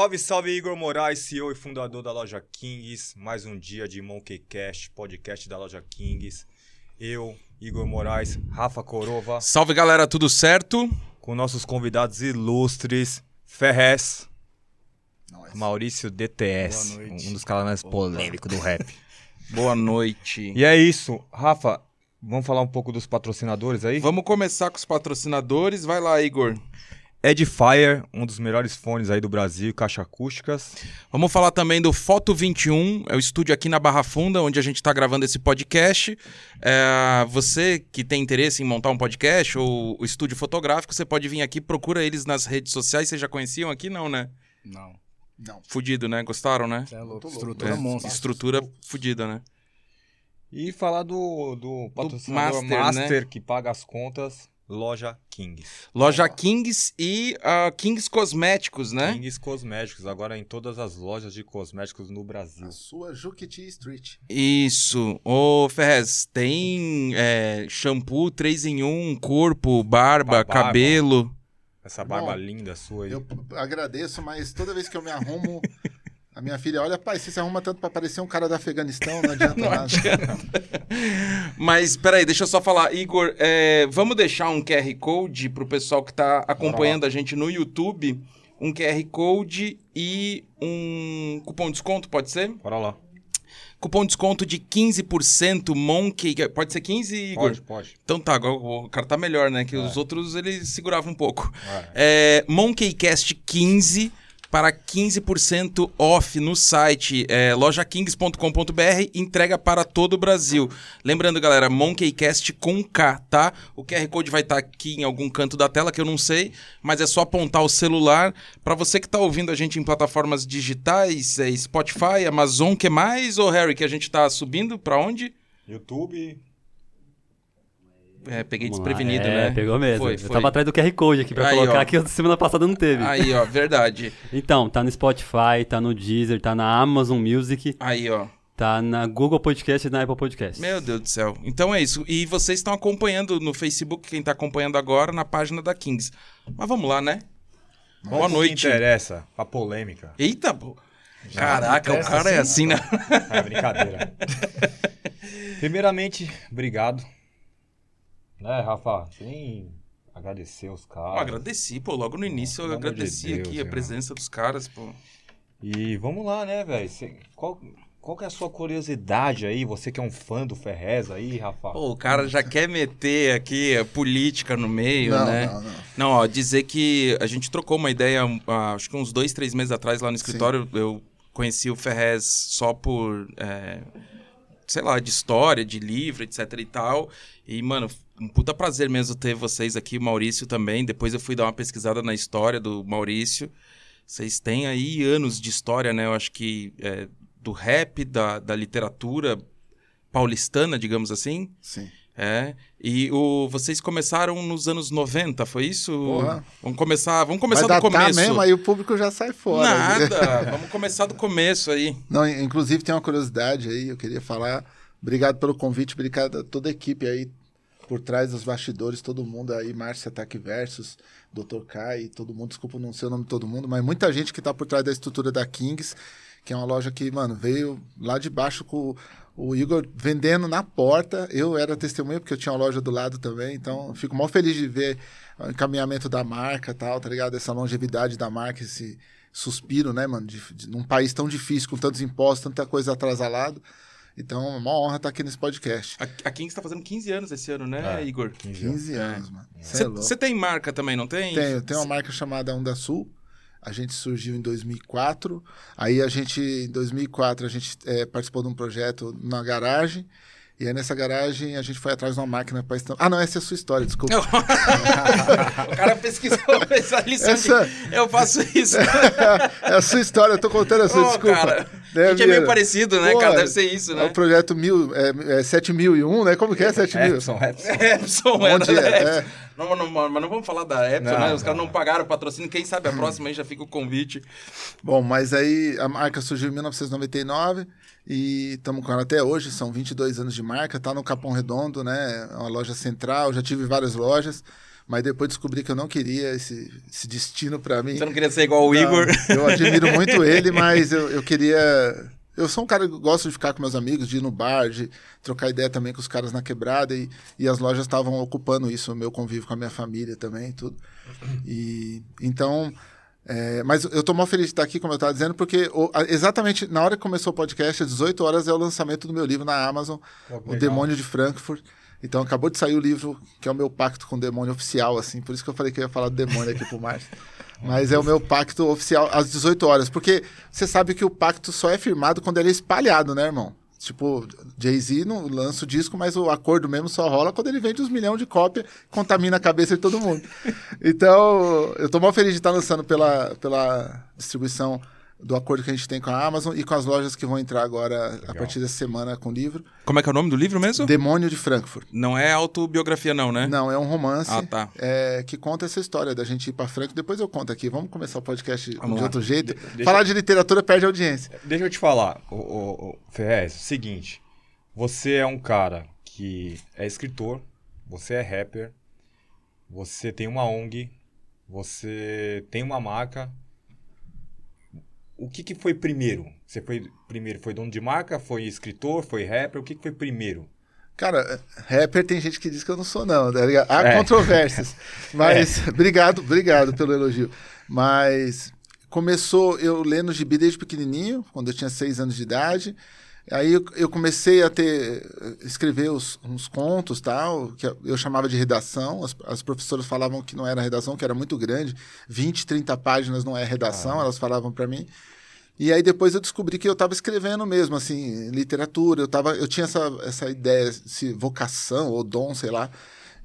Salve, salve, Igor Moraes, CEO e fundador da loja Kings. Mais um dia de Monkeycast, podcast da loja Kings. Eu, Igor Moraes, Rafa Corova, Salve galera, tudo certo? com nossos convidados ilustres, Ferrez, Nós. Maurício DTS, Boa noite. um dos caras mais polêmicos do rap. Boa noite. E é isso, Rafa, vamos falar um pouco dos patrocinadores aí? Vamos começar com os patrocinadores. Vai lá, Igor. Edifier, um dos melhores fones aí do Brasil, caixa acústicas. Vamos falar também do Foto 21, é o estúdio aqui na Barra Funda, onde a gente está gravando esse podcast. É, você que tem interesse em montar um podcast ou o estúdio fotográfico, você pode vir aqui, procura eles nas redes sociais. Vocês já conheciam aqui? Não, né? Não. Não. Fudido, né? Gostaram, né? É louco. Estrutura É, monstro. estrutura fudida, né? E falar do, do patrocinador Master, Master, né? que paga as contas, loja Kings. Loja Kings e a Kings Cosméticos, né? Kings Cosméticos, agora em todas as lojas de cosméticos no Brasil. A sua Juquiti Street. Isso. Ô, Ferrez, tem é, shampoo 3 em 1, corpo, barba, barba. cabelo. Essa barba Bom, linda sua aí. Eu agradeço, mas toda vez que eu me arrumo, a minha filha olha, pai, você se arruma tanto pra parecer um cara do Afeganistão, não adianta nada. Mas peraí, deixa eu só falar, Igor, é, vamos deixar um QR Code pro pessoal que tá acompanhando a gente no YouTube. Um QR Code e um cupom de desconto, pode ser? Bora lá. Cupom de desconto de 15% Monkey. Pode ser 15, Igor? Pode, pode. Então tá, agora o cara tá melhor, né? Que os outros ele segurava um pouco. É. É, Monkeycast 15 para 15% off no site é, lojakings.com.br, entrega para todo o Brasil. Lembrando, galera, Monkeycast com K, tá? O QR Code vai estar aqui em algum canto da tela que eu não sei, mas é só apontar o celular. Para você que tá ouvindo a gente em plataformas digitais, é Spotify, Amazon, que mais, ô Harry, que a gente tá subindo para onde? YouTube. É, peguei Vamos desprevenido, é, né? pegou mesmo. Foi, Eu foi. tava atrás do QR Code aqui pra Aí, colocar ó. que semana passada não teve. Aí, ó, verdade. Então, tá no Spotify, tá no Deezer, tá na Amazon Music, Aí, ó. tá na Google Podcast e na Apple Podcast. Meu Deus do céu. Então é isso. E vocês estão acompanhando no Facebook, quem tá acompanhando agora, na página da Kings. Mas vamos lá, né? Boa ao que noite. interessa, a polêmica. Eita, pô. Caraca, o cara é assim, assim, né? É brincadeira. Primeiramente, obrigado. Né, Rafa? Tem agradecer os caras. agradeci, pô. Logo no início eu Pelo amor de agradeci Deus, aqui a irmão. presença dos caras, pô. E vamos lá, né, velho? Qual, qual que é a sua curiosidade aí? Você que é um fã do Ferrez aí, Rafa? Pô, o cara já quer meter aqui a política no meio, Não, né? não, não. Não, ó, dizer que a gente trocou uma ideia, ah, acho que uns dois, três meses atrás lá no escritório, eu conheci o Ferrez só por, é, sei lá, de história, de livro, etc e tal. E, mano, um puta prazer mesmo ter vocês aqui, o Maurício também. Depois eu fui dar uma pesquisada na história do Maurício. Vocês têm aí anos de história, né? Eu acho que é, do rap, da, da literatura paulistana, digamos assim. Sim. É. E o, vocês começaram nos anos 90, foi isso? Porra. Vamos começar, vamos começar Vai do começo. mesmo, aí o público já sai fora. Nada, vamos começar do começo aí. Não, inclusive tem uma curiosidade aí, eu queria falar. Obrigado pelo convite, obrigado a toda a equipe aí por trás dos bastidores, todo mundo aí, Márcia Ataque Versus, Dr. Kai, todo mundo, desculpa não sei o nome de todo mundo, mas muita gente que tá por trás da estrutura da Kings, que é uma loja que, mano, veio lá de baixo com o, Igor vendendo na porta. Eu era testemunha porque eu tinha uma loja do lado também, então fico mal feliz de ver o encaminhamento da marca, tal, tá ligado? Essa longevidade da marca, esse suspiro, né, mano, de, de, num país tão difícil, com tantos impostos, tanta coisa atrasalada. Então, é uma honra estar aqui nesse podcast. A, a Kings tá fazendo 15 anos esse ano, né, É. Igor? 15 anos, mano. É louco. Você tem marca também, não tem? Tenho, tem uma marca chamada Onda Sul. A gente surgiu em 2004. Aí a gente, em 2004, a gente eh, participou de um projeto na garagem. E aí nessa garagem a gente foi atrás de uma máquina para estampa. Ah, não, essa é a sua história, desculpa. o cara pesquisou essa lição. Essa- de- Eu faço isso. é a sua história, eu tô contando a sua, Ô, desculpa. cara, Né, a gente é meio parecido, né, Pô, cara? Deve ser isso, É né? o projeto mil, é, é 7001, né? Como que é 7000? Epson, Epson. Epson era é? Epson. É. Não, não, mas não vamos falar da Epson, Não, né? Os caras não. pagaram o patrocínio. Quem sabe a próxima aí já fica o convite. Bom, mas aí a marca surgiu em 1999 e estamos com ela até hoje, são 22 anos de marca, tá no Capão Redondo, né? É uma loja central, já tive várias lojas. Mas depois descobri que eu não queria esse, esse destino para mim. Você não queria ser igual o Igor? Eu admiro muito ele, mas eu, eu queria. Eu sou um cara que gosto de ficar com meus amigos, de ir no bar, de trocar ideia também com os caras na quebrada, e, e as lojas estavam ocupando isso, o meu convívio com a minha família também, tudo. E então. É, mas eu tô mal feliz de estar aqui, como eu estava dizendo, porque o- a- exatamente na hora que começou o podcast, às 18 horas, é o lançamento do meu livro na Amazon, que O. Demônio de Frankfurt. Então acabou de sair o livro, que é o meu pacto com o demônio oficial, assim. Por isso que eu falei que eu ia falar do demônio aqui pro Márcio. Mas é o meu pacto oficial às 18 horas. Porque você sabe que o pacto só é firmado quando ele é espalhado, né, irmão? Tipo, Jay-Z não lança o disco, mas o acordo mesmo só rola quando ele vende uns milhões de cópias, contamina a cabeça de todo mundo. Então, eu tô mal feliz de estar lançando pela, pela distribuição do acordo que a gente tem com a Amazon e com as lojas que vão entrar agora a partir dessa semana com o livro. Como é que é o nome do livro mesmo? Demônio de Frankfurt. Não é autobiografia, não, né? Não, é um romance Ah, tá. é, que conta essa história da gente ir pra Frankfurt. Depois eu conto aqui. Vamos começar o podcast Vamos de lá. outro jeito. deixa- Falar de literatura perde audiência. Deixa eu te falar, o, o, o Ferrez, seguinte, você é um cara que é escritor, você é rapper, você tem uma ONG, você tem uma marca. O que, que foi primeiro? Você foi primeiro foi dono de marca, foi escritor, foi rapper? O que, que foi primeiro? Cara, rapper tem gente que diz que eu não sou, não, tá ligado? Há É. controvérsias. Mas, obrigado, obrigado pelo elogio. Mas começou eu lendo gibi desde pequenininho, quando eu tinha seis anos de idade. Aí eu, eu comecei a ter, escrever os, uns contos tal, que eu- chamava de redação. As, as professoras falavam que não era redação, que era muito grande. 20, 30 páginas não é redação, elas falavam para mim. E aí depois eu descobri que eu estava escrevendo mesmo, assim, literatura. Eu, tava, eu tinha essa, essa ideia, se vocação ou dom, sei lá.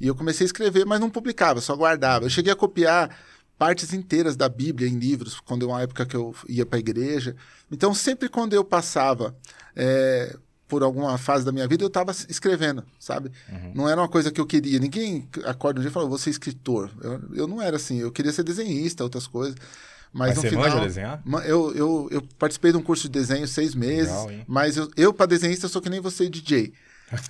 E eu comecei a escrever, mas não publicava, só guardava. Eu cheguei a copiar partes inteiras da Bíblia em livros, quando uma época que eu ia para a igreja. Então, sempre quando eu passava é, por alguma fase da minha vida, eu estava escrevendo, sabe? Não era uma coisa que eu queria. Ninguém acorda um dia e fala, vou ser escritor. Eu, eu não era assim. Eu queria ser desenhista, outras coisas. Mas, Mas no você final, manja desenhar? Eu, eu, eu participei de um curso de desenho seis meses, Legal, mas eu, eu para desenhista, sou que nem você, DJ.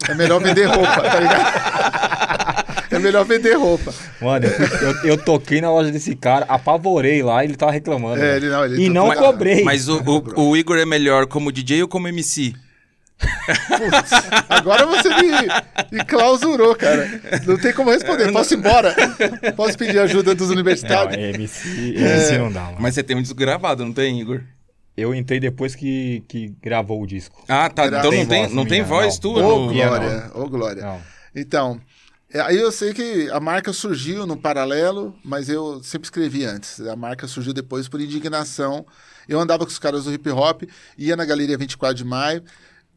É melhor vender roupa, tá ligado? é melhor vender roupa. Mano, eu, eu- toquei na loja desse cara, apavorei lá ele tava reclamando. É, velho. ele não, ele e não cobrei. Mas o, o, o Igor é melhor como DJ ou como MC? Putz, agora você me, me clausurou, cara. Não tem como responder. Posso ir embora? Posso pedir ajuda dos Não, universitários? é MC, MC não dá, mano. Mas você tem um disco gravado, não tem, Igor? Eu entrei depois que, que gravou o disco. Ah, tá. Então Tem não tem, voz não tem minha, voz não. tua Ô, no... Minha Glória, ô, Glória. Não. Então, é, aí eu sei que a marca surgiu no paralelo, mas eu sempre escrevi antes. A marca surgiu depois por indignação. Eu andava com os caras do hip hop, ia na Galeria 24 de Maio.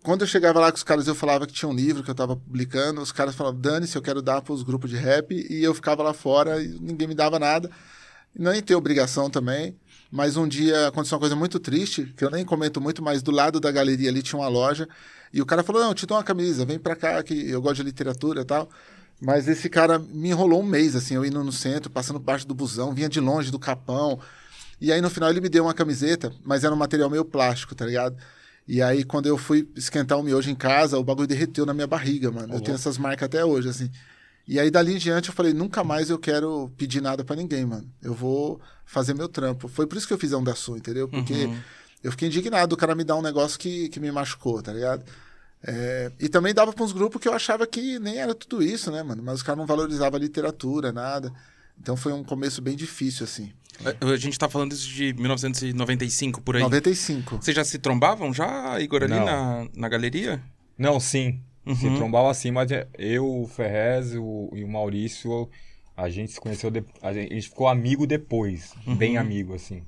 Quando eu chegava lá com os caras, eu falava que tinha um livro que eu estava publicando. Os caras falavam, dane-se, eu quero dar para os grupos de rap. E eu ficava lá fora e ninguém me dava nada. Nem tem obrigação também. Mas um dia aconteceu uma coisa muito triste, que eu nem comento muito, mas do lado da galeria ali tinha uma loja. E o cara falou: Não, te dou uma camisa, vem pra cá, que eu gosto de literatura e tal. Mas esse cara me enrolou um mês, assim, eu indo no centro, passando parte do busão, vinha de longe do capão. E aí no final ele me deu uma camiseta, mas era um material meio plástico, tá ligado? E aí quando eu fui esquentar o miojo em casa, o bagulho derreteu na minha barriga, mano. Eu tenho essas marcas até hoje, assim. E aí dali em diante eu falei, nunca mais eu quero pedir nada pra ninguém, mano. Eu vou fazer meu trampo. Foi por isso que eu fiz a Onda Sul, entendeu? Porque eu fiquei indignado do cara me dar um negócio que, que me machucou, tá ligado? É, e também dava pra uns grupos que eu achava que nem era tudo isso, né, mano? Mas os caras não valorizavam a literatura, nada. Então foi um começo bem difícil, assim. A gente tá falando isso de 1995, por aí. 95. Vocês já se trombavam já, Igor, ali Não. na, na galeria? Não, sim. Se Uhum. trombava assim, mas é- eu, o Ferrez o- e o Maurício, a gente se conheceu, de- a gente ficou amigo depois. Bem Uhum. amigo, assim.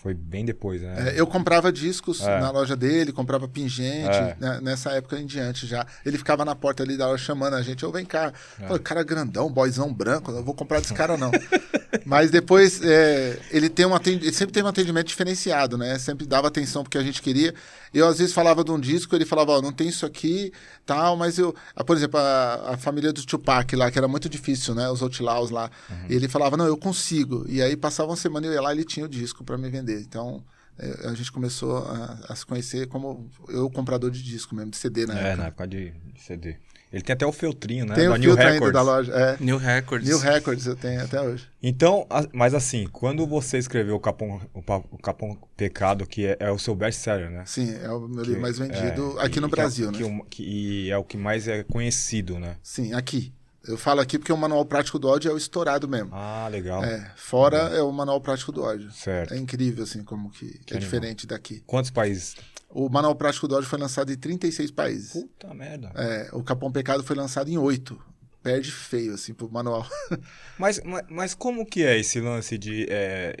Foi bem depois, né? É, eu comprava discos É. na loja dele, comprava pingente, É. né, nessa época em diante já. Ele ficava na porta ali da loja chamando a gente, ô, vem cá. É. Pô, cara grandão, boyzão branco, não vou comprar desse cara não. Mas depois, é, ele, tem um atendi- ele sempre teve um atendimento diferenciado, né? Sempre dava atenção porque a gente queria. Eu, às vezes, falava de um disco, ele falava, ó, não tem isso aqui, tal, mas eu... ah, Por exemplo, a, a família do Tupac lá, que era muito difícil, né? Os Outlaws lá. Ele falava, não, eu consigo. E aí, passava uma semana, eu ia lá e ele tinha o disco para me vender. Então, é, a gente começou a, a se conhecer como eu, comprador de disco mesmo, de CD na É, época. na época de CD. Ele tem até o feltrinho, né? Tem da o New filtro Records. da loja. É. New Records. New Records eu tenho até hoje. Então, mas assim, quando você escreveu o Capão, o, Capão Pecado, que é, é o seu best-seller, né? Sim, é o meu Que- livro mais vendido é, aqui e no que é- Brasil, que né? o- que- e é o que mais é conhecido, né? Sim, aqui. Eu falo aqui porque o manual prático do ódio é o estourado mesmo. Ah, legal. É, fora é o manual prático do ódio. Certo. É incrível, assim, como que, que é animal. diferente daqui. Quantos países? O manual prático do ódio foi lançado em 36 países. Puta merda. É, o Capão Pecado foi lançado em 8. Perde feio, assim, pro manual. Mas, mas, mas como que é esse lance de... É...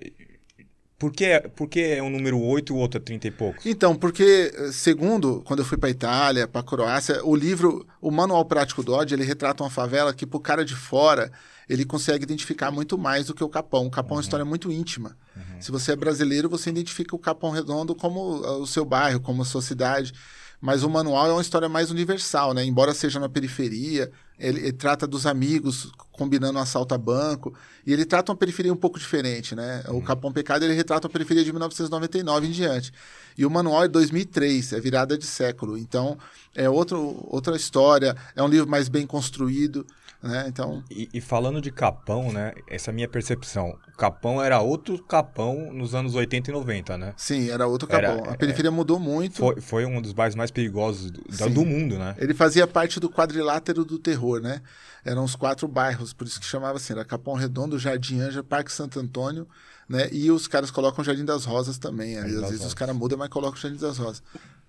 Por, que, por que é um número 8 e o outro é 30 e poucos? Então, porque, eh, segundo, quando eu fui para Itália, para Croácia, o livro, o Manual Prático do ódio, ele retrata uma favela que, pro cara de fora, ele consegue identificar muito mais do que o Capão. O Capão é uma história muito íntima. Se você é brasileiro, você identifica o Capão Redondo como ah, o seu bairro, como a sua cidade. Mas o manual é uma história mais universal, né? Embora seja na periferia, ele, ele trata dos amigos combinando um assalto a banco. E ele trata uma periferia um pouco diferente, né? O Capão Pecado ele retrata uma periferia de 1999 em diante. E o manual é 2003, é virada de século. Então, é outro, outra história, é um livro mais bem construído, né? Então, E, e falando de Capão, né? Essa é a minha percepção. Capão era outro Capão nos anos 80 e 90, né? sim, era outro Era- Capão. a periferia mudou muito. Foi, foi um dos bairros mais perigosos do, do mundo, né? Ele fazia parte do quadrilátero do terror, né? Eram os quatro bairros, por isso que chamava assim, era Capão Redondo, Jardim Anja, Parque Santo Antônio, né? E os caras colocam o Jardim das Rosas também. Às Jardim vezes Rosas. os caras mudam, mas colocam o Jardim das Rosas.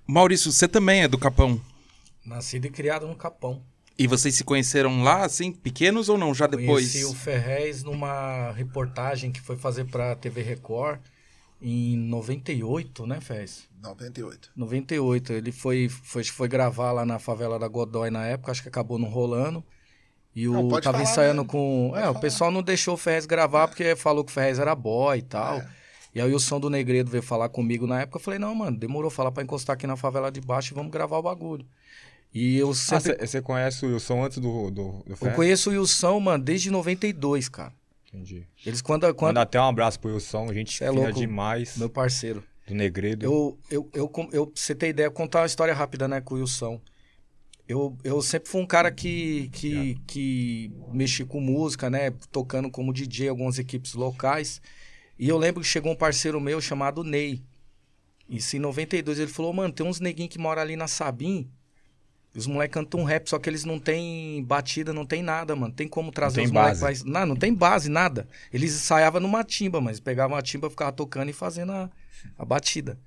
Maurício, você também é do Capão. Nascido e criado no Capão. E vocês se conheceram lá, assim, pequenos ou não? Já depois? Conheci o Ferrez numa reportagem que foi fazer pra TV Record em 98, né, Ferrez? 98. 98. Ele foi, foi, foi gravar lá na favela da Godói na época, acho que acabou não rolando. E o Não, tava ensaiando né? com. Pode É, o falar. pessoal não deixou o Ferrez gravar porque falou que o Ferrez era boy e tal. É. E aí o som do Negredo veio falar comigo na época. Eu falei, não, mano, demorou falar pra encostar aqui na favela de baixo e vamos gravar o bagulho. E eu Ah, sempre. você conhece o Wilson antes do, do, do eu conheço o Wilson, mano, desde 92, cara. Entendi. Eles quando. quando Manda até um abraço pro Wilson, gente Cê é louco, demais. meu parceiro. Do Negredo. Eu, eu, eu, eu, pra você ter ideia, contar uma história rápida, né, com o Wilson. Eu, eu sempre fui um cara que, que, que mexi com música, né, tocando como DJ em algumas equipes locais. E eu lembro que chegou um parceiro meu chamado Ney. Isso em 92, ele falou, mano, tem uns neguinhos que moram ali na Sabim. Os moleques cantam um rap, só que eles não têm batida, não tem nada, mano. Tem como trazer tem os moleques pra... Não, não tem base, nada. Eles ensaiavam numa timba, mas pegavam a timba, ficavam tocando e fazendo a, a batida.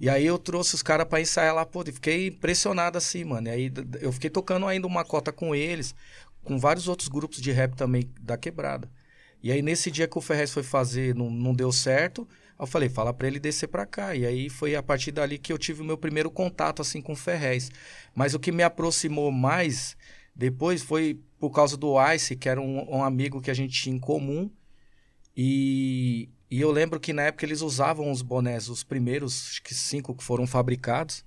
E aí eu trouxe os caras pra ensaiar lá, pô, e fiquei impressionado assim, mano. E aí eu fiquei tocando ainda uma cota com eles, com vários outros grupos de rap também da quebrada. E aí nesse dia que o Ferrez foi fazer, não, não deu certo, eu falei, fala pra ele descer pra cá. E aí foi a partir dali que eu tive o meu primeiro contato assim com Ferrez. Mas o que me aproximou mais depois foi por causa do Ice, que era um, um amigo que a gente tinha em comum. E, e eu lembro que na época eles usavam os bonés, os primeiros, acho que cinco que foram fabricados.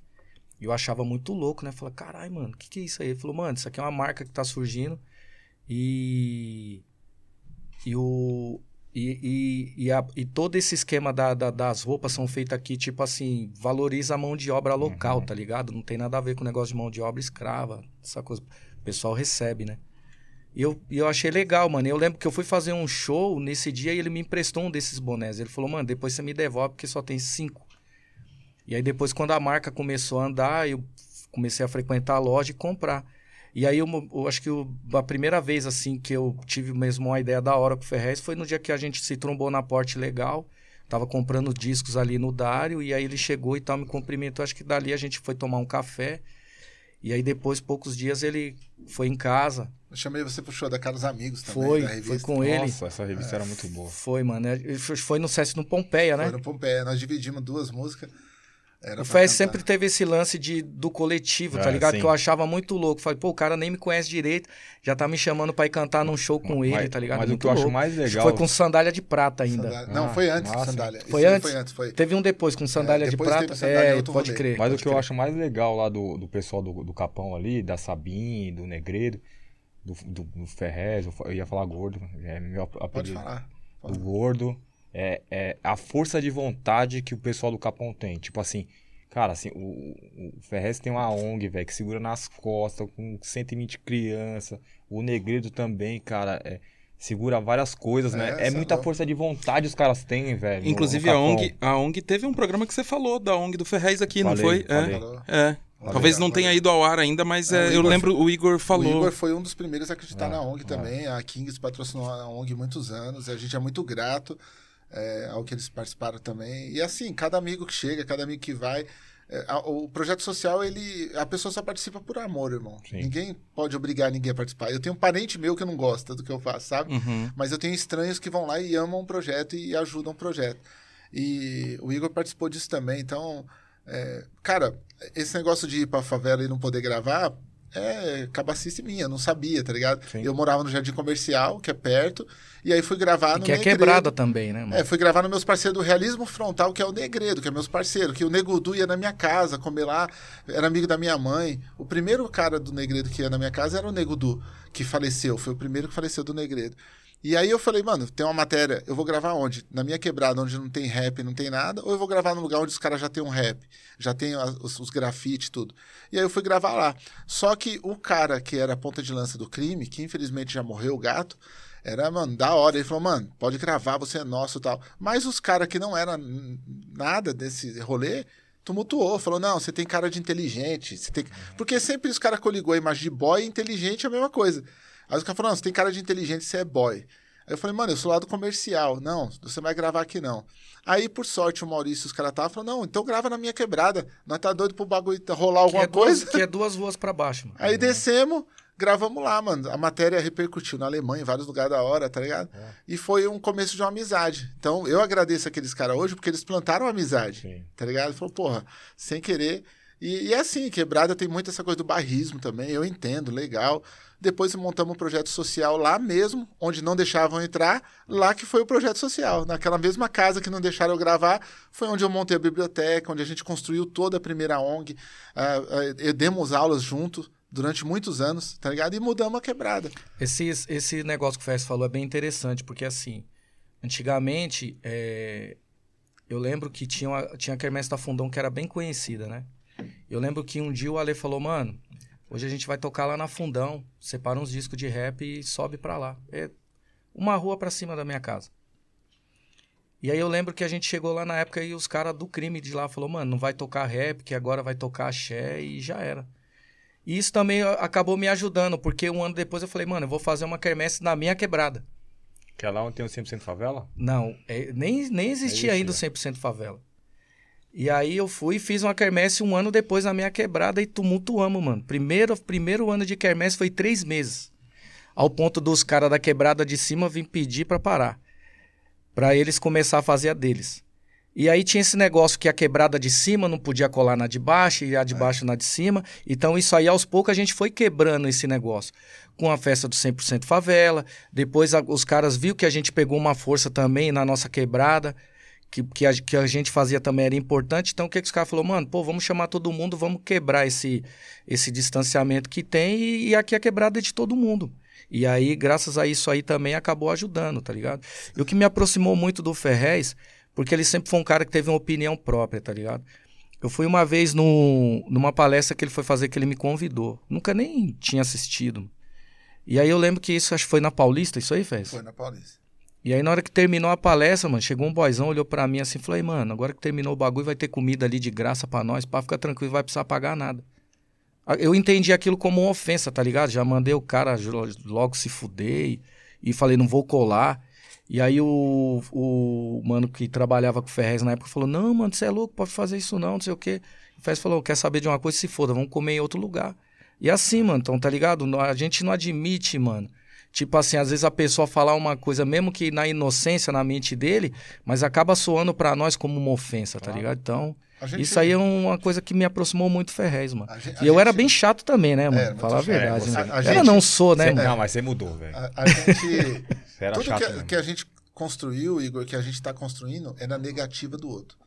E eu achava muito louco, né? Falei, caralho, mano, o que, que é isso aí? Ele falou, mano, isso aqui é uma marca que tá surgindo. E. E o. E, e, e, a- e todo esse esquema da, da- das roupas são feitas aqui, tipo assim, valoriza a mão de obra local, tá ligado? Não tem nada a ver com o negócio de mão de obra escrava, essa coisa. O pessoal recebe, né? E eu, eu achei legal, mano. Eu lembro que eu fui fazer um show nesse dia e ele me emprestou um desses bonés. Ele falou, mano, depois você me devolve porque só tem cinco. E aí depois, quando a marca começou a andar, eu comecei a frequentar a loja e comprar. E aí eu, eu acho que eu- a primeira vez assim que eu tive mesmo uma ideia da hora com o Ferrez foi no dia que a gente se trombou na Porte Legal. Tava comprando discos ali no Dário e aí ele chegou e tal, me cumprimentou. Acho que dali a gente foi tomar um café. E aí depois, poucos dias, ele foi em casa. Eu chamei você pro show da Carlos Amigos também, Foi, da foi revista. com ele. Nossa, essa revista era muito boa. Foi, mano. Foi- Foi no Sesc no Pompeia, né? Foi no Pompeia. Nós dividimos duas músicas. Era O Fez sempre teve esse lance de, do coletivo, tá É, ligado? sim. Que eu achava muito louco. Falei, pô, o cara nem me conhece direito, já tá me chamando pra ir cantar num show com Mas- ele, tá ligado? Mas o Muito que eu acho louco. mais Acho que legal. Foi com sandália de prata ainda. Sandália. Não, Ah, foi antes massa. de sandália. Foi aí antes? Foi antes, foi. Teve um depois com sandália É, de depois prata. teve sandália, é, outro pode rolê. crer. Mas o pode que eu crer. acho mais legal lá do, do pessoal do, do Capão ali, da Sabim, do Negredo, do, do, do Ferrez, eu eu ia falar gordo, é meu ap- Pode apelido. falar. Do gordo, é, é a força de vontade que o pessoal do Capão tem. Tipo assim, Cara, assim, o, o Ferrez tem uma ONG, velho, que segura nas costas, com 120 crianças. O Negredo também, cara, é, segura várias coisas, né? É, É é muita louco. força de vontade os caras têm, velho. Inclusive a. ONG, a ONG teve um programa que você falou da ONG do Ferrez aqui, não Falei, foi? falei. É. É. Talvez não tenha ido ao ar ainda, mas É, é, o eu lembro, o Igor O falou. Igor foi um dos primeiros a acreditar Ah, na ONG ah. também. A Kings patrocinou a ONG há muitos anos. e A gente é muito grato é, ao que eles participaram também. E assim, cada amigo que chega, cada amigo que vai. é, a- o projeto social, ele. A pessoa só participa por amor, irmão. Sim. Ninguém pode obrigar ninguém a participar. Eu tenho um parente meu que não gosta do que eu faço, sabe? Uhum. Mas eu tenho estranhos que vão lá e amam o projeto e ajudam o projeto. E o Igor participou disso também. Então, é, cara, esse negócio de ir pra favela e não poder gravar é cabacice minha, não sabia, tá ligado? Sim. Eu morava no Jardim Comercial, que é perto, e aí fui gravar E no que é Negredo. quebrada também, né, mano? É, fui gravar no meus parceiros do Realismo Frontal, que é o Negredo, que é meus parceiros, que o Negudu ia na minha casa comer lá, era amigo da minha mãe. O primeiro cara do Negredo que ia na minha casa era o Negudu, que faleceu, foi o primeiro que faleceu do Negredo. E aí eu falei, mano, tem uma matéria, eu vou gravar onde? Na minha quebrada, onde não tem rap, não tem nada, ou eu vou gravar no lugar onde os caras já tem um rap, já tem os, os grafite e tudo. E aí eu fui gravar lá. Só que o cara que era a ponta de lança do crime, que infelizmente já morreu, o gato, era, mano, da hora. Ele falou, mano, pode gravar, você é nosso tal. Mas os caras que não eram n- nada desse rolê, tumultuou. Falou, não, você tem cara de inteligente. Você tem... Porque sempre os caras coligou a imagem de boy e inteligente é a mesma coisa. Aí os caras falaram, não, você tem cara de inteligente, você é boy. Aí eu falei, mano, eu sou lá do comercial. Não, você não vai gravar aqui não. Aí, por sorte, o Maurício os caras estavam falando, não, então grava na minha quebrada. Nós tá doido pro bagulho rolar Que alguma é, duas, coisa. que é duas ruas pra baixo, mano. Aí descemos, gravamos lá, mano. A matéria repercutiu na Alemanha, em vários lugares da hora, tá ligado? E foi um começo de uma amizade. Então, eu agradeço aqueles caras hoje porque eles plantaram amizade, Sim. tá ligado? Falou, porra, sem querer. E, e é assim, quebrada tem muito essa coisa do barrismo também, eu entendo, legal. Depois montamos um projeto social lá mesmo, onde não deixavam entrar, lá que foi o projeto social. Naquela mesma casa que não deixaram eu gravar, foi onde eu montei a biblioteca, onde a gente construiu toda a primeira ONG. Ah, ah, demos aulas junto durante muitos anos, tá ligado? E mudamos a quebrada. Esse, esse negócio que o Fez falou é bem interessante, porque assim, antigamente, é, eu lembro que tinha, uma, tinha a Quermesse da Fundão que era bem conhecida, né? Eu lembro que um dia o Ale falou, mano, hoje a gente vai tocar lá na Fundão, separa uns discos de rap e sobe pra lá. É uma rua pra cima da minha casa. E aí eu lembro que a gente chegou lá na época e os caras do crime de lá falou, mano, não vai tocar rap, que agora vai tocar axé e já era. E isso também a- acabou me ajudando, porque um ano depois eu falei, mano, eu vou fazer uma quermesse na minha quebrada. Que é lá onde tem o 100% favela? Não, é, nem, nem existia ainda o 100% favela. E aí eu fui e fiz uma quermesse um ano depois na minha quebrada e tumultuamos, mano. Primeiro, primeiro ano de quermesse foi três meses. Ao ponto dos caras da quebrada de cima vir pedir pra parar. Pra eles começar a fazer a deles. E aí tinha esse negócio que a quebrada de cima não podia colar na de baixo e a de baixo na de cima. Então isso aí aos poucos a gente foi quebrando esse negócio. Com a festa do 100% favela, depois a- os caras viram que a gente pegou uma força também na nossa quebrada, que, que, a, que a gente fazia também era importante. Então o que, que os caras falaram? Mano, pô, vamos chamar todo mundo, vamos quebrar esse, esse distanciamento que tem e, e aqui a quebrada é de todo mundo. E aí, graças a isso aí também acabou ajudando, tá ligado? E o que me aproximou muito do Ferrez, porque ele sempre foi um cara que teve uma opinião própria, tá ligado? Eu fui uma vez no, numa palestra que ele foi fazer que ele me convidou. Nunca nem tinha assistido. E aí eu lembro que isso acho que foi na Paulista, isso aí, fez? Foi na Paulista. E aí, na hora que terminou a palestra, mano, chegou um boizão, olhou pra mim assim e falou: "Ei, mano, agora que terminou o bagulho, vai ter comida ali de graça pra nós, pá, fica tranquilo, vai precisar pagar nada. Eu entendi aquilo como uma ofensa, tá ligado? Já mandei o cara logo se fuder e, e falei: não vou colar. E aí o, o mano que trabalhava com o Ferrez na época falou: não, mano, você é louco, pode fazer isso não, não sei o quê. O Ferrez falou: quer saber de uma coisa? Se foda, vamos comer em outro lugar. E assim, mano, então, tá ligado? A gente não admite, mano. Tipo assim, às vezes a pessoa falar uma coisa, mesmo que na inocência, na mente dele, mas acaba soando pra nós como uma ofensa, tá ligado? Então, A gente- isso aí é uma coisa que me aproximou muito Ferrez, mano. A gente- a E eu era gente- bem chato também, né, mano? É, Falar a verdade, É, né? você- a Era gente- não sou, né, Você- mano? Não, mas você mudou, velho. A, a gente. Era tudo chato que, mesmo. que a gente construiu, Igor, que a gente tá construindo, é na negativa do outro.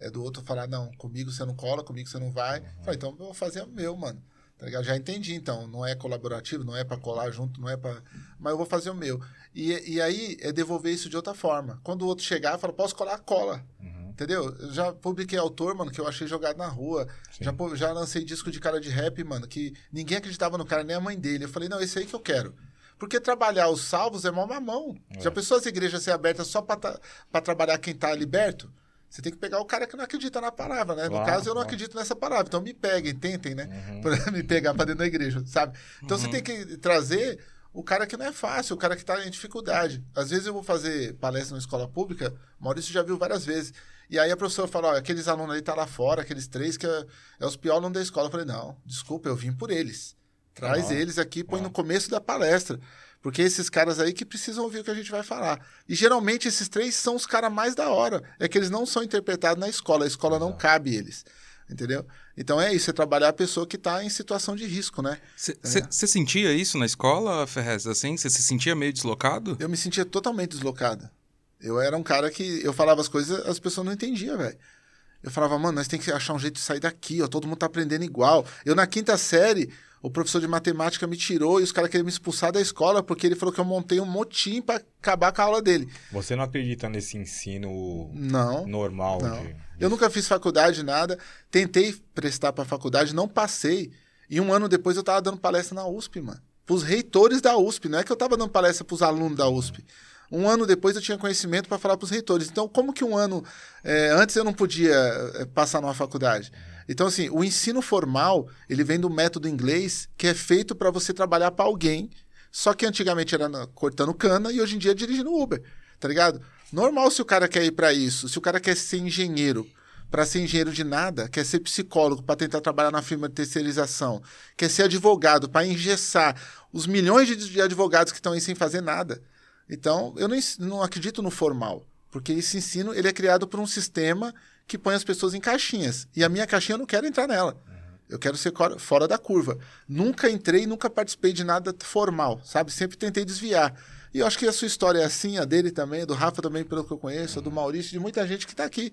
É do outro falar, não, comigo você não cola, comigo você não vai. Falei, então eu vou fazer o meu, mano. Tá? Já entendi, então. Não é colaborativo, não é pra colar junto, não é pra. Mas eu vou fazer o meu. E, e aí é devolver isso de outra forma. Quando o outro chegar, fala, posso colar? Cola. Uhum. Entendeu? Eu já publiquei autor, mano, que eu achei jogado na rua. Sim. Já, já lancei disco de cara de rap, mano, que ninguém acreditava no cara, nem a mãe dele. Eu falei, não, esse aí que eu quero. Porque trabalhar os salvos é mó mamão. Já pensou as igrejas ser abertas só ta- pra trabalhar quem tá liberto? Você tem que pegar o cara que não acredita na palavra, né? no Claro, caso, eu não claro. acredito nessa palavra. Então me peguem, tentem, né? Uhum. Pra me pegar pra dentro da igreja, sabe? Então você tem que trazer o cara que não é fácil, o cara que tá em dificuldade. Às vezes eu vou fazer palestra na escola pública, Maurício já viu várias vezes. E aí a professora fala, ó, aqueles alunos ali tá lá fora, aqueles três que é, é os piores alunos da escola. Eu falei, não, desculpa, eu vim por eles. Traz Ah, eles aqui, põe ah. no começo da palestra. Porque esses caras aí que precisam ouvir o que a gente vai falar. E geralmente esses três são os caras mais da hora. É que eles não são interpretados na escola. A escola não cabe eles. Entendeu? Então é isso, é trabalhar a pessoa que está em situação de risco, né? Você sentia isso na escola, Ferrez? Assim, você se sentia meio deslocado? Eu me sentia totalmente deslocado. Eu era um cara que eu falava as coisas, as pessoas não entendiam, velho. Eu falava, mano, nós tem que achar um jeito de sair daqui, ó. Todo mundo tá aprendendo igual. Eu, na quinta série, o professor de matemática me tirou e os caras queriam me expulsar da escola porque ele falou que eu montei um motim pra acabar com a aula dele. Você não acredita nesse ensino Não. normal? Não. de- Eu nunca fiz faculdade, nada. Tentei prestar pra faculdade, não passei. E um ano depois eu tava dando palestra na USP, mano. Pros reitores da USP. Não é que eu tava dando palestra pros alunos da USP. Um ano depois eu tinha conhecimento para falar pros reitores. Então, como que um ano é, antes eu não podia é, passar numa faculdade? Então, assim, o ensino formal, ele vem do método inglês, que é feito para você trabalhar para alguém. Só que antigamente era cortando cana e hoje em dia é dirigindo Uber, tá ligado? Normal se o cara quer ir para isso, se o cara quer ser engenheiro, para ser engenheiro de nada, quer ser psicólogo para tentar trabalhar na firma de terceirização, quer ser advogado para engessar os milhões de, advogados que estão aí sem fazer nada. Então, eu não, não acredito no formal, porque esse ensino ele é criado por um sistema que põe as pessoas em caixinhas. E a minha caixinha eu não quero entrar nela. Eu quero ser fora da curva. Nunca entrei, nunca participei de nada formal, sabe? Sempre tentei desviar. E eu acho que a sua história é assim, a dele também, a do Rafa também, pelo que eu conheço, a do Maurício, de muita gente que tá aqui,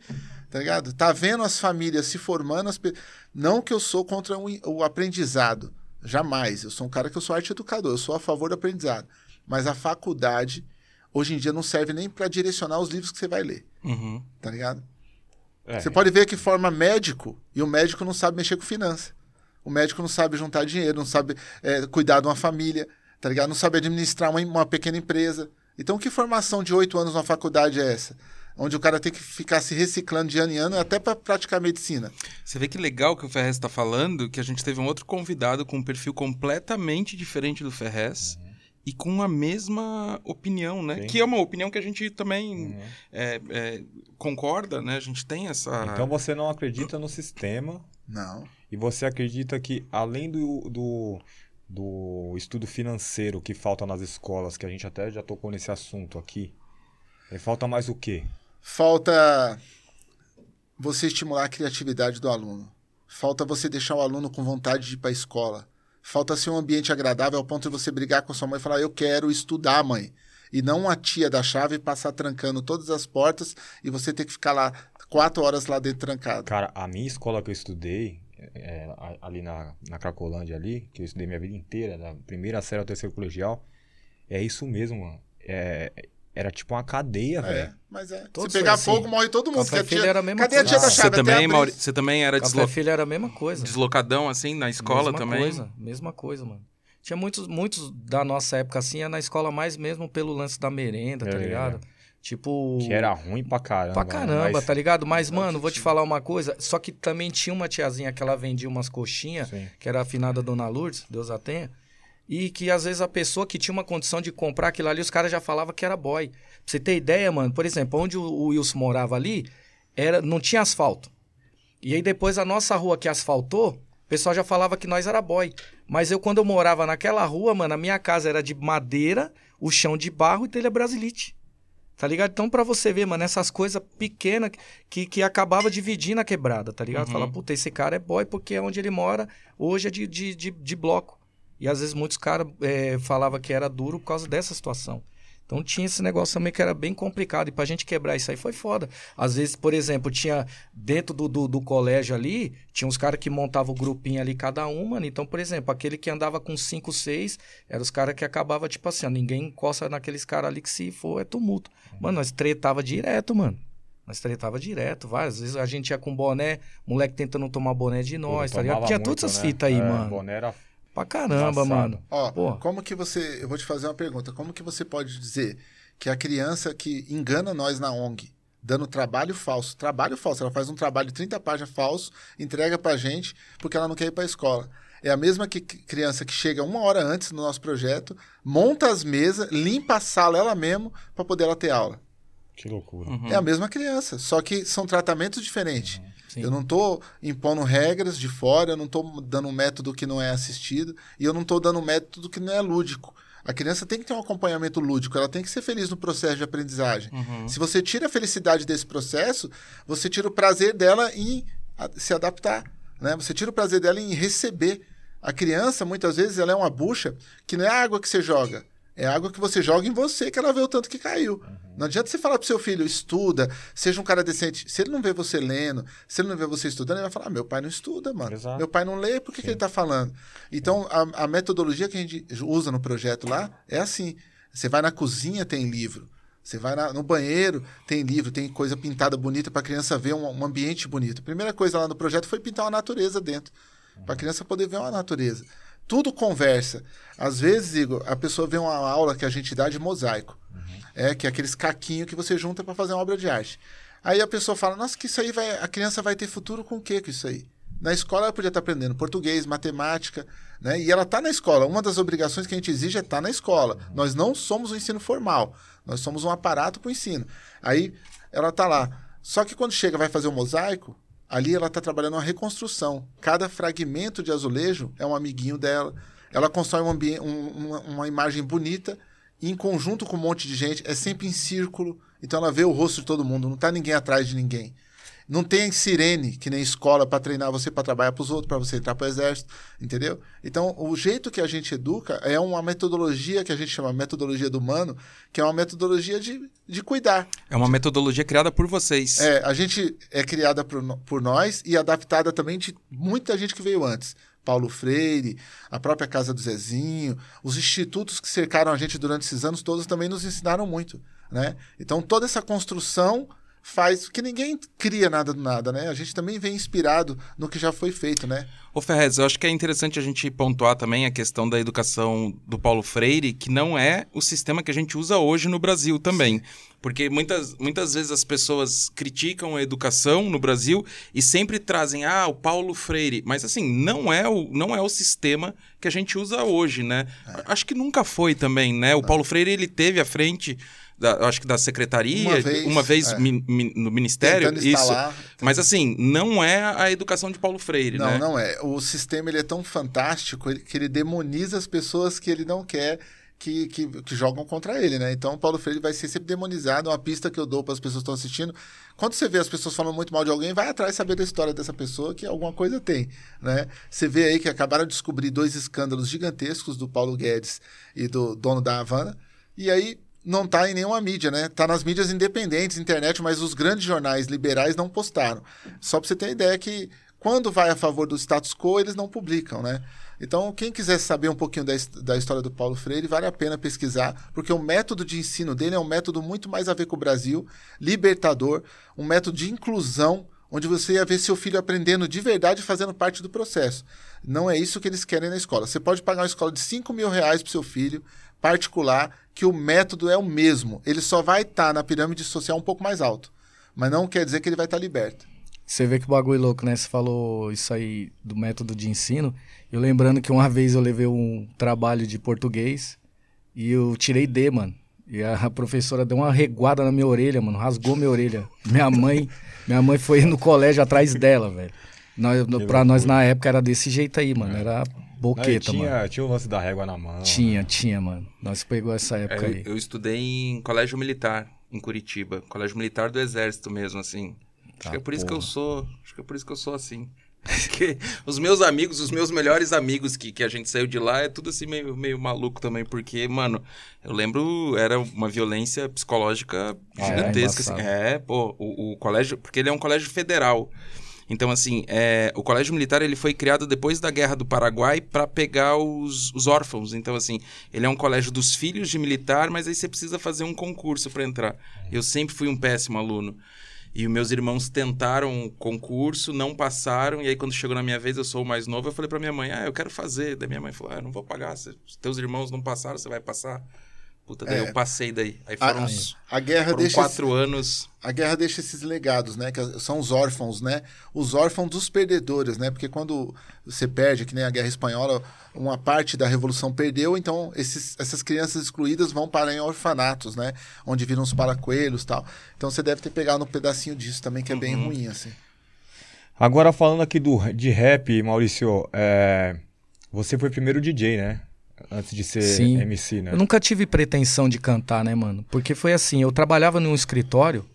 tá ligado? Tá vendo as famílias se formando. As pe... Não que eu sou contra o, o aprendizado, jamais. Eu sou um cara que eu sou arte educador, eu sou a favor do aprendizado. Mas a faculdade, hoje em dia, não serve nem para direcionar os livros que você vai ler, Uhum. tá ligado? É, Você pode ver que forma médico e o médico não sabe mexer com finança. O médico não sabe juntar dinheiro, não sabe é, cuidar de uma família, tá ligado? Não sabe administrar uma, uma pequena empresa. Então, que formação de oito anos na faculdade é essa? Onde o cara tem que ficar se reciclando de ano em ano até para praticar medicina. Você vê que legal que o Ferrez está falando, que a gente teve um outro convidado com um perfil completamente diferente do Ferrez e com a mesma opinião, né? Sim. Que é uma opinião que a gente também Uhum. é, é, concorda, né? A gente tem essa... Então você não acredita no sistema Não. e você acredita que além do, do, do estudo financeiro que falta nas escolas, que a gente até já tocou nesse assunto aqui, eh, falta mais o quê? Falta você estimular a criatividade do aluno. Falta você deixar o aluno com vontade de ir para a escola. Falta ser um ambiente agradável ao ponto de você brigar com sua mãe e falar: Eu quero estudar, mãe. E não a tia da chave passar trancando todas as portas e você ter que ficar lá quatro horas lá dentro trancado. Cara, a minha escola que eu estudei, a- ali na, na Cracolândia ali, que eu estudei minha vida inteira, da primeira série ao terceiro colegial, é isso mesmo, mano. É, era tipo uma cadeia, É, velho. mas é. Todos Se pegar assim. fogo, morre todo mundo. Café que a Filho tia- era a mesma Cadê a tia da chave? Você também, Mauri... você também era Café deslo... Filho era a mesma coisa. deslocadão, assim, na escola mesma também? Coisa, mesma coisa, mano. Tinha muitos, muitos da nossa época, assim, é na escola mais mesmo pelo lance da merenda, tá É. ligado? Tipo. Que era ruim pra caramba. Pra caramba, mas- tá ligado? Mas, mano, vou te falar uma coisa. Só que também tinha uma tiazinha que ela vendia umas coxinhas, Sim. que era a afinada Dona Lourdes, Deus a tenha. E que às vezes a pessoa que tinha uma condição de comprar aquilo ali, os caras já falavam que era boy. Pra você ter ideia, mano, por exemplo, onde o, o Wilson morava ali, era, não tinha asfalto. E aí depois a nossa rua que asfaltou, o pessoal já falava que nós era boy. Mas eu, quando eu morava naquela rua, mano, a minha casa era de madeira, o chão de barro e telha brasilite. Tá ligado? Então, pra você ver, mano, essas coisas pequenas que, que acabava dividindo a quebrada, tá ligado? Uhum. Fala, puta, esse cara é boy porque é onde ele mora hoje é de, de, de, de bloco. E às vezes muitos caras é, falavam que era duro por causa dessa situação. Então tinha esse negócio também que era bem complicado. E pra gente quebrar isso aí foi foda. Às vezes, por exemplo, tinha dentro do, do, do colégio ali, tinha uns caras que montavam o grupinho ali cada um, mano. Então, por exemplo, aquele que andava com 5, 6, eram os caras que acabava, tipo assim, ó, ninguém encosta naqueles caras ali que se for é tumulto. Mano, nós tretava direto, mano. Nós tretava direto, várias vezes a gente ia com boné, moleque tentando tomar boné de nós, Pô, tá ligado? Tinha muito, todas essas né? fitas aí, É, mano. Boné era Pra caramba, Embaçado. mano. Ó, Pô. como que você. Eu vou te fazer uma pergunta. Como que você pode dizer que a criança que engana nós na ONG, dando trabalho falso, trabalho falso, ela faz um trabalho de 30 páginas falso, entrega pra gente porque ela não quer ir pra escola. É a mesma que criança que chega uma hora antes no nosso projeto, monta as mesas, limpa a sala ela mesmo pra poder ela ter aula. Que loucura. Uhum. É a mesma criança, só que são tratamentos diferentes. Sim. Eu não estou impondo regras de fora, eu não estou dando um método que não é assistido e eu não estou dando um método que não é lúdico. A criança tem que ter um acompanhamento lúdico, ela tem que ser feliz no processo de aprendizagem. Se você tira a felicidade desse processo, você tira o prazer dela em se adaptar. Né? Você tira o prazer dela em receber. A criança, muitas vezes, ela é uma bucha que não é a água que você joga. É água que você joga em você, que ela vê o tanto que caiu. Não adianta você falar pro seu filho, estuda, seja um cara decente. Se ele não vê você lendo, se ele não vê você estudando, ele vai falar: ah, meu pai não estuda, mano. Exato. Meu pai não lê, por que, que ele tá falando? Então, a, a metodologia que a gente usa no projeto lá é assim: você vai na cozinha, tem livro. Você vai na- no banheiro, tem livro, tem coisa pintada bonita para a criança ver um, um ambiente bonito. A primeira coisa lá no projeto foi pintar uma natureza dentro, para a criança poder ver uma natureza. Tudo conversa. Às vezes, Igor, a pessoa vê uma aula que a gente dá de mosaico. É, que é aqueles caquinhos que você junta para fazer uma obra de arte. Aí a pessoa fala, nossa, que isso aí vai. A criança vai ter futuro com o quê com isso aí? Na escola ela podia estar aprendendo português, matemática, né? E ela está na escola. Uma das obrigações que a gente exige é estar na escola. Nós não somos o ensino formal. Nós somos um aparato para o ensino. Aí ela está lá. Só que quando chega vai fazer o mosaico, ali ela está trabalhando uma reconstrução. Cada fragmento de azulejo é um amiguinho dela. Ela constrói um ambiente, um- uma, uma imagem bonita em conjunto com um monte de gente, é sempre em círculo. Então ela vê o rosto de todo mundo, não tá ninguém atrás de ninguém. Não tem sirene, que nem escola, para treinar você para trabalhar para os outros, para você entrar para o exército, entendeu? Então, o jeito que a gente educa é uma metodologia que a gente chama metodologia do humano, que é uma metodologia de, de cuidar. É uma metodologia criada por vocês. É, a gente é criada por, por nós e adaptada também de muita gente que veio antes. Paulo Freire, a própria Casa do Zezinho, os institutos que cercaram a gente durante esses anos todos também nos ensinaram muito, né? Então toda essa construção faz que ninguém cria nada do nada, né? A gente também vem inspirado no que já foi feito, né? Ô Ferrez, eu acho que é interessante a gente pontuar também a questão da educação do Paulo Freire, que não é o sistema que a gente usa hoje no Brasil também. Porque muitas, muitas vezes as pessoas criticam a educação no Brasil e sempre trazem, ah, o Paulo Freire. Mas assim, não é o, não é o sistema que a gente usa hoje, né? Acho que nunca foi também, né? O Paulo Freire, ele teve à frente, da, acho que da secretaria, Uma vez, é. mi- mi- no ministério, Tentando isso. instalar. Mas assim, não é a educação de Paulo Freire, Não, né? não é. O sistema ele é tão fantástico que ele demoniza as pessoas que ele não quer que, que, que jogam contra ele, né? Então o Paulo Freire vai ser sempre demonizado. Uma pista que eu dou para as pessoas que estão assistindo. Quando você vê as pessoas falando muito mal de alguém, vai atrás saber da história dessa pessoa que alguma coisa tem, né? Você vê aí que acabaram de descobrir dois escândalos gigantescos do Paulo Guedes e do dono da Havana. E aí não tá em nenhuma mídia, né? Tá nas mídias independentes, internet, mas os grandes jornais liberais não postaram. Só para você ter ideia que quando vai a favor do status quo, eles não publicam, né? Então, quem quiser saber um pouquinho da, da história do Paulo Freire, vale a pena pesquisar, porque o método de ensino dele é um método muito mais a ver com o Brasil, libertador, um método de inclusão, onde você ia ver seu filho aprendendo de verdade fazendo parte do processo. Não é isso que eles querem na escola. Você pode pagar uma escola de 5 mil reais para seu filho, particular, que o método é o mesmo. Ele só vai estar na pirâmide social um pouco mais alto. Mas não quer dizer que ele vai estar liberto. Você vê que bagulho louco, né? Você falou isso aí do método de ensino. Eu lembrando que uma vez eu levei um trabalho de português e eu tirei D, mano. E a professora deu uma reguada na minha orelha, mano. Rasgou minha orelha. Minha mãe, minha mãe foi no colégio atrás dela, velho. Nós, pra nós na época era desse jeito aí, mano. Era Boqueta, mano. tinha, tinha o lance da régua na mão. Tinha, tinha, mano. Nós pegou essa época É, aí. eu, estudei em colégio militar, em Curitiba. Colégio militar do exército mesmo, assim. Acho Tá, que é por isso que eu porra. sou. Acho que é por isso que eu sou assim. Porque os meus amigos, os meus melhores amigos que, que a gente saiu de lá, é tudo assim meio, meio maluco também. Porque, mano, eu lembro, era uma violência psicológica Ah, é? gigantesca. assim. Embaçado. É, pô, o, o colégio. Porque ele é um colégio federal. Então, assim, é, o colégio militar ele foi criado depois da Guerra do Paraguai para pegar os, os órfãos. Então, assim, ele é um colégio dos filhos de militar, mas aí você precisa fazer um concurso para entrar. Eu sempre fui um péssimo aluno. E meus irmãos tentaram um concurso, não passaram. E aí, quando chegou na minha vez, eu sou o mais novo, eu falei pra minha mãe, ah, eu quero fazer. Daí minha mãe falou, ah, eu não vou pagar. Se teus irmãos não passaram, você vai passar. Puta, daí É. eu passei daí. Aí foram, uns, A guerra foram deixa quatro anos. a guerra deixa esses legados, né? Que são os órfãos, né? Os órfãos dos perdedores, né? Porque quando você perde, que nem a Guerra Espanhola, uma parte da Revolução perdeu, então esses, essas crianças excluídas vão parar em orfanatos, né? Onde viram os paracoelhos e tal. Então você deve ter pegado um pedacinho disso também, que é bem ruim, assim. Agora falando aqui do, de rap, Maurício, é, você foi primeiro DJ, né? Antes de ser Sim. MC, né? Eu nunca tive pretensão de cantar, né, mano? Porque foi assim, eu trabalhava num escritório.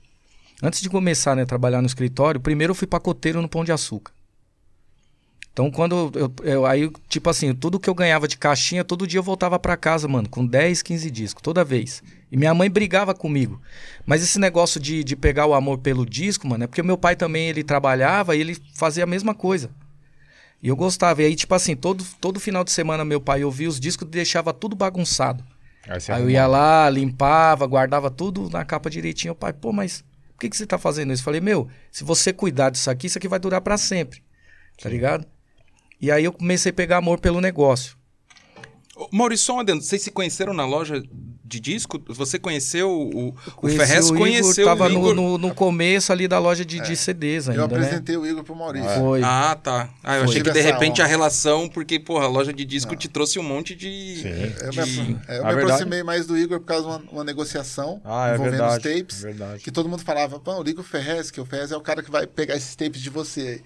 Antes de começar, né, a trabalhar no escritório, primeiro eu fui pacoteiro no Pão de Açúcar. Então, quando eu, eu- aí, tipo assim, tudo que eu ganhava de caixinha, todo dia eu voltava pra casa, mano, com 10, 15 discos, toda vez. E minha mãe brigava comigo. Mas esse negócio de, de pegar o amor pelo disco, mano, é porque meu pai também, ele trabalhava e ele fazia a mesma coisa. E eu gostava. E aí, tipo assim, todo, todo final de semana meu pai ouvia os discos e deixava tudo bagunçado. Aí Aí eu ia lá, limpava, guardava tudo na capa direitinho. O pai, pô, mas por que, que você tá fazendo isso? Eu falei, meu, se você cuidar disso aqui, isso aqui vai durar pra sempre. Tá ligado? E aí eu comecei a pegar amor pelo negócio. Ô, Maurício, só um adendo. Vocês se conheceram na loja de disco? Você conheceu o, o Ferrez? o Igor, conheceu tava o Igor? no, no, no começo ali da loja de, de CDs Eu ainda, né? apresentei o Igor pro Maurício. Foi. Ah, tá. Ah, eu Foi. achei que de repente a relação, porque, porra, a loja de disco te trouxe um monte de. Sim. Eu de- me, apro- é, eu me aproximei mais do Igor por causa de uma, uma negociação Ah, é envolvendo verdade. os tapes. verdade. Que todo mundo falava, pô, liga o Ferrez, que o Ferrez é o cara que vai pegar esses tapes de você.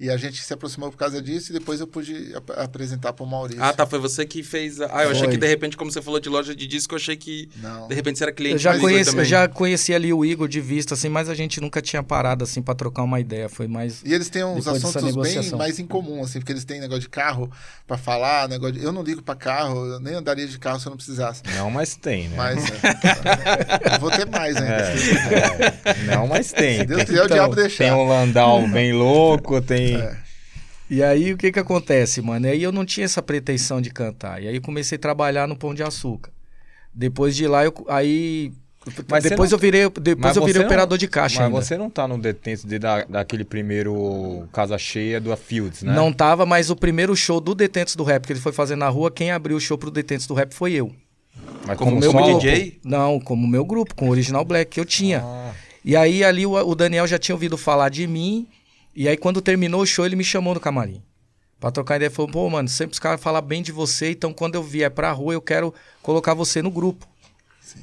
E a gente se aproximou por causa disso e depois eu pude ap- apresentar pro Maurício. Ah, tá. Foi você que fez. a- Ah, eu achei Foi. que de repente, como você falou de loja de disco, eu achei que Não. de repente você era cliente Eu já, conheci, eu já conheci ali o Igor de vista, assim, mas a gente nunca tinha parado assim pra trocar uma ideia. Foi mais. E eles têm uns assuntos bem mais em comum, assim, porque eles têm negócio de carro pra falar, negócio de... Eu não ligo pra carro, eu nem andaria de carro se eu não precisasse. Não, mas tem, né? Mas é, eu vou ter mais ainda. quiser. É, não, mas tem. Se Deus tem, quiser, o Então, diabo deixar. tem um Landau bem louco, tem. É. E aí o que que acontece, mano? E aí eu não tinha essa pretensão de cantar. E aí eu comecei a trabalhar no Pão de Açúcar. Depois de lá eu aí Mas depois você eu virei depois Mas eu virei operador não- de caixa Mas ainda. você não tá no detento de da, daquele primeiro Casa Cheia do Fields, né? Não tava, mas o primeiro show do Detentos do Rap que ele foi fazer na rua, quem abriu o show pro Detentos do Rap foi eu. Mas Como como, meu solo? DJ? Não, como meu grupo, com o Original Black que eu tinha. Ah, E aí ali o, o Daniel já tinha ouvido falar de mim. E aí quando terminou o show, ele me chamou no camarim. Pra trocar ideia, falou, pô, mano, sempre os caras falam bem de você, então quando eu vier pra rua, eu quero colocar você no grupo.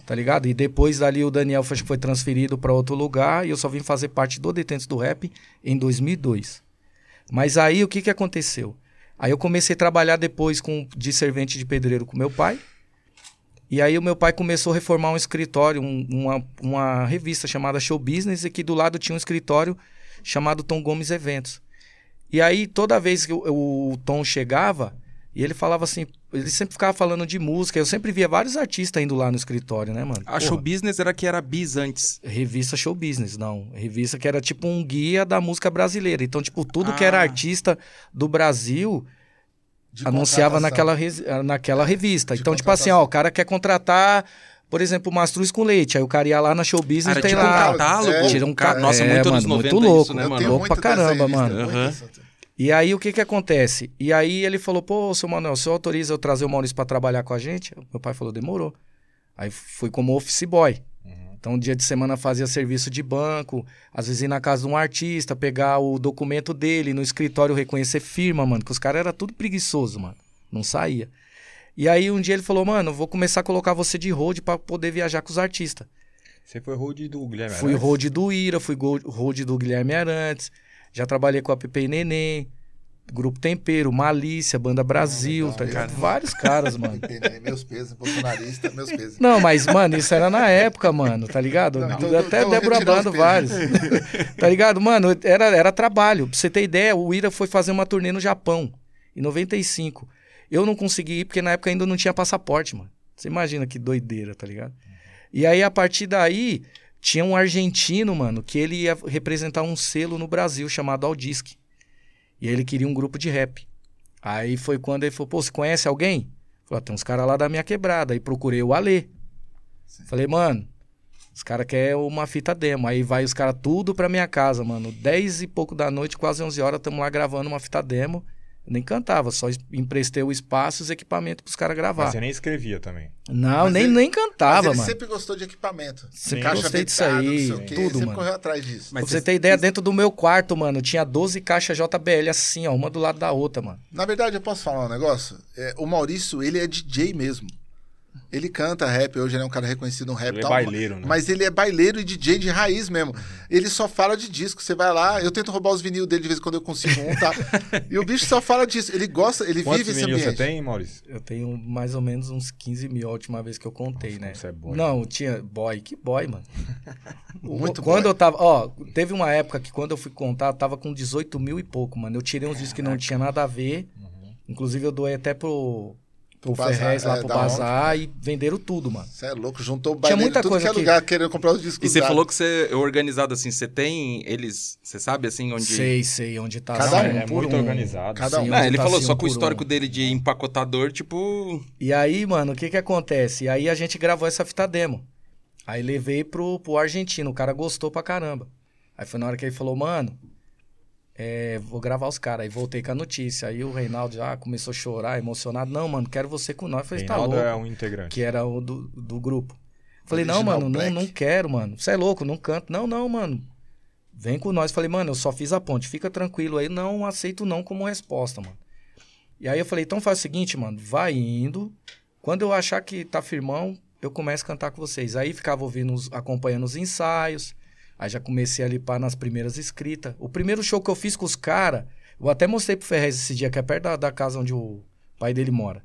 Tá ligado? E depois dali o Daniel foi, que foi transferido pra outro lugar e eu só vim fazer parte do Detentos do Rap em 2002. Mas aí o que que aconteceu? Aí eu comecei a trabalhar depois com, de servente de pedreiro com meu pai. E aí o meu pai começou a reformar um escritório, um- uma, uma revista chamada Show Business, e aqui do lado tinha um escritório chamado Tom Gomes Eventos. E aí toda vez que o, o Tom chegava, e ele falava assim, ele sempre ficava falando de música, eu sempre via vários artistas indo lá no escritório, né, mano? A Porra, show business era que era bis antes. Revista Show Business, não. Revista que era tipo um guia da música brasileira. Então, tipo, tudo que era Ah. artista do Brasil De anunciava naquela, ah, naquela revista. De então, tipo assim, ó, o cara quer contratar, por exemplo, Mastruz com leite. Aí o cara ia lá na show business Era tem tipo lá. um catálogo. É, Tira um Ca- ca- Nossa, é, muito anos mano, 90 muito louco. isso, né, mano? Louco pra caramba, revista, mano. dessa- E aí o que que acontece? E aí ele falou, pô, seu Manuel, você autoriza eu trazer o Maurício pra trabalhar com a gente? Meu pai falou, demorou. Aí fui como office boy. Então, dia de semana fazia serviço de banco, às vezes ir na casa de um artista, pegar o documento dele, no escritório reconhecer firma, mano, que os caras eram tudo preguiçoso, mano. Não saía. E aí um dia ele falou, mano, vou começar a colocar você de road pra poder viajar com os artistas. Você foi road do Guilherme Fui Arantes? road do Ira, fui road do Guilherme Arantes, já trabalhei com a Pepe e Neném, Grupo Tempero, Malícia, Banda Brasil, legal, tá ligado? legal. Vários caras, mano. Entendi, Meus pesos, bolsonarista, meus pesos. Não, mas, mano, isso era na época, mano, tá ligado? Não, então- Até então vou Débora Bando, vários. tá ligado? Mano, era, era trabalho. Pra você ter ideia, o Ira foi fazer uma turnê no Japão, em 95. Eu não consegui ir porque na época ainda não tinha passaporte, mano. Você imagina que doideira, tá ligado? E aí, a partir daí, tinha um argentino, mano, que ele ia representar um selo no Brasil chamado Aldisc. E aí ele queria um grupo de rap. Aí foi quando ele falou, pô, você conhece alguém? Falei, ah, tem uns caras lá da minha quebrada. Aí procurei o Alê. Falei, mano, Os caras querem uma fita demo. Aí vai os caras tudo pra minha casa, mano. 10 e pouco da noite, quase 11 horas, tamo lá gravando uma fita demo. Nem cantava, só es- emprestei o espaço e os equipamentos pros caras gravar. Mas você nem escrevia também. Não, Mas nem, ele- nem Mas cantava, ele mano. sempre gostou de equipamento. Sempre Caixa gostei disso aí, tudo, sempre mano. correu atrás disso. Mas pra você ter ideia, dentro do meu quarto, mano, tinha 12 caixas JBL assim, ó, uma do lado da outra, mano. Na verdade, eu posso falar um negócio? É, o Maurício, ele é DJ mesmo. Ele canta rap, hoje ele é um cara reconhecido no rap. Ele é tal, baileiro, né? Mas ele é baileiro e DJ de raiz mesmo. Ele só fala de disco. Você vai lá, eu tento roubar os vinil dele de vez em quando eu consigo um, tá? e o bicho só fala disso. Ele gosta, ele Quantos vive esse vinil ambiente. você tem, Maurício? Eu tenho mais ou menos uns 15 mil a última vez que eu contei, Nossa, né? você é boy. Não, tinha. Boy, que boy, mano. Muito quando boy. eu tava. Ó, teve uma época que quando eu fui contar, eu tava com 18 mil e pouco, mano. Eu tirei uns discos que não tinha nada a ver. Inclusive, eu doei até pro. Pro, Ferrez lá é, pro bazar e venderam tudo, mano. Você é louco, juntou o baileiro muita tudo coisa que é que- lugar querendo comprar os discos E você falou que você é organizado assim, você tem eles, você sabe assim onde... Sei, sei onde tá. Cada assim, um, é por muito um. organizado. Cada um. Sim, onde ele tá falou assim, só um com o histórico um. dele de empacotador, tipo... E aí, mano, o que que acontece? E aí a gente gravou essa fita demo. Aí levei pro, pro argentino, o cara gostou pra caramba. Aí foi na hora que ele falou, mano, é, vou gravar os caras. Aí voltei com a notícia. Aí o Reinaldo já começou a chorar, emocionado. Não, mano, quero você com nós. Eu falei, tá Reinaldo louco. é um integrante. Que era o do, do grupo. Falei, não, Original mano, não, não quero, mano. Você é louco, não canto. Não, não, mano. Vem com nós. Falei, mano, eu só fiz a ponte. Fica tranquilo aí. Não aceito não como resposta, mano. E aí eu falei, então faz o seguinte, mano. Vai indo. Quando eu achar que tá firmão, eu começo a cantar com vocês. Aí ficava ouvindo, os- acompanhando os ensaios. Aí já comecei a limpar nas primeiras escritas. O primeiro show que eu fiz com os caras, eu até mostrei pro Ferrez esse dia, que é perto da, da casa onde o pai dele mora.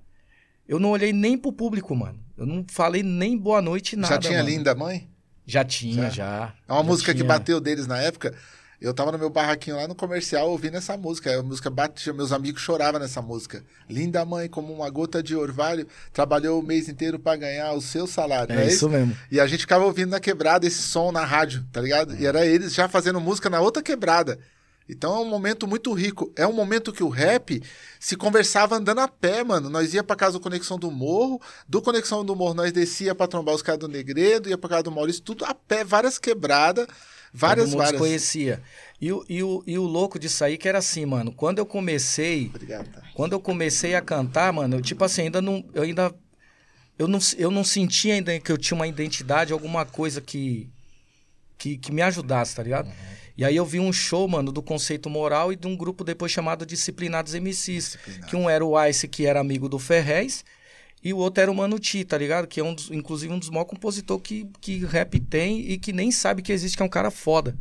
Eu não olhei nem pro público, mano. Eu não falei nem boa noite, nada. Já tinha mano. Linda Mãe? Já tinha, Já? já. É uma Já música que tinha. bateu deles na época. Eu tava no meu barraquinho lá no comercial ouvindo essa música. A música batia, meus amigos choravam nessa música. Linda mãe, como uma gota de orvalho, trabalhou o mês inteiro pra ganhar o seu salário. não É isso mesmo. E a gente ficava ouvindo na quebrada esse som na rádio, tá ligado? E era eles já fazendo música na outra quebrada. Então é um momento muito rico. É um momento que o rap se conversava andando a pé, mano. Nós ia pra casa do Conexão do Morro, do Conexão do Morro nós descia pra trombar os caras do Negredo, ia pra casa do Maurício, tudo a pé, várias quebradas, várias, Todo mundo várias. conhecia. E, o- e, o, e o louco disso aí que era assim, mano. Quando eu comecei, Obrigado. tá? quando eu comecei a cantar, mano, eu, tipo assim, ainda não. Eu ainda. Eu não, eu não sentia ainda que eu tinha uma identidade, alguma coisa que. Que, que me ajudasse, tá ligado? E aí eu vi um show, mano, do Conceito Moral e de um grupo depois chamado Disciplinados MCs. Que um era o Ice, que era amigo do Ferrez, e o outro era o Mano Ti, tá ligado? Que é um dos, inclusive um dos maiores compositores que, que rap tem e que nem sabe que existe, que é um cara foda.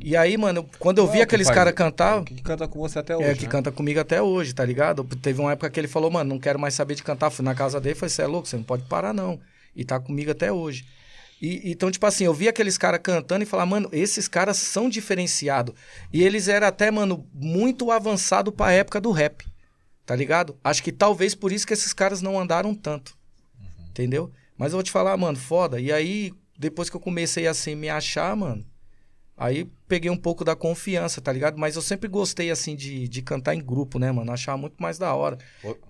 E aí, mano, quando eu vi é aqueles caras cantar, que canta com você até hoje, é, que né? canta comigo até hoje, tá ligado? Teve uma época que ele falou, mano, não quero mais saber de cantar. Fui na casa dele e falei, você é louco, você não pode parar, não. E tá comigo até hoje. E, então, tipo assim, eu vi aqueles caras cantando e falar, mano, esses caras são diferenciados. E eles eram até, mano, muito avançado pra época do rap. Tá ligado? Acho que talvez por isso que esses caras não andaram tanto. Entendeu? Mas eu vou te falar, mano, foda. E aí, depois que eu comecei assim, me achar, mano, Aí peguei um pouco da confiança, tá ligado? Mas eu sempre gostei, assim, de, de cantar em grupo, né, mano? Achava muito mais da hora.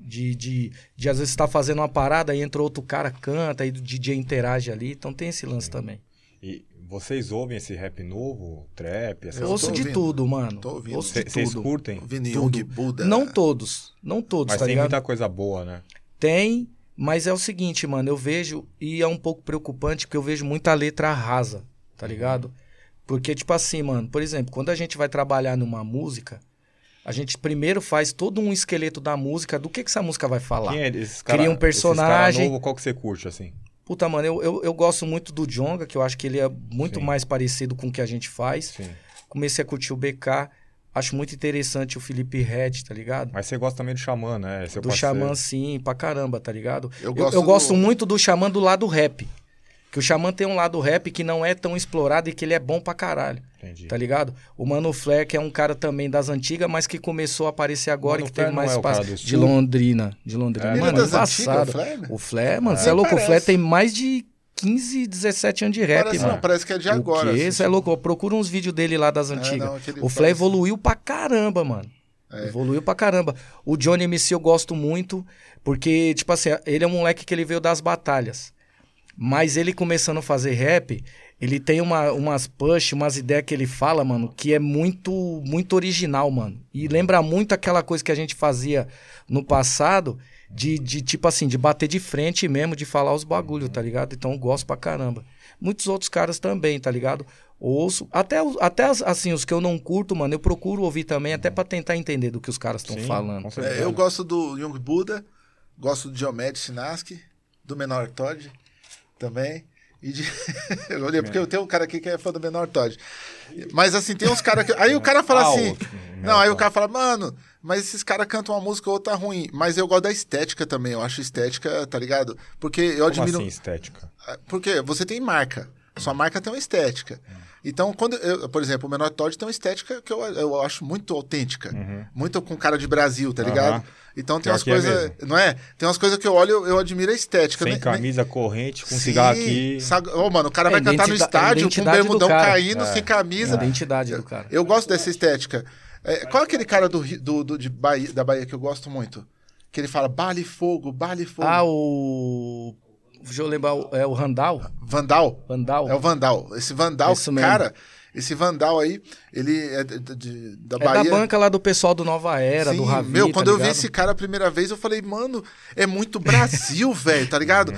De, de, de às vezes, estar fazendo uma parada, aí entra outro cara, canta, aí o DJ interage ali. Então tem esse lance também. E vocês ouvem esse rap novo, trap, essas Eu Ouço de ouvindo. tudo, mano. Tô ouvindo. Ouço de Vocês tudo. curtem? Tudo. Jung, Buda. Não todos. Não todos, Mas tá tem ligado? muita coisa boa, né? Tem, mas é o seguinte, mano, eu vejo, e é um pouco preocupante, porque eu vejo muita letra rasa, tá ligado? Porque, tipo assim, mano, por exemplo, quando a gente vai trabalhar numa música, a gente primeiro faz todo um esqueleto da música, do que, que essa música vai falar. Quem é esses cara, Cria um esses cara personagem. novo, qual que você curte, assim? Puta, mano, eu, eu, eu gosto muito do Jonga, que eu acho que ele é muito Sim. mais parecido com o que a gente faz. Sim. Comecei a curtir o BK, acho muito interessante o Felipe Red, tá ligado? Mas você gosta também do Xamã, né? Seu do parceiro. Xamã, sim, pra caramba, tá ligado? Eu Eu, gosto eu gosto do- muito do Xamã do lado rap. Que o Xamã tem um lado rap que não é tão explorado e que ele é bom pra caralho, Entendi. tá ligado? O Mano Flair, que é um cara também das antigas, mas que começou a aparecer agora Mano e que teve Flair mais não é o espaço. De? Londrina. De Londrina. É. Ele é Mano, das antigas, o Flair, né? O Flair, mano, É, você é louco? O parece. Flair tem mais de 15, 17 anos de rap, Parece, mano. não, parece que é de agora. O quê? assim, é louco? Procura uns vídeos dele lá das antigas. não, o Flair parece- evoluiu pra caramba, mano. É. Evoluiu pra caramba. O Johnny MC eu gosto muito, porque, tipo assim, ele é um moleque que ele veio das batalhas. Mas ele começando a fazer rap, ele tem uma, umas push, umas ideias que ele fala, mano, que é muito, muito original, mano. E lembra muito aquela coisa que a gente fazia no passado, de, de tipo assim, de bater de frente mesmo, de falar os bagulho, tá ligado? Então eu gosto pra caramba. Muitos outros caras também, tá ligado? Ouço. Até, os- até as- assim, os que eu não curto, mano, eu procuro ouvir também, até pra tentar entender do que os caras estão falando. É, eu gosto do Young Buddha, gosto do Diomedes Sinaski, do Menor Todd também. E de... eu olhei porque eu tenho um cara aqui que é fã do Menor Todd. Mas assim, tem uns caras que. Aí o cara fala Ah, assim. outro. Não, aí o cara fala, mano, mas esses caras cantam uma música ou outra ruim. Mas eu gosto da estética também. Eu acho estética, tá ligado? Porque eu Como admiro. assim, estética? Porque você tem marca. Sua marca tem uma estética. Então, quando eu, por exemplo, o Menor Todd tem uma estética que eu, eu acho muito autêntica. Muito com cara de Brasil, tá ligado? Aham. Então tem Pior umas é coisas. mesmo. não é? Tem umas coisas que eu olho eu, eu admiro a estética. Sem Nem- camisa, corrente, com nem- cigarro Sim, aqui. sabe- Ô, mano, o cara É, vai cantar no estádio com o bermudão cara. caindo, É. sem camisa. A identidade do cara. Eu gosto dessa estética. É, qual é aquele cara do, do, do- de Bahia, da Bahia que eu gosto muito? Que ele fala bale fogo, bale fogo. Ah, o. Deixa eu lembrar, o- é o Randall? Vandal. Vandal? É o Vandal. Esse Vandal, Isso mesmo. Esse Vandal aí, ele é de, de- da É Bahia. da banca lá do pessoal do Nova Era, Sim, do Ravi, meu, tá quando eu vi esse cara a primeira vez, eu falei, mano, é muito Brasil, velho, tá ligado?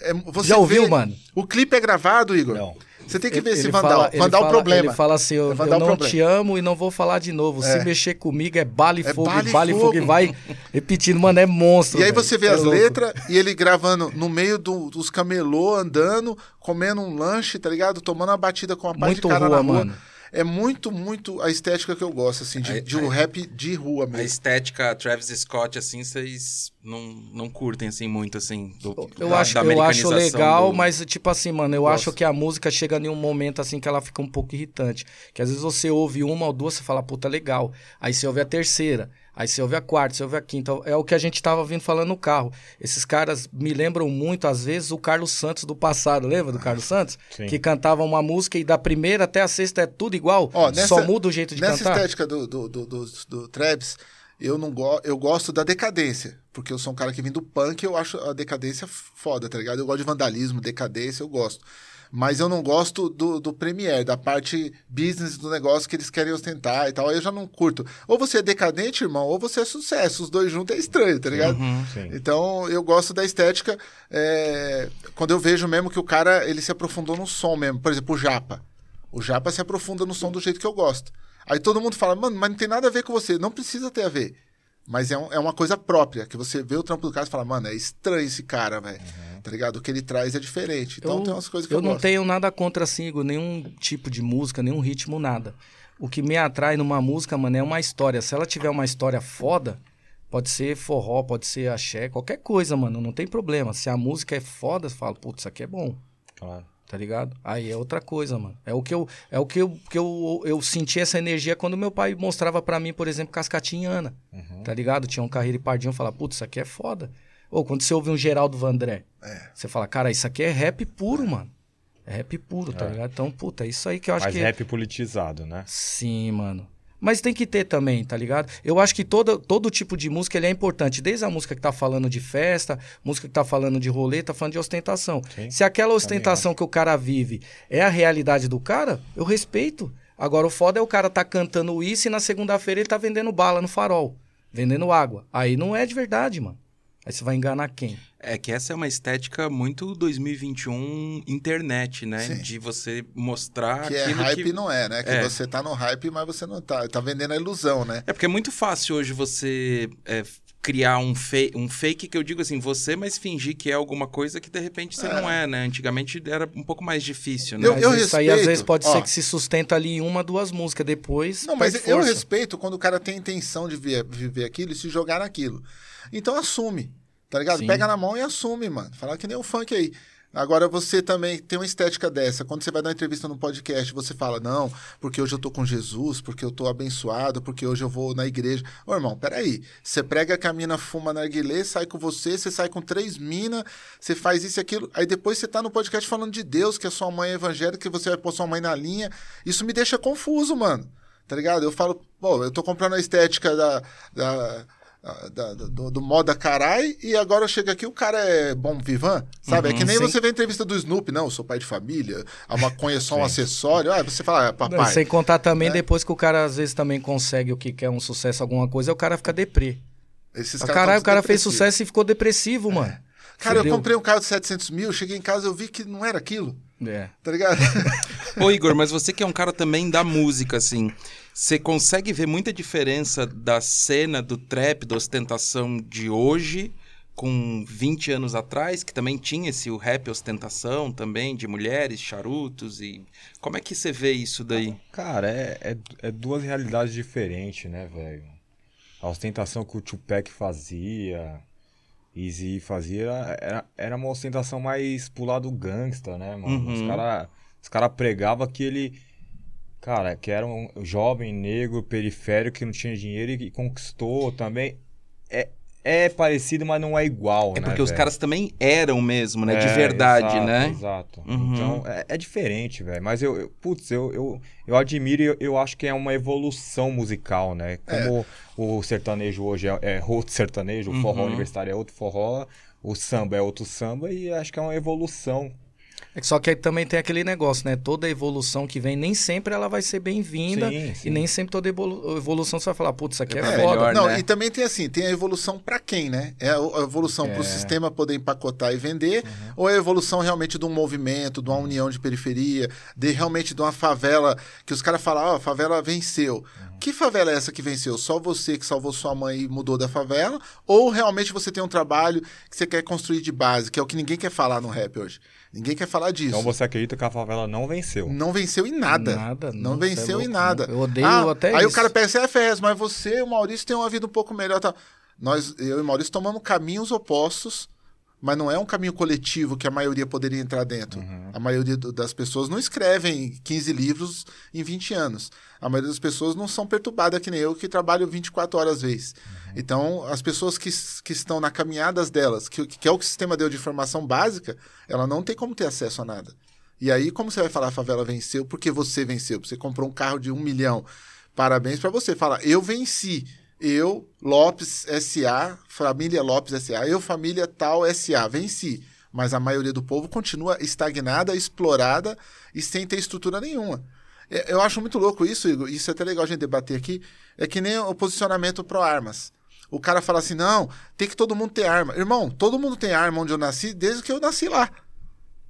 É, você Já ouviu, vê- mano? O clipe é gravado, Igor? Não. Você tem que ver Ele- esse Vandal. fala- Vandal fala- problema. Ele fala assim, eu, É Vandal eu não problema. te amo e não vou falar de novo. Se É. mexer comigo é bala e É fogo, bala e bala e fogo. E fogo. vai repetindo, mano, é monstro. E aí você vê É as letras e ele gravando no meio do- dos camelô, andando, comendo um lanche, tá ligado? Tomando uma batida com uma paz Muito de cara rua, na rua. mano. É muito, muito a estética que eu gosto, assim, de, Aí- de um aí- rap de rua A mesmo. estética Travis Scott, assim, vocês não, não curtem, assim, muito, assim, do, Eu da- acho, da eu acho legal, do- mas tipo assim, mano, eu Gosto. acho que a música chega em um momento assim que ela fica um pouco irritante. Que às vezes você ouve uma ou duas, você fala, puta, legal. Aí você ouve a terceira, aí você ouve a quarta, você ouve a quinta. É o que a gente tava vindo falando no carro. Esses caras me lembram muito, às vezes, o Carlos Santos do passado. Lembra do Carlos Santos? Sim. Que cantava uma música e da primeira até a sexta é tudo igual. Ó, nessa- só muda o jeito de Nessa cantar. estética do, do, do, do, do Travis, eu não go eu gosto da decadência. Porque eu sou um cara que vem do punk eu acho a decadência foda, tá ligado? Eu gosto de vandalismo, decadência, eu gosto. Mas eu não gosto do, do Premiere, da parte business do negócio que eles querem ostentar e tal. Aí eu já não curto. Ou você é decadente, irmão, ou você é sucesso. Os dois juntos é estranho, tá ligado? Sim. Então eu gosto da estética é, quando eu vejo mesmo que o cara ele se aprofundou no som mesmo. Por exemplo, o Japa. O Japa se aprofunda no som do jeito que eu gosto. Aí todo mundo fala, mano, mas não tem nada a ver com você. Não precisa ter a ver. Mas é, um- é uma coisa própria, que você vê o trampo do cara e fala, mano, é estranho esse cara, velho. Tá ligado? O que ele traz é diferente. Então tem umas coisas que eu, eu não gosto. tenho nada contra, assim, Igor, nenhum tipo de música, nenhum ritmo, nada. O que me atrai numa música, mano, é uma história. Se ela tiver uma história foda, pode ser forró, pode ser axé, qualquer coisa, mano, não tem problema. Se a música é foda, você fala, putz, isso aqui é bom, Claro. Tá ligado? Aí é outra coisa, mano. É o que eu, é o que eu, que eu, eu senti essa energia quando meu pai mostrava pra mim, por exemplo, Cascatinhana, tá ligado? Tinha um carreiro e pardinho, eu falava, putz, isso aqui é foda. Ou quando você ouve um Geraldo Vandré, você fala, cara, isso aqui é rap puro, mano. É rap puro, tá ligado? Então, puta, é isso aí que eu acho Mas que. rap politizado, né? Sim, mano. Mas tem que ter também, tá ligado? Eu acho que todo, todo tipo de música ele é importante. Desde a música que tá falando de festa, música que tá falando de rolê, tá falando de ostentação. Sim, Se aquela ostentação que o cara vive é a realidade do cara, eu respeito. Agora, o foda é o cara tá cantando isso e na segunda-feira ele tá vendendo bala no farol, vendendo água. Aí não é de verdade, mano. Aí você vai enganar quem? É que essa é uma estética muito 2021 internet, né? Sim. De você mostrar Que é hype que... não é, né? Que É. você tá no hype, mas você não tá. Tá vendendo a ilusão, né? É porque é muito fácil hoje você é, criar um, fe... um fake que eu digo assim, você, mas fingir que é alguma coisa que de repente você não é, né? Antigamente era um pouco mais difícil, né? Eu- eu isso aí às respeito. vezes pode Ó. ser que se sustenta ali em uma, duas músicas. Depois. Não, mas eu respeito quando o cara tem intenção de ver- viver aquilo e se jogar naquilo. Então assume, tá ligado? Sim. Pega na mão e assume, mano. Fala que nem o funk aí. Agora você também tem uma estética dessa. Quando você vai dar uma entrevista no podcast, você fala, não, porque hoje eu tô com Jesus, porque eu tô abençoado, porque hoje eu vou na igreja. Ô, irmão, peraí. Você prega que a mina fuma narguilé, sai com você, você sai com três minas, você faz isso e aquilo. Aí depois você tá no podcast falando de Deus, que a sua mãe é evangélica, que você vai pôr sua mãe na linha. Isso me deixa confuso, mano. Tá ligado? Eu falo, pô, eu tô comprando a estética da. da da- do, do moda carai, e agora chega aqui o cara é bom vivan, sabe? é que nem sim. você vê a entrevista do Snoop, não, eu sou pai de família, a maconha é só um acessório. Ah, você fala, ah, papai. Sem contar também, É. depois que o cara às vezes também consegue o que quer um sucesso, alguma coisa, o cara fica deprê. Esses Ah, Caralho, o cara fez sucesso e ficou depressivo, mano. Cara, eu Entendeu? comprei um carro de 700 mil, cheguei em casa eu vi que não era aquilo, É. tá ligado? Ô, Igor, mas você que é um cara também da música, assim, você consegue ver muita diferença da cena do trap, da ostentação de hoje com 20 anos atrás, que também tinha esse o rap ostentação também, de mulheres, charutos e... Como é que você vê isso daí? Cara, é, é, é duas realidades diferentes, né, velho? A ostentação que o Tupac fazia, Easy fazia, era, era uma ostentação mais pro lado gangsta, né, mano? Os Uhum. caras os cara pregavam que ele, cara, que era um jovem negro periférico que não tinha dinheiro e conquistou também. É, é parecido, mas não é igual, É né, porque os caras também eram mesmo, né? de É, verdade, exato, né? Exato. Uhum. Então, é, é diferente, velho. Mas eu, eu- putz, eu, eu, eu admiro e eu, eu acho que é uma evolução musical, né? Como o sertanejo hoje é, é outro sertanejo, o forró Uhum. universitário é outro forró, o samba é outro samba, e acho que é uma evolução. É que Só que aí também tem aquele negócio, né? Toda evolução que vem, nem sempre ela vai ser bem-vinda. E nem sempre toda evolu- evolução você vai falar, putz, isso aqui é, É, foda. melhor, não, né? e também tem assim, tem a evolução pra quem, né? É a a evolução pro sistema poder empacotar e vender, ou é a evolução realmente de um movimento, de uma união de periferia, de realmente de uma favela que os caras falam, ó, a favela venceu. Que favela é essa que venceu? Só você que salvou sua mãe e mudou da favela? Ou realmente você tem um trabalho que você quer construir de base, que é o que ninguém quer falar no rap hoje? Ninguém quer falar disso. Então você acredita que a favela não venceu. Não venceu em nada. Nada, não, não, venceu é em nada. não. Eu odeio Ah, até Aí o isso. cara pega assim, é FS, mas você e o Maurício tem uma vida um pouco melhor. Tá? Nós, eu e o Maurício tomamos caminhos opostos, mas não é um caminho coletivo que a maioria poderia entrar dentro. A maioria do- das pessoas não escrevem 15 livros em 20 anos. A maioria das pessoas não são perturbadas que nem eu, que trabalho 24 horas vez. Então, as pessoas que, que estão na caminhadas delas, que, que é o que o sistema deu de informação básica, ela não tem como ter acesso a nada. E aí, como você vai falar a favela venceu porque você venceu? Você comprou um carro de um milhão. Parabéns pra você. Fala, eu venci. Eu, Lopes SA, família Lopes SA, eu, família tal SA, venci. Mas a maioria do povo continua estagnada, explorada e sem ter estrutura nenhuma. É, Eu acho muito louco isso, Igor. Isso é até legal a gente debater aqui. É que nem o posicionamento pró-armas. O cara fala assim: não, tem que todo mundo ter arma. Irmão, todo mundo tem arma onde eu nasci, desde que eu nasci lá.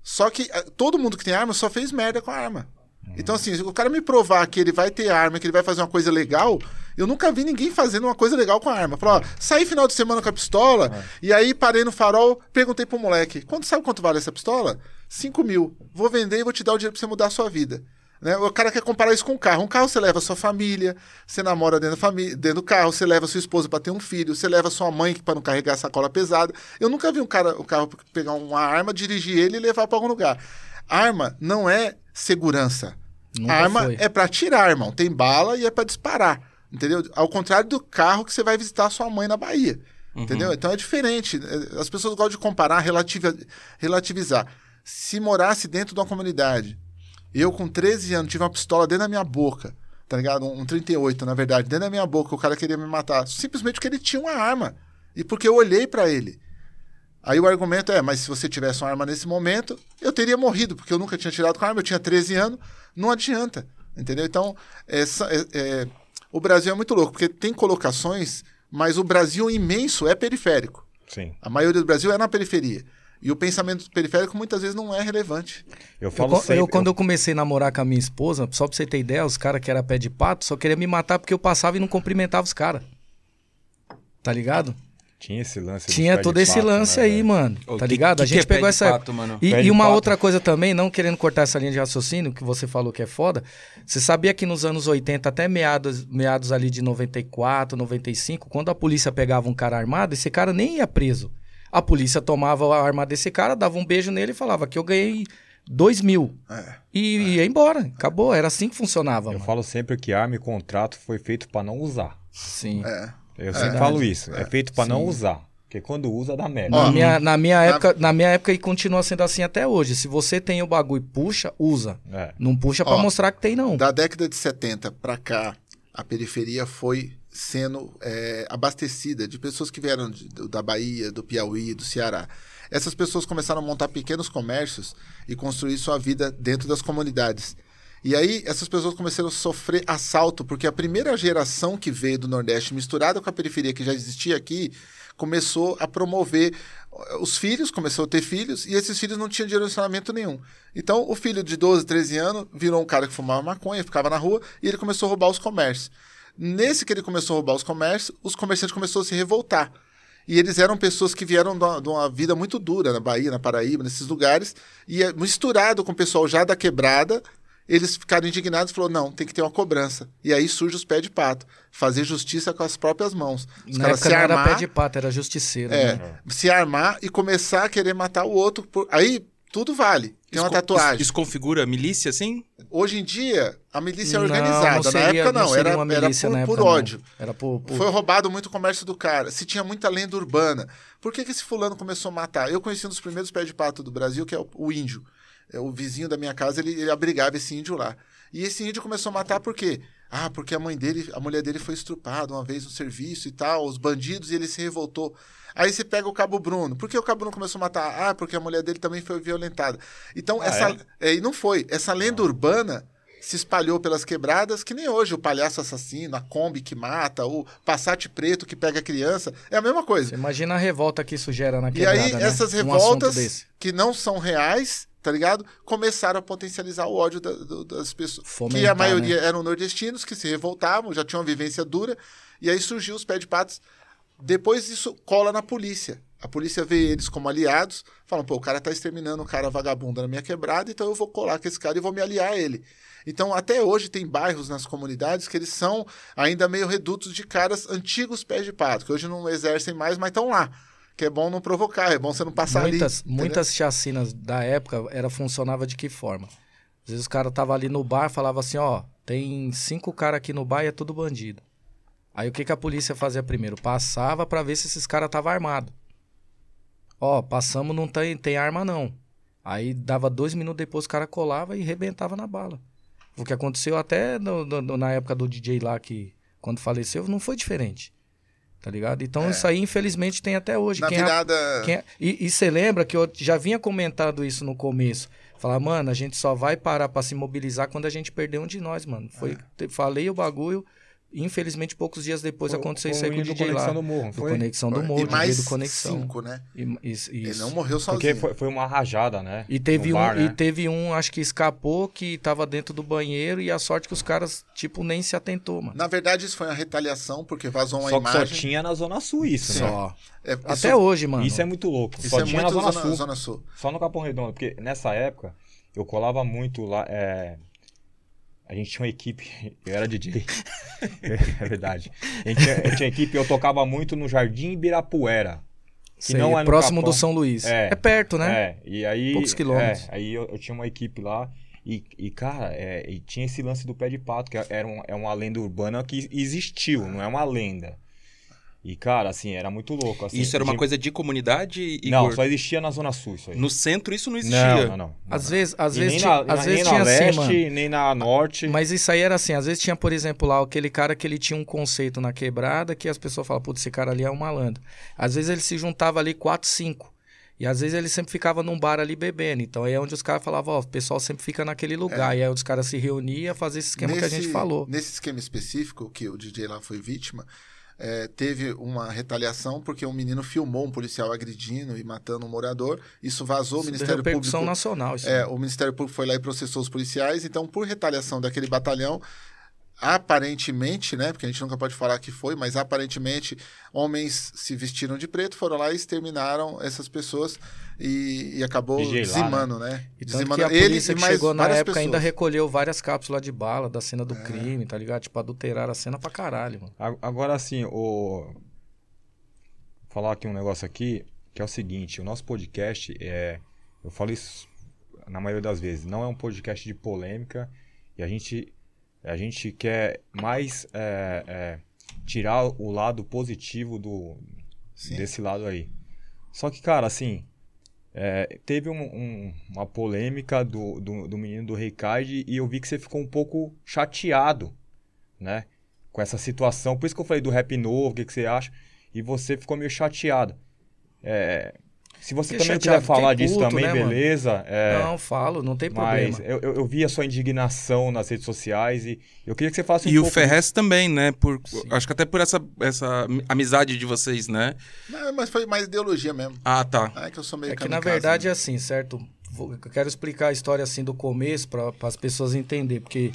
Só que eh, todo mundo que tem arma só fez merda com a arma. Então, assim, o cara me provar que ele vai ter arma, que ele vai fazer uma coisa legal, eu nunca vi ninguém fazendo uma coisa legal com a arma. Falou, ó, saí final de semana com a pistola, e aí parei no farol, perguntei pro moleque, quanto sabe quanto vale essa pistola? 5 mil. Vou vender e vou te dar o dinheiro pra você mudar a sua vida. Né? O cara quer comparar isso com um carro. Um carro você leva sua família, você namora dentro, da família, dentro do carro, você leva sua esposa para ter um filho, você leva sua mãe para não carregar a sacola pesada. Eu nunca vi um cara, o carro pegar uma arma, dirigir ele e levar para algum lugar. Arma não é segurança. Nunca arma foi. é para atirar, irmão. Tem bala e é para disparar. Entendeu? Ao contrário do carro que você vai visitar sua mãe na Bahia. Entendeu? Então é diferente. As pessoas gostam de comparar, relativizar. Se morasse dentro de uma comunidade, eu com 13 anos tive uma pistola dentro da minha boca, tá ligado? Um 38, na verdade, dentro da minha boca, o cara queria me matar. Simplesmente porque ele tinha uma arma. E porque eu olhei pra ele. Aí o argumento é, mas se você tivesse uma arma nesse momento, eu teria morrido, porque eu nunca tinha tirado com a arma, eu tinha 13 anos, não adianta. Entendeu? Então, essa, é- é- o Brasil é muito louco, porque tem colocações, mas o Brasil imenso é periférico. Sim. A maioria do Brasil é na periferia. E o pensamento periférico muitas vezes não é relevante. Eu Eu, falo co- sempre. eu, quando eu comecei a namorar com a minha esposa, só pra você ter ideia, os caras que era pé de pato só queriam me matar porque eu passava e não cumprimentava os caras. Tá ligado? Tinha esse lance. Tinha todo esse pato, lance né, aí, velho? mano. Ô, Tá que- ligado? que a que gente é pé pegou de essa. pato, mano? E, Pé e de uma pato. outra coisa também, não querendo cortar essa linha de raciocínio, que você falou que é foda. Você sabia que nos anos 80, até meados, meados ali de 94, 95, quando a polícia pegava um cara armado, esse cara nem ia preso. A polícia tomava a arma desse cara, dava um beijo nele e falava que eu ganhei dois mil. É. E ia embora. Acabou. Era assim que funcionava, Eu mano. falo sempre que arma e contrato foi feito pra não usar. Sim. É. Eu sempre verdade. falo isso. É, feito pra não usar. Porque quando usa, dá merda. Na minha, na, minha na- época, na minha época, e continua sendo assim até hoje. Se você tem o bagulho e puxa, usa. É. Não puxa pra Ó, mostrar que tem, não. Da década de 70 pra cá, a periferia foi sendo é, abastecida de pessoas que vieram de- da Bahia, do Piauí, do Ceará. Essas pessoas começaram a montar pequenos comércios e construir sua vida dentro das comunidades. E aí, essas pessoas começaram a sofrer assalto, porque a primeira geração que veio do Nordeste, misturada com a periferia que já existia aqui, começou a promover os filhos, começou a ter filhos, e esses filhos não tinham direcionamento nenhum. Então, o filho de 12, 13 anos virou um cara que fumava maconha, ficava na rua, e ele começou a roubar os comércios. Nesse que ele começou a roubar os comércios, os comerciantes começaram a se revoltar. E eles eram pessoas que vieram de uma, vida muito dura na Bahia, na Paraíba, nesses lugares, e eh, misturado com o pessoal já da quebrada, eles ficaram indignados e falaram: não, tem que ter uma cobrança. E aí surge os pés de pato, fazer justiça com as próprias mãos. Os Na se não era armar, pé de pato, era justiceiro. é, né? se armar e começar a querer matar o outro. por- Aí tudo vale. Tem uma tatuagem. Isso, configura milícia, assim? Hoje em dia, a milícia é Não, organizada. não na seria- época, não. seria era uma era milícia por, na por época, não. ódio. Era por, por- Foi roubado muito o comércio do cara. Se tinha muita lenda urbana. Por que, que esse fulano começou a matar? Eu conheci um dos primeiros pés de pato do Brasil, que é o, o índio. É, o vizinho da minha casa, ele, ele abrigava esse índio lá. E esse índio começou a matar por quê? Ah, porque a mãe dele, a mulher dele foi estrupada uma vez no serviço e tal, os bandidos, e ele se revoltou. Aí você pega o Cabo Bruno. Por que o Cabo Bruno começou a matar? Ah, porque a mulher dele também foi violentada. Então, Ah, essa. é, e não foi. Essa lenda urbana se espalhou pelas quebradas, que nem hoje o palhaço assassino, a Kombi que mata, o Passat preto que pega a criança. É a mesma coisa. Você imagina a revolta que isso gera na E quebrada, aí, né? essas Um revoltas desse. que não são reais, tá ligado? Começaram a potencializar o ódio da- do- das pessoas. que Fomentar, a maioria né? eram nordestinos que se revoltavam, já tinham uma vivência dura. E aí surgiu os pé de patos. Depois isso cola na polícia. A polícia vê eles como aliados, falam, pô, o cara tá exterminando um cara vagabundo na minha quebrada, então eu vou colar com esse cara e vou me aliar a ele. Então, até hoje tem bairros nas comunidades que eles são ainda meio redutos de caras antigos pés de pato, que hoje não exercem mais, mas estão lá. Que é bom não provocar, é bom você não passar muitas, ali. entendeu? muitas chacinas da época era funcionava de que forma? Às vezes os caras estavam ali no bar falava assim, ó, tem cinco caras aqui no bar e é tudo bandido. Aí o que, que a polícia fazia primeiro? Passava pra ver se esses caras estavam armados. Ó, passamos, não tem, tem arma não. Aí dava dois minutos depois, o cara colava e rebentava na bala. O que aconteceu até no- no- na época do DJ lá, que quando faleceu, não foi diferente. Tá ligado? Então isso aí, infelizmente, tem até hoje. É. Na Quem virada. quem é- E você lembra que eu já vinha comentando isso no começo. Falar, mano, a gente só vai parar pra se mobilizar quando a gente perder um de nós, mano. Foi, É. te- falei o bagulho, infelizmente, poucos dias depois aconteceu isso aí com o DJ lá. Conexão do Morro, Do foi? Conexão do Morro, e mais do Conexão. cinco, né? E, isso, Ele não morreu sozinho. Porque foi, foi uma rajada, né? E teve, No um, bar, e né? teve um, acho que escapou, que tava dentro do banheiro e a sorte que os caras, tipo, nem se atentou, mano. Na verdade, isso foi uma retaliação, porque vazou uma Só que só imagem. tinha na Zona Sul isso, né? Só. É, Até isso, hoje, mano. Isso é muito louco. isso só é tinha muito na Zona, zona, Sul. zona Sul. Só no Capão Redondo. Porque nessa época eu colava muito lá. é, A gente tinha uma equipe. Eu era DJ. é verdade. A gente tinha, tinha equipe eu tocava muito no Jardim Ibirapuera. Que Sei, não é próximo Capão. do São Luís. É. É, perto, né? É, e aí. Poucos quilômetros. é, aí eu, eu tinha uma equipe lá. E, e, cara, é, e tinha esse lance do pé de pato, que era um- é uma lenda urbana que existiu, não é uma lenda. E, cara, assim, era muito louco. assim, isso era uma de- coisa de comunidade, Igor? Não, só existia na Zona Sul isso aí. No centro isso não existia. Não, não, não. Às vezes, às E vezes, nem tinha, na, às nem na tinha leste, assim, nem na norte. Mas isso aí era assim, às vezes tinha, por exemplo, lá aquele cara que ele tinha um conceito na quebrada que as pessoas falavam, putz, esse cara ali é um malandro. Às vezes ele se juntava ali quatro, cinco. E às vezes ele sempre ficava num bar ali bebendo. Então aí é onde os caras falavam, ó, o pessoal sempre fica naquele lugar. E aí os caras se reuniam a fazer esse esquema que a gente falou. Nesse esquema específico, que o DJ lá foi vítima, é, teve uma retaliação porque um menino filmou um policial agredindo e matando um morador. Isso vazou, o Isso deu Ministério Público. nacional. Isso É, o Ministério Público foi lá e processou os policiais. Então, por retaliação daquele batalhão, aparentemente, né? Porque a gente nunca pode falar que foi, mas aparentemente homens se vestiram de preto, foram lá e exterminaram essas pessoas e, e acabou lá, dizimando, né? E Dizimando que a ele polícia e que mais chegou na época ainda pessoas. É. recolheu várias cápsulas de bala da cena do crime, tá ligado? Tipo, adulteraram a cena pra caralho, mano. Agora, assim, o... Vou falar aqui um negócio aqui, que é o seguinte, o nosso podcast é... Eu falo isso na maioria das vezes, não é um podcast de polêmica e a gente, a gente quer mais é, é, tirar o lado positivo do, Sim. desse lado aí. Só que, cara, assim, é, teve um- um- uma polêmica do, do, do menino do Reicard e eu vi que você ficou um pouco chateado, né? com essa situação. Por isso que eu falei do rap novo, o que, que você acha? E você ficou meio chateado. É, se você Fiquei também chateado, quiser falar disso puto, também, né, beleza. É, Não, falo, não tem mas problema. eu, eu, eu vi a sua indignação nas redes sociais e eu queria que você falasse um E o pouco Ferrez também, né? Por, Sim. acho que até por essa, essa amizade de vocês, né? Não, mas foi mais ideologia mesmo. Ah, tá. Ah, é que eu sou meio É que na verdade né? é assim, certo? Vou- Eu quero explicar a história assim do começo para as pessoas entenderem, porque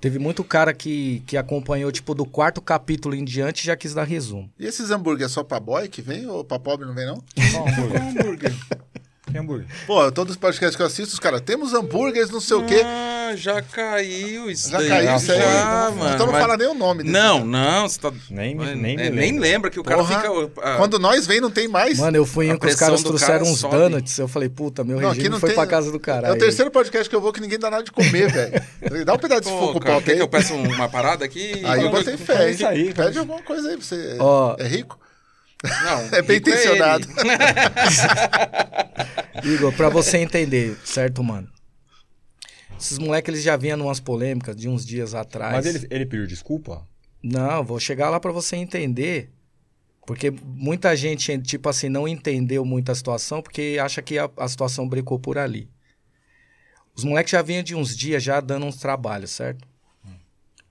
teve muito cara que, que acompanhou, tipo, do quarto capítulo em diante e já quis dar resumo. E esses hambúrguer é só pra boy que vem ou pra pobre não vem, não? Só hambúrguer. hambúrguer. Tem hambúrguer. Pô, todos os podcasts que eu assisto, os caras, temos hambúrgueres, não sei o quê. Ah, já caiu isso Já daí. caiu isso aí. Já, mano. então não mas- fala nem o nome desse Não, cara. não, você tá... Nem, É, nem, me nem lembra que o cara Porra, fica... ah, Quando nós vem, não tem mais. Mano, eu fui em que os caras trouxeram cara uns sobe. donuts. Eu falei, puta, meu Não, regime aqui não foi tem- pra casa do é caralho. o terceiro podcast que eu vou que ninguém dá nada de comer, velho. Dá um pedaço de Pô, fogo cara, quer aí. que eu peça uma parada aqui? Aí eu botei fé, hein? aí, Pede alguma coisa aí pra você. Ó. É rico? Não, É bem rico intencionado. ele. Igor, pra você entender, certo, mano? Esses moleques, eles já vinham numas polêmicas de uns dias atrás. Mas ele, ele pediu desculpa? Não, vou chegar lá pra você entender. Porque muita gente, tipo assim, não entendeu muito a situação porque acha que a, a situação brecou por ali. Os moleques já vinham de uns dias já dando uns trabalhos, certo?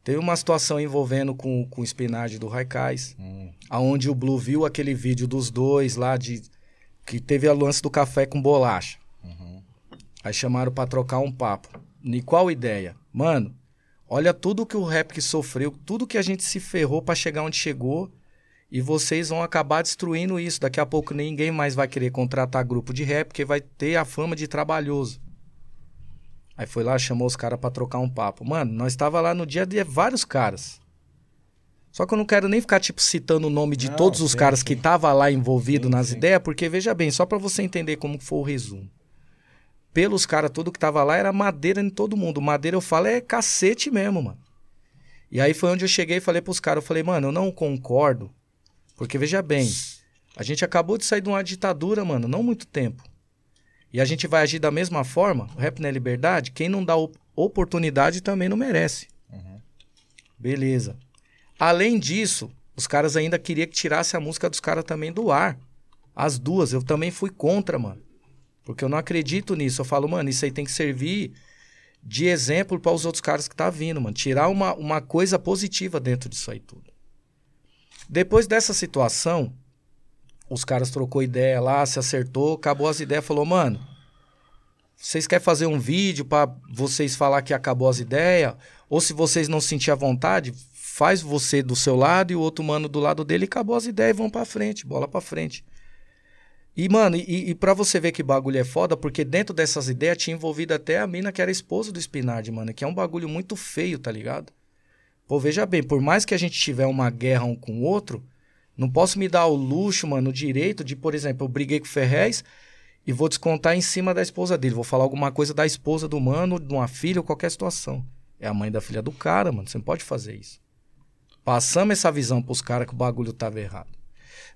Teve uma situação envolvendo com, com o Spinard do Raikais, Hum. aonde o Blue viu aquele vídeo dos dois lá de que teve a lance do café com bolacha. Aí chamaram pra trocar um papo. E qual ideia? Mano, olha tudo que o rap que sofreu, tudo que a gente se ferrou pra chegar onde chegou, e vocês vão acabar destruindo isso. Daqui a pouco ninguém mais vai querer contratar grupo de rap, porque vai ter a fama de trabalhoso. Aí foi lá, chamou os caras pra trocar um papo. Mano, nós tava lá no dia de vários caras. Só que eu não quero nem ficar, tipo, citando o nome de Não, todos os sim, caras sim. que tava lá envolvido Sim, nas ideias, porque veja bem, só pra você entender como foi o resumo. Pelos caras, tudo que tava lá era madeira em todo mundo. Madeira, eu falo, é cacete mesmo, mano. E aí foi onde eu cheguei e falei pros caras, eu falei, mano, eu não concordo. Porque veja bem, a gente acabou de sair de uma ditadura, mano, não muito tempo. E a gente vai agir da mesma forma? O rap não é liberdade? Quem não dá op- oportunidade também não merece. Beleza. Além disso, os caras ainda queriam que tirasse a música dos caras também do ar. As duas, eu também fui contra, mano. Porque eu não acredito nisso. Eu falo, mano, isso aí tem que servir de exemplo para os outros caras que tá vindo, mano. Tirar uma, uma coisa positiva dentro disso aí tudo. Depois dessa situação, os caras trocou ideia lá, se acertou, acabou as ideias, falou, mano, vocês querem fazer um vídeo para vocês falar que acabou as ideias? Ou se vocês não sentir à vontade, faz você do seu lado e o outro mano do lado dele acabou as ideias e vão pra frente, bola pra frente. E, mano, e, e pra você ver que bagulho é foda, porque dentro dessas ideias tinha envolvido até a mina que era esposa do Spinard, mano, que é um bagulho muito feio, tá ligado? Pô, veja bem, por mais que a gente tiver uma guerra um com o outro, não posso me dar o luxo, mano, o direito de, por exemplo, eu briguei com o Ferrez e vou descontar em cima da esposa dele. Vou falar alguma coisa da esposa do mano, de uma filha ou qualquer situação. É a mãe da filha do cara, mano. Você não pode fazer isso. Passamos essa visão pros caras que o bagulho tava errado.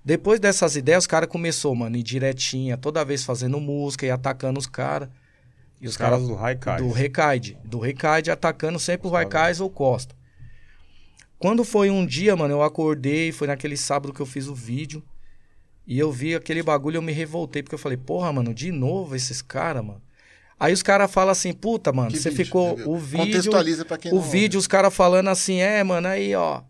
Depois dessas ideias, os caras começou, mano, em diretinha, toda vez fazendo música e atacando os caras. E os Os caras caras do Raikais. do Recaide. Do Recaide atacando sempre o Raikais ou Costa. Quando foi um dia, mano, eu acordei, foi naquele sábado que eu fiz o vídeo. E eu vi aquele bagulho, eu me revoltei, porque eu falei, porra, mano, de novo esses caras, mano. Aí os caras falam assim, puta, mano, Que você vídeo? ficou. O vídeo. Contextualiza pra quem O não vídeo, os caras falando assim, é, mano, aí, ó.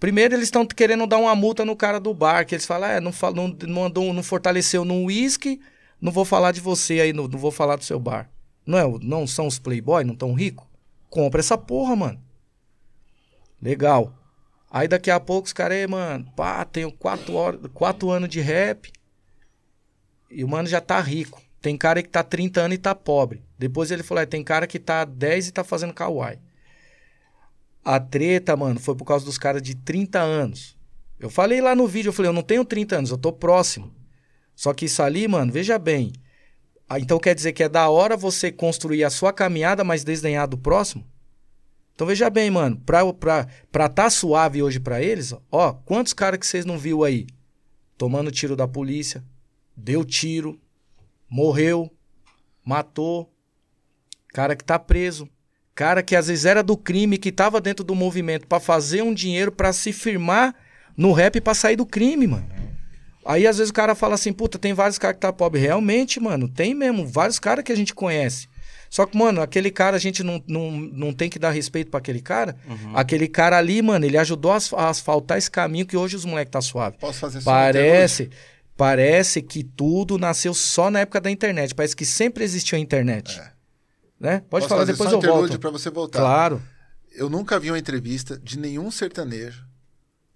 Primeiro eles estão querendo dar uma multa no cara do bar, que eles falam, é, não, não, não, não fortaleceu no uísque, não vou falar de você aí, não, não vou falar do seu bar. Não, é, não são os playboy, não tão rico? Compra essa porra, mano. Legal. Aí daqui a pouco os caras, "Ei, mano, pá, tenho quatro, horas, quatro anos de rap e o mano já tá rico. Tem cara que tá 30 anos e tá pobre. Depois ele falou, é, tem cara que tá 10 e tá fazendo kawaii. A treta, mano, foi por causa dos caras de 30 anos. Eu falei lá no vídeo, eu falei, eu não tenho 30 anos, eu tô próximo. Só que isso ali, mano, veja bem. Ah, Então quer dizer que é da hora você construir a sua caminhada, mas desdenhar do próximo? Então veja bem, mano, pra, pra, pra tá suave hoje pra eles, ó, quantos caras que vocês não viu aí? Tomando tiro da polícia, deu tiro, morreu, matou, cara que tá preso, Cara que às vezes era do crime, que tava dentro do movimento pra fazer um dinheiro pra se firmar no rap pra sair do crime, mano. Aí às vezes o cara fala assim, puta, tem vários caras que tá pobre. Realmente, mano, tem mesmo, vários caras que a gente conhece. Só que, mano, aquele cara, a gente não, não, não tem que dar respeito pra aquele cara. Aquele cara ali, mano, ele ajudou a as- a asfaltar esse caminho que hoje os moleques tá suave. Posso fazer? Parece, parece que tudo nasceu só na época da internet. Parece que sempre existiu a internet. Né? Pode Posso falar, fazer depois só eu volto. pra você voltar. Claro. Eu nunca vi uma entrevista de nenhum sertanejo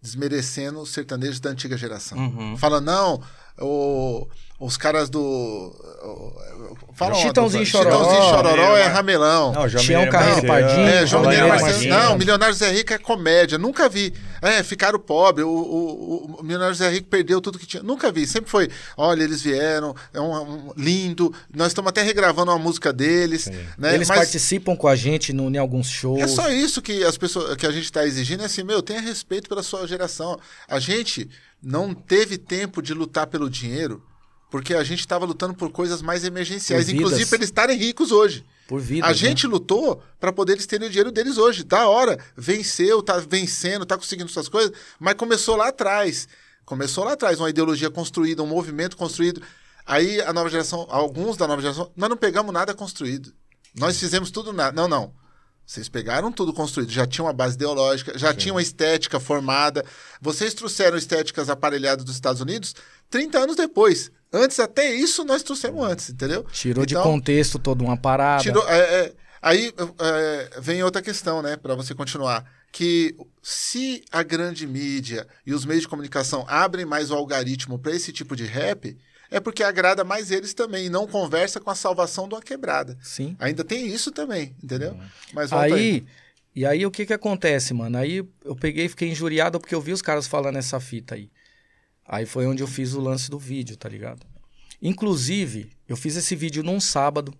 desmerecendo os sertanejos da antiga geração. Uhum. Fala, não, o- os caras do. o- Falam Chitãozinho Chororó. Chitãozinho Chororó é ramelão. Não, Tião Mineiro Carreiro Pardinho, É, João Mineiro. Marcinho. Não, Milionário Zé Rico é comédia. Nunca vi. É, ficaram pobres. O, o, o Milionário Zé Rico perdeu tudo que tinha. Nunca vi. Sempre foi. Olha, eles vieram. É um, um- lindo. Nós estamos até regravando uma música deles. Né? Eles Mas participam com a gente no, em alguns shows. é só isso que as pessoas que a gente está exigindo. É assim, meu, tenha respeito pela sua geração. A gente não teve tempo de lutar pelo dinheiro. Porque a gente estava lutando por coisas mais emergenciais, inclusive para eles estarem ricos hoje. Por vida. A gente lutou para poder eles terem o dinheiro deles hoje. Da hora. Venceu, tá vencendo, tá conseguindo suas coisas, mas começou lá atrás. Começou lá atrás, uma ideologia construída, um movimento construído. Aí a nova geração, alguns da nova geração, nós não pegamos nada construído. Nós fizemos tudo nada. Não, não. Vocês pegaram tudo construído, já tinha uma base ideológica, já tinha uma estética formada. Vocês trouxeram estéticas aparelhadas dos Estados Unidos 30 anos depois. Antes, até isso, nós trouxemos antes, entendeu? Tirou de Então, contexto toda uma parada. Tirou, é, é, aí é, vem outra questão, né, para você continuar. Que se a grande mídia e os meios de comunicação abrem mais o algoritmo para esse tipo de rap, é porque agrada mais eles também e não conversa com a salvação de uma quebrada. Sim. Ainda tem isso também, entendeu? Mas volta aí. Aí, e aí o que que acontece, mano? Aí eu peguei e fiquei injuriado porque eu vi os caras falando essa fita aí. Aí foi onde eu fiz o lance do vídeo, tá ligado? Inclusive, eu fiz esse vídeo num sábado.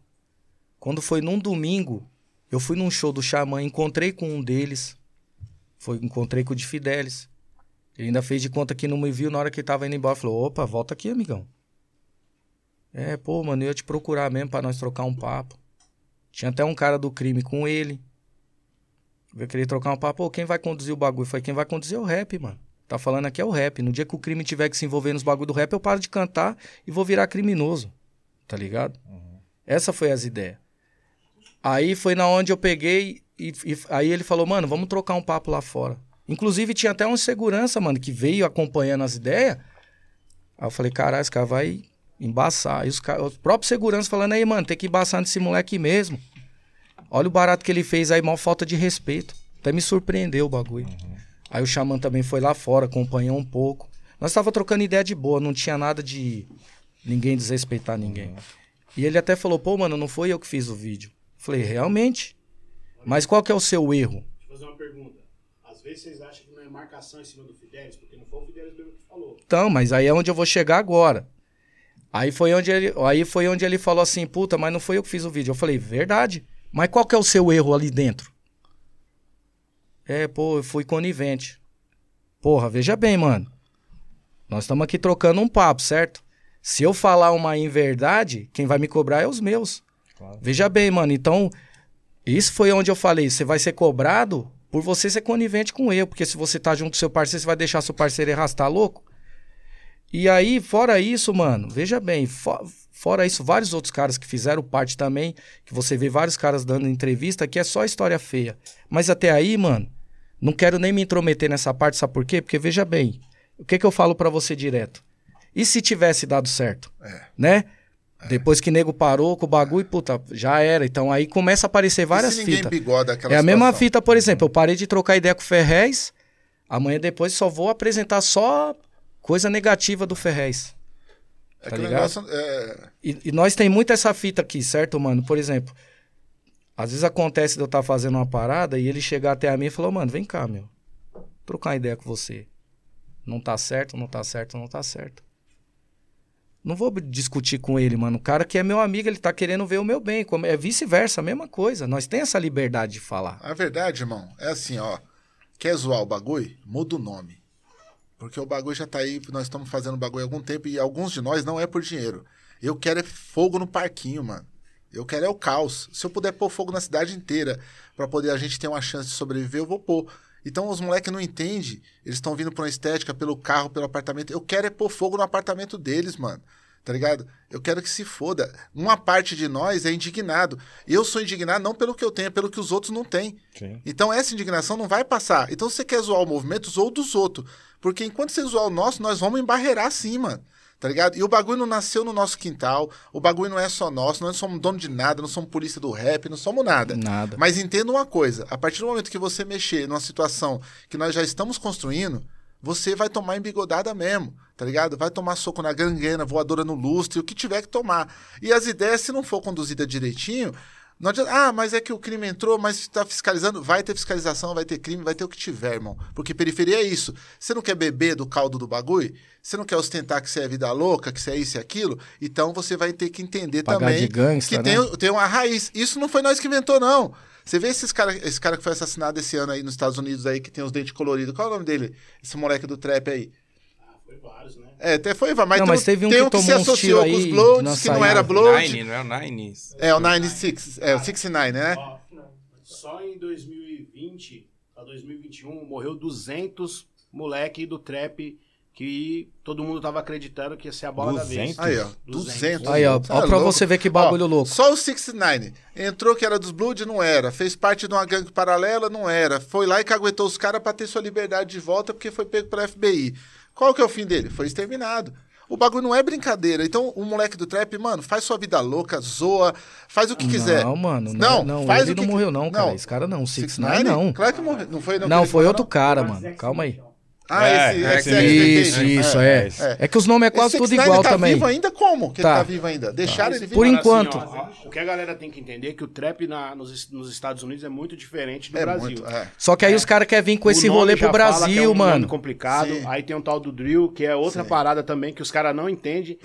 Quando foi num domingo, eu fui num show do Xamã, encontrei com um deles. Foi, encontrei com o de Fidelis. Ele ainda fez de conta que não me viu na hora que ele tava indo embora. Falou, opa, volta aqui, amigão. É, pô, mano, eu ia te procurar mesmo pra nós trocar um papo. Tinha até um cara do crime com ele. Eu queria trocar um papo. Pô, quem vai conduzir o bagulho? Foi quem vai conduzir é o rap, mano. Tá falando aqui é o rap. No dia que o crime tiver que se envolver nos bagulho do rap, eu paro de cantar e vou virar criminoso. Tá ligado? Essa foi as ideias. Aí foi na onde eu peguei e, e aí ele falou, mano, vamos trocar um papo lá fora. Inclusive tinha até um segurança, mano, que veio acompanhando as ideias. Aí eu falei, caralho, esse cara vai embaçar. Aí os, os próprios seguranças falando, aí, mano, tem que embaçar nesse moleque mesmo. Olha o barato que ele fez aí, mal falta de respeito. Até me surpreendeu o bagulho. Aí o Xamã também foi lá fora, acompanhou um pouco. Nós tava trocando ideia de boa, não tinha nada de ninguém desrespeitar ninguém. E ele até falou, pô, mano, não foi eu que fiz o vídeo. Falei, realmente? Mas qual que é o seu erro? Deixa eu fazer uma pergunta. Às vezes vocês acham que não é marcação em cima do Fidelis, porque não foi o Fidelis mesmo que falou. Então, mas aí é onde eu vou chegar agora. Aí foi onde ele, aí foi onde ele falou assim, puta, mas não foi eu que fiz o vídeo. Eu falei, verdade. Mas qual que é o seu erro ali dentro? É, pô, eu fui conivente. Porra, veja bem, mano. Nós estamos aqui trocando um papo, certo? Se eu falar uma inverdade, quem vai me cobrar é os meus. Claro. Veja bem, mano. Então, isso foi onde eu falei, você vai ser cobrado por você ser conivente com eu, porque se você tá junto com seu parceiro, você vai deixar seu parceiro tá louco? E aí, fora isso, mano, veja bem, fo- fora isso, vários outros caras que fizeram parte também, que você vê vários caras dando entrevista, que é só história feia. Mas até aí, mano, não quero nem me intrometer nessa parte, sabe por quê? Porque veja bem, o que que eu falo pra você direto? E se tivesse dado certo? Né? Depois que nego parou com o bagulho, puta, já era. Então aí começa a aparecer várias fitas. bigoda aquela É a mesma fita, por exemplo, eu parei de trocar ideia com o Ferrez, amanhã depois só vou apresentar só coisa negativa do Ferrez. É tá negócio é, E, e nós tem muito essa fita aqui, certo, mano? Por exemplo, às vezes acontece de eu estar fazendo uma parada e ele chegar até a mim e falar, mano, vem cá, meu. Trocar uma ideia com você. Não tá certo, não tá certo, não tá certo. Não vou discutir com ele, mano. O cara que é meu amigo, ele tá querendo ver o meu bem. É vice-versa, a mesma coisa. Nós tem essa liberdade de falar. A verdade, irmão, é assim, ó. Quer zoar o bagulho? Muda o nome. Porque o bagulho já tá aí, nós estamos fazendo bagulho há algum tempo e alguns de nós não é por dinheiro. Eu quero é fogo no parquinho, mano. Eu quero é o caos. Se eu puder pôr fogo na cidade inteira pra poder a gente ter uma chance de sobreviver, eu vou pôr. Então os moleques não entendem. Eles estão vindo pra uma estética, pelo carro, pelo apartamento. Eu quero é pôr fogo no apartamento deles, mano. Tá ligado? Eu quero que se foda. Uma parte de nós é indignado. Eu sou indignado não pelo que eu tenho, é pelo que os outros não têm. Sim. Então essa indignação não vai passar. Então se você quer zoar o movimento, zoa o dos outros. Porque enquanto você zoar o nosso, nós vamos embarrear sim, mano. Tá ligado? E o bagulho não nasceu no nosso quintal. O bagulho não é só nosso. Nós não somos dono de nada, não somos polícia do rap, não somos nada. Nada. Mas entenda uma coisa: a partir do momento que você mexer numa situação que nós já estamos construindo, você vai tomar embigodada mesmo, tá ligado? Vai tomar soco na ganguena, voadora no lustre, o que tiver que tomar. E as ideias, se não for conduzida direitinho, não adianta. Ah, mas é que o crime entrou, mas está fiscalizando. Vai ter fiscalização, vai ter crime, vai ter o que tiver, irmão. Porque periferia é isso. Você não quer beber do caldo do bagulho? Você não quer ostentar que você é vida louca, que você é isso e aquilo? Então você vai ter que entender Pagar também de gangsta, que né? tem, tem uma raiz. Isso não foi nós que inventou, não. Você vê esses cara, esse cara que foi assassinado esse ano aí nos Estados Unidos aí, que tem os dentes coloridos. Qual é o nome dele? Esse moleque do trap aí. Ah, foi vários, né? É, até foi, mas, Não, tem, mas teve um tem que um que se tomou uns associou com os Bloods, que não era Blood. Nine, não é o Nine? É, o 96, é, o 69, né? Ó, só em 2020 a 2021 morreu 200 moleque do trap que todo mundo tava acreditando que ia ser a bola da vez. 200? Aí, ó, 200. 200. Aí, ó, Você ó é pra louco. você ver que bagulho Ó, louco. Só o 69. Entrou que era dos Blood, não era. Fez parte de uma gangue paralela, não era. Foi lá e caguetou os caras pra ter sua liberdade de volta porque foi pego pela FBI. Qual que é o fim dele? Foi exterminado. O bagulho não é brincadeira. Então, o moleque do trap, mano, faz sua vida louca, zoa, faz o que quiser. Não, mano. Não, Não, não faz ele o que não morreu, não, cara. Não. Esse cara não. Six 69? Nine, não. Claro que morreu. Não foi, não, Não, foi outro não? cara, mano. Calma aí. Ah, É, esse, é, esse sim. Isso, XXXX. isso, é, é. é. É que os nomes é quase tudo 69 igual tá também. vivo ainda? Como que Tá. ele tá vivo ainda? Deixaram ele vivo? Por Agora, enquanto. assim, ó, o que a galera tem que entender é que o trap na- nos, nos Estados Unidos é muito diferente do É Brasil. muito, é. Só que aí os caras querem vir com O esse rolê pro que é Brasil, um mano. complicado. Sim. Aí tem um tal do drill, que é outra Sim. parada também que os caras não entendem.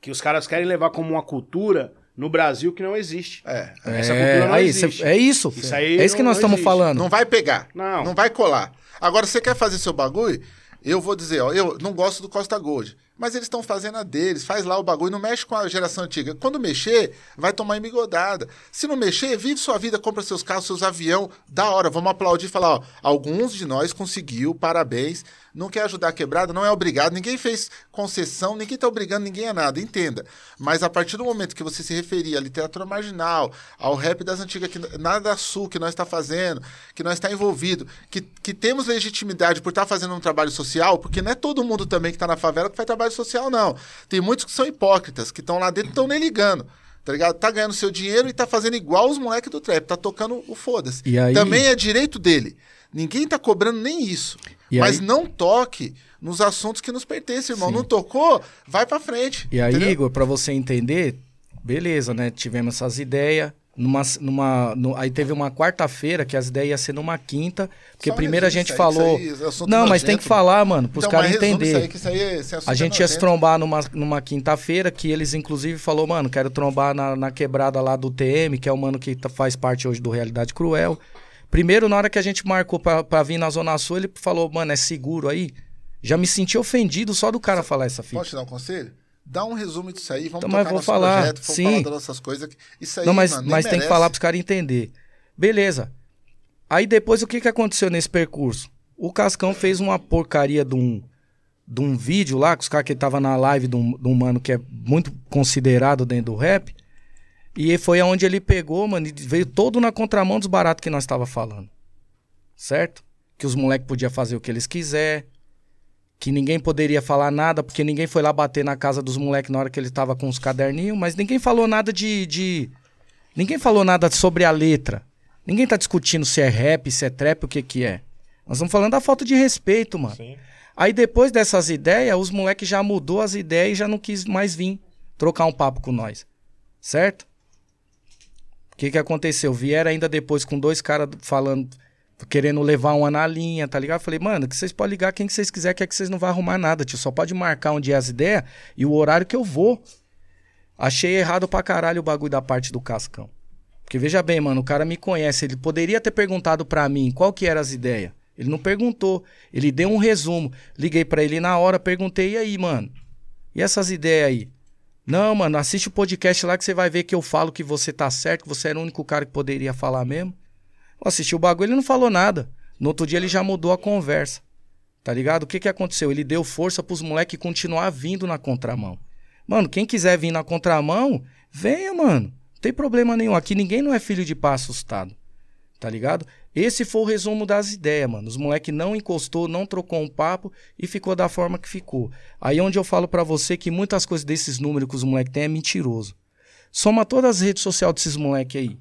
Que os caras querem levar como uma cultura no Brasil que não existe. É. Essa É, cultura não aí, existe. cê- é isso. Isso aí é isso que não- nós estamos falando. Não vai pegar. Não. Não vai colar. Agora, você quer fazer seu bagulho? Eu vou dizer, ó, eu não gosto do Costa Gold. Mas eles estão fazendo a deles, faz lá o bagulho, não mexe com a geração antiga. Quando mexer, vai tomar emigodada. Se não mexer, vive sua vida, compra seus carros, seus avião, da hora. Vamos aplaudir e falar, ó, alguns de nós conseguiu, parabéns. Não quer ajudar a quebrada, não é obrigado. Ninguém fez concessão, ninguém tá obrigando ninguém a nada, entenda. Mas a partir do momento que você se referir à literatura marginal, ao rap das antigas, que nada sul que nós está fazendo, que nós está envolvido, que, que temos legitimidade por estar fazendo um trabalho social, porque não é todo mundo também que está na favela que faz trabalho social, não. Tem muitos que são hipócritas, que estão lá dentro e estão nem ligando. Tá ligado? Tá ganhando seu dinheiro e tá fazendo igual os moleques do trap, tá tocando o foda-se. Aí- Também é direito dele. Ninguém tá cobrando nem isso. E Mas aí- não toque nos assuntos que nos pertencem, irmão. Sim. Não tocou, vai pra frente. E aí, entendeu? Igor, pra você entender, beleza, né? Tivemos essas ideias. Numa, numa, no- aí teve uma quarta-feira que as ideias iam ser numa quinta. Porque Só primeiro a gente aí, falou. aí não, mas tem que falar, mano, pros Então, caras entenderem. Aí, aí, A é gente ia se trombar numa, numa quinta-feira, que eles inclusive falou, mano, quero trombar na, na quebrada lá do TM, que é o mano que tá- faz parte hoje do Realidade Cruel. Primeiro, na hora que a gente marcou pra, pra vir na Zona Sul, ele falou, mano, é seguro aí? Já me senti ofendido só do cara falar essa fita. Posso te dar um conselho? Dá um resumo disso aí, vamos Então, tocar vou falar, projeto, vamos sim. falar das nossas coisas. Isso aí, Não, mas, mano, mas tem que falar pros caras entender. Beleza. Aí depois o que, que aconteceu nesse percurso? O Cascão fez uma porcaria de um, de um vídeo lá, com os caras que tava na live de um, de um mano que é muito considerado dentro do rap. E foi aonde ele pegou, mano, e veio todo na contramão dos baratos que nós tava falando. Certo? Que os moleques podiam fazer o que eles quiser. Que ninguém poderia falar nada, porque ninguém foi lá bater na casa dos moleques na hora que ele tava com os caderninhos, mas ninguém falou nada de- de, Ninguém falou nada sobre a letra. Ninguém tá discutindo se é rap, se é trap, o que que é. Nós estamos falando da falta de respeito, mano. Sim. Aí depois dessas ideias, os moleques já mudou as ideias e já não quis mais vir trocar um papo com nós. Certo? O que que aconteceu? Vieram ainda depois com dois caras falando, querendo levar uma na linha, tá ligado? Eu Falei, mano, que vocês podem ligar quem que vocês quiserem, que é que vocês não vão arrumar nada, tio. Só pode marcar onde é as ideias e o horário que eu vou. Achei errado pra caralho o bagulho da parte do Cascão. Porque veja bem, mano, o cara me conhece, ele poderia ter perguntado pra mim qual que eram as ideias. Ele não perguntou, ele deu um resumo. Liguei pra ele na hora, perguntei, e aí, mano? E essas ideias aí? Não, mano, assiste o podcast lá que você vai ver que eu falo que você tá certo, que você era o único cara que poderia falar mesmo. Eu assisti o bagulho, ele não falou nada. No outro dia ele já mudou a conversa. Tá ligado? O que que aconteceu? Ele deu força pros moleques continuar vindo na contramão. Mano, quem quiser vir na contramão, venha, mano. Não tem problema nenhum. Aqui ninguém não é filho de pá assustado. Tá ligado? Esse foi o resumo das ideias, mano. Os moleque não encostou, não trocou um papo e ficou da forma que ficou. Aí onde eu falo pra você que muitas coisas desses números que os moleques têm é mentiroso. Soma todas as redes sociais desses moleque aí.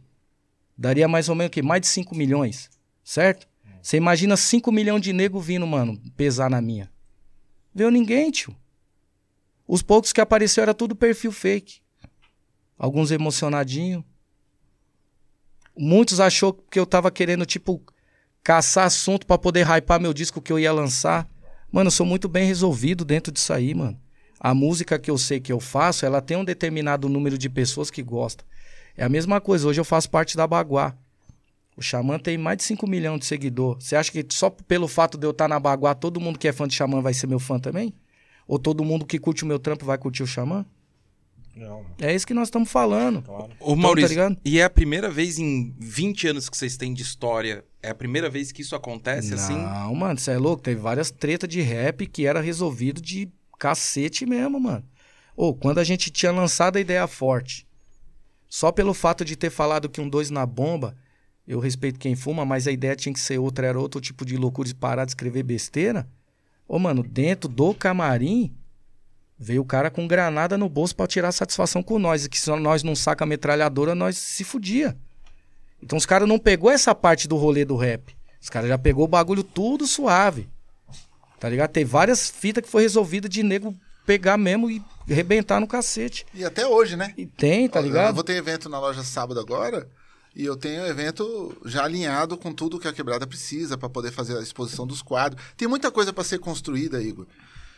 Daria mais ou menos o quê? Mais de 5 milhões, certo? Você imagina 5 milhões de nego vindo, mano, pesar na minha. Veio ninguém, tio. Os poucos que apareceu era tudo perfil fake. Alguns emocionadinhos. Muitos achou que eu tava querendo, tipo, caçar assunto pra poder hypar meu disco que eu ia lançar. Mano, eu sou muito bem resolvido dentro disso aí, mano. A música que eu sei que eu faço, ela tem um determinado número de pessoas que gostam. É a mesma coisa, hoje eu faço parte da Baguá. O Xamã tem mais de 5 milhões de seguidor. Você acha que só pelo fato de eu estar na Baguá, todo mundo que é fã de Xamã vai ser meu fã também? Ou todo mundo que curte o meu trampo vai curtir o Xamã? Não, É isso que nós estamos falando. claro. Ô, tá Maurício, ligado? e é a primeira vez em 20 anos que vocês têm de história, é a primeira vez que isso acontece assim? Não, mano, você é louco. Teve várias tretas de rap que era resolvido de cacete mesmo, mano. Ou quando a gente tinha lançado a ideia forte, só pelo fato de ter falado que um dois na bomba, eu respeito quem fuma, mas a ideia tinha que ser outra, era outro tipo de loucura de parar de escrever besteira. Ô, mano, dentro do camarim, veio o cara com granada no bolso pra tirar satisfação com nós. E que se nós não saca a metralhadora, nós se fudia. Então os caras não pegou essa parte do rolê do rap. Os caras já pegou o bagulho tudo suave. Tá ligado? Tem várias fitas que foi resolvida de nego pegar mesmo e arrebentar no cacete. E até hoje, né? E tem, tá Eu ligado? vou ter evento na loja sábado agora. E eu tenho evento já alinhado com tudo que a quebrada precisa para poder fazer a exposição dos quadros. Tem muita coisa para ser construída, Igor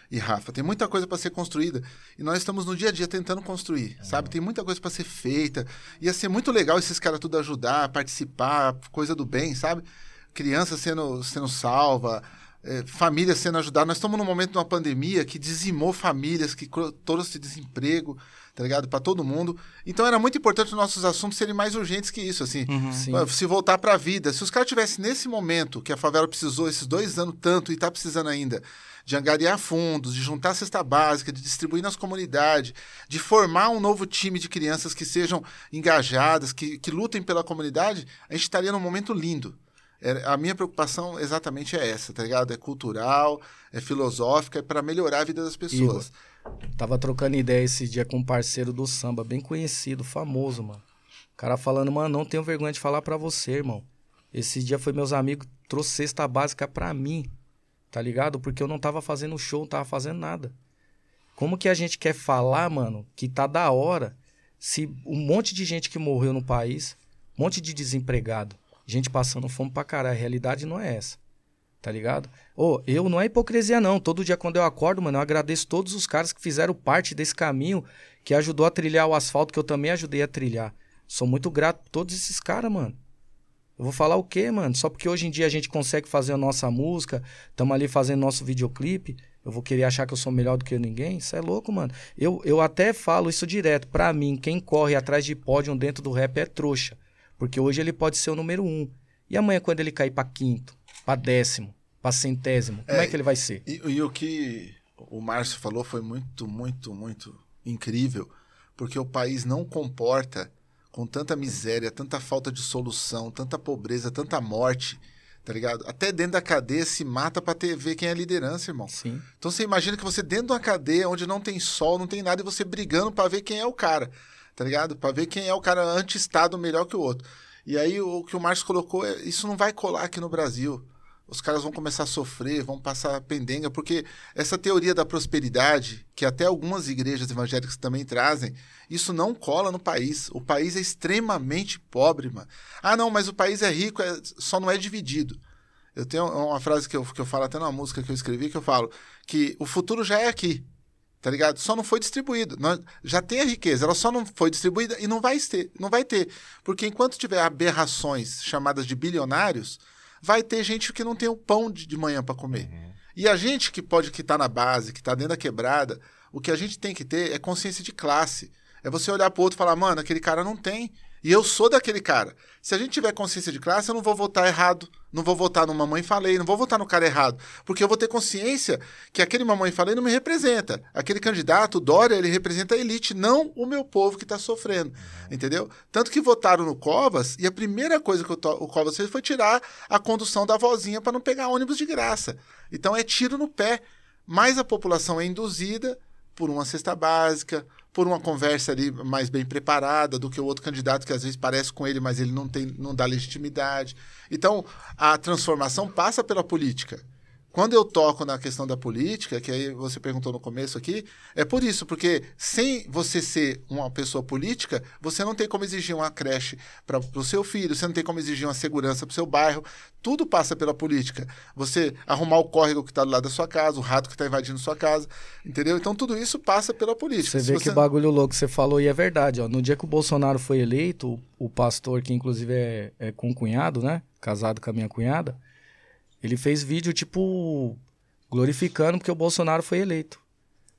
e Rafa. Tem muita coisa para ser construída. E nós estamos no dia a dia tentando construir, sabe? Tem muita coisa para ser feita. Ia ser muito legal esses caras tudo ajudar, participar, coisa do bem, sabe? Criança sendo, sendo salva, é, família sendo ajudada. Nós estamos num momento de uma pandemia que dizimou famílias, que trouxe desemprego, tá ligado? Para todo mundo. Então era muito importante os nossos assuntos serem mais urgentes que isso, assim. Sim. Se voltar para a vida. Se os caras tivessem nesse momento que a favela precisou, esses dois anos tanto, e tá precisando ainda, de angariar fundos, de juntar a cesta básica, de distribuir nas comunidades, de formar um novo time de crianças que sejam engajadas, que, que lutem pela comunidade, a gente estaria num momento lindo. É, a minha preocupação exatamente é essa, tá ligado? É cultural, é filosófica, é para melhorar a vida das pessoas. Tava trocando ideia esse dia com um parceiro do samba, bem conhecido, famoso, mano. O cara falando, mano, não tenho vergonha de falar pra você, irmão. Esse dia foi meus amigos, trouxe cesta básica pra mim, tá ligado? Porque eu não tava fazendo show, não tava fazendo nada. Como que a gente quer falar, mano, que tá da hora, se um monte de gente que morreu no país, um monte de desempregado, gente passando fome pra caralho, a realidade não é essa. Tá ligado? Ô, eu não é hipocrisia, não. Todo dia quando eu acordo, mano, eu agradeço todos os caras que fizeram parte desse caminho, que ajudou a trilhar o asfalto, que eu também ajudei a trilhar. Sou muito grato por todos esses caras, mano. Eu vou falar o quê, mano? Só porque hoje em dia a gente consegue fazer a nossa música, estamos ali fazendo nosso videoclipe, eu vou querer achar que eu sou melhor do que ninguém? Isso é louco, mano. Eu, eu até falo isso direto. Pra mim, quem corre atrás de pódio dentro do rap é trouxa. Porque hoje ele pode ser o número um. E amanhã, quando ele cair pra quinto, pra décimo, pra centésimo, como é, É, que ele vai ser? E, e o que o Márcio falou foi muito, muito, muito incrível, porque o país não comporta com tanta miséria, tanta falta de solução, tanta pobreza, tanta morte, tá ligado? Até dentro da cadeia se mata pra ter, ver quem é a liderança, irmão. Sim. Então você imagina que você dentro de uma cadeia onde não tem sol, não tem nada, e você brigando pra ver quem é o cara, tá ligado? Pra ver quem é o cara anti-estado melhor que o outro. E aí o que o Márcio colocou, é, isso não vai colar aqui no Brasil. Os caras vão começar a sofrer, vão passar pendenga, porque essa teoria da prosperidade, que até algumas igrejas evangélicas também trazem, isso não cola no país. O país é extremamente pobre, mano. Ah, não, mas o país é rico, é- só não é dividido. Eu tenho uma frase que eu, que eu falo até numa música que eu escrevi, que eu falo que o futuro já é aqui, tá ligado? Só não foi distribuído. Nós, já tem a riqueza, ela só não foi distribuída e não vai ter, não vai ter. Porque enquanto tiver aberrações chamadas de bilionários, vai ter gente que não tem o pão de, de manhã para comer. E a gente que pode que tá na base, que tá dentro da quebrada, O que a gente tem que ter é consciência de classe. É você olhar pro outro e falar, mano, aquele cara não tem. E eu sou daquele cara. Se a gente tiver consciência de classe, eu não vou votar errado. Não vou votar no Mamãe Falei, não vou votar no cara errado. Porque eu vou ter consciência que aquele Mamãe Falei não me representa. Aquele candidato, o Dória, ele representa a elite, não o meu povo que está sofrendo. Entendeu? Tanto que votaram no Covas e a primeira coisa que o, o Covas fez foi tirar a condução da vozinha para não pegar ônibus de graça. Então é tiro no pé. Mas a população é induzida por uma cesta básica, por uma conversa ali mais bem preparada do que o outro candidato que às vezes parece com ele, mas ele não tem, não dá legitimidade. Então, a transformação passa pela política. Quando eu toco na questão da política, que aí você perguntou no começo aqui, é por isso, porque sem você ser uma pessoa política, você não tem como exigir uma creche para o seu filho, você não tem como exigir uma segurança para o seu bairro. Tudo passa pela política. Você arrumar o córrego que está do lado da sua casa, o rato que está invadindo sua casa, entendeu? Então tudo isso passa pela política. Você Se vê que bagulho louco que você falou e é verdade, ó. No dia que o Bolsonaro foi eleito, o, o pastor, que inclusive é, é com cunhado, né? Casado com a minha cunhada, ele fez vídeo, tipo, glorificando porque o Bolsonaro foi eleito.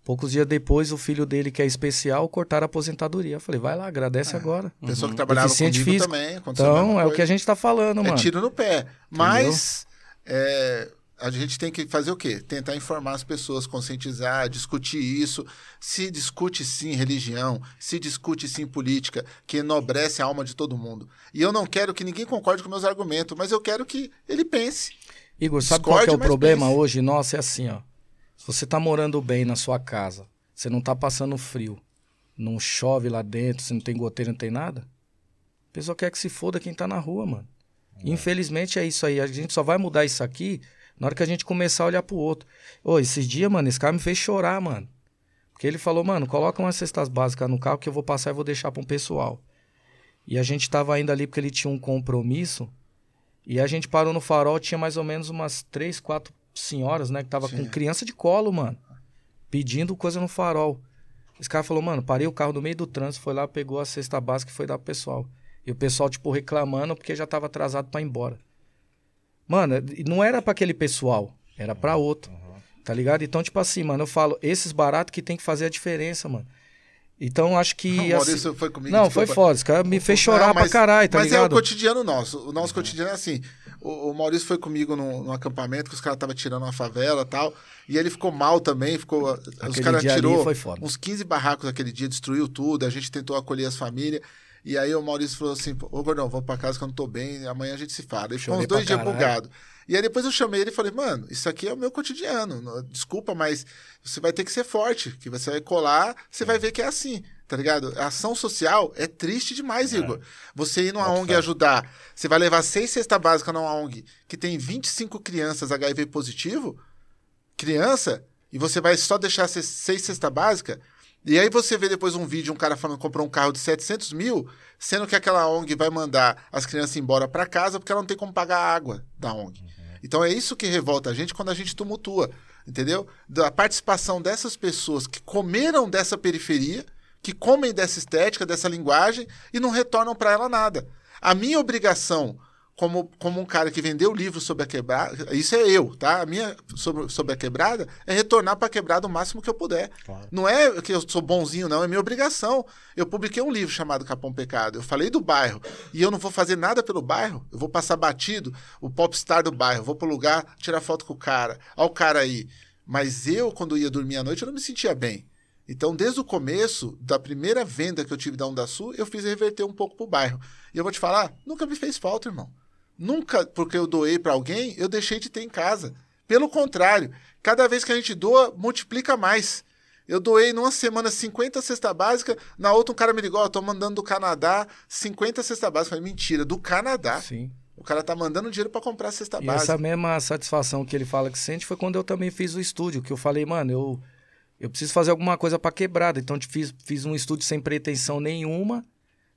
Poucos dias depois, o filho dele, que é especial, cortaram a aposentadoria. Eu falei, vai lá, agradece agora. Pessoa que trabalhava Uhum. Deficiente comigo físico. também. Então, é o que a gente tá falando, É mano. tiro no pé. Mas é, a gente tem que fazer o quê? Tentar informar as pessoas, conscientizar, discutir isso. Se discute sim religião, se discute sim política, que enobrece a alma de todo mundo. E eu não quero que ninguém concorde com meus argumentos, mas eu quero que ele pense. Igor, sabe Discorde, qual que é o problema pense. hoje? Nossa, é assim, ó. Se você tá morando bem na sua casa, você não tá passando frio, não chove lá dentro, você não tem goteira, não tem nada, a pessoa quer que se foda quem tá na rua, mano. Infelizmente é isso aí. A gente só vai mudar isso aqui na hora que a gente começar a olhar pro outro. Ô, esses dias, mano, esse cara me fez chorar, mano. Porque ele falou, mano, coloca umas cestas básicas no carro que eu vou passar e vou deixar pra um pessoal. E a gente tava indo ali porque ele tinha um compromisso. E a gente parou no farol, tinha mais ou menos umas três, quatro senhoras, né? Que tava com Tinha. criança de colo, mano. Pedindo coisa no farol. Esse cara falou, mano, parei o carro no meio do trânsito, foi lá, pegou a cesta básica e foi dar pro pessoal. E o pessoal, tipo, reclamando porque já tava atrasado pra ir embora. Mano, não era pra aquele pessoal, era pra outro. Tá ligado? Então, tipo assim, mano, eu falo, esses baratos que tem que fazer a diferença, mano. Então, acho que. o assim- Maurício foi comigo. Não, foi desculpa. foda. Esse cara me fez chorar Não, pra caralho, tá mas ligado? é o cotidiano nosso. O nosso cotidiano é assim. O, o Maurício foi comigo num, num acampamento que os caras estavam tirando uma favela e tal. E ele ficou mal também. Ficou, os Aquele caras dia ali tirou foi uns 15 barracos aquele dia, destruiu tudo. A gente tentou acolher as famílias. E aí o Maurício falou assim: Ô Gordão, vou pra casa que eu não tô bem. Amanhã a gente se fala. Ele ficou uns dois dias bugado. E aí depois eu chamei ele e falei: Mano, isso aqui é o meu cotidiano. Desculpa, mas você vai ter que ser forte. Que você vai colar, você vai ver que é assim. Tá ligado? A ação social é triste demais, Igor. Você ir numa ONG ajudar, você vai levar seis cestas básicas numa ONG que tem 25 crianças HIV positivo, criança, e você vai só deixar se- seis cestas básicas, e aí você vê depois um vídeo, um cara falando que comprou um carro de 700 mil, sendo que aquela ONG vai mandar as crianças embora para casa porque ela não tem como pagar a água da ONG. Então é isso que revolta a gente quando a gente tumultua, entendeu? Da participação dessas pessoas que comeram dessa periferia, que comem dessa estética, dessa linguagem e não retornam para ela nada. A minha obrigação como, como um cara que vendeu livro sobre a quebrada, isso é eu, tá? A minha sobre, sobre a quebrada é retornar para a quebrada o máximo que eu puder. Claro. Não é que eu sou bonzinho, não, é minha obrigação. Eu publiquei um livro chamado Capão Pecado. Eu falei do bairro e eu não vou fazer nada pelo bairro. Eu vou passar batido o popstar do bairro. Vou pro lugar tirar foto com o cara. Olha o cara aí. Mas eu, quando ia dormir à noite, eu não me sentia bem. Então, desde o começo, da primeira venda que eu tive da Onda Sul, eu fiz reverter um pouco pro bairro. E eu vou te falar, nunca me fez falta, irmão. Nunca, porque eu doei para alguém, eu deixei de ter em casa. Pelo contrário, cada vez que a gente doa, multiplica mais. Eu doei numa semana 50 cesta básica, na outra um cara me ligou, ó, tô mandando do Canadá 50 cesta básica. Eu falei, mentira, do Canadá. Sim. O cara tá mandando dinheiro para comprar cesta E básica. essa mesma satisfação que ele fala que sente foi quando eu também fiz o estúdio, que eu falei, mano, eu, eu preciso fazer alguma coisa pra quebrada. Então, fiz, fiz um estúdio sem pretensão nenhuma,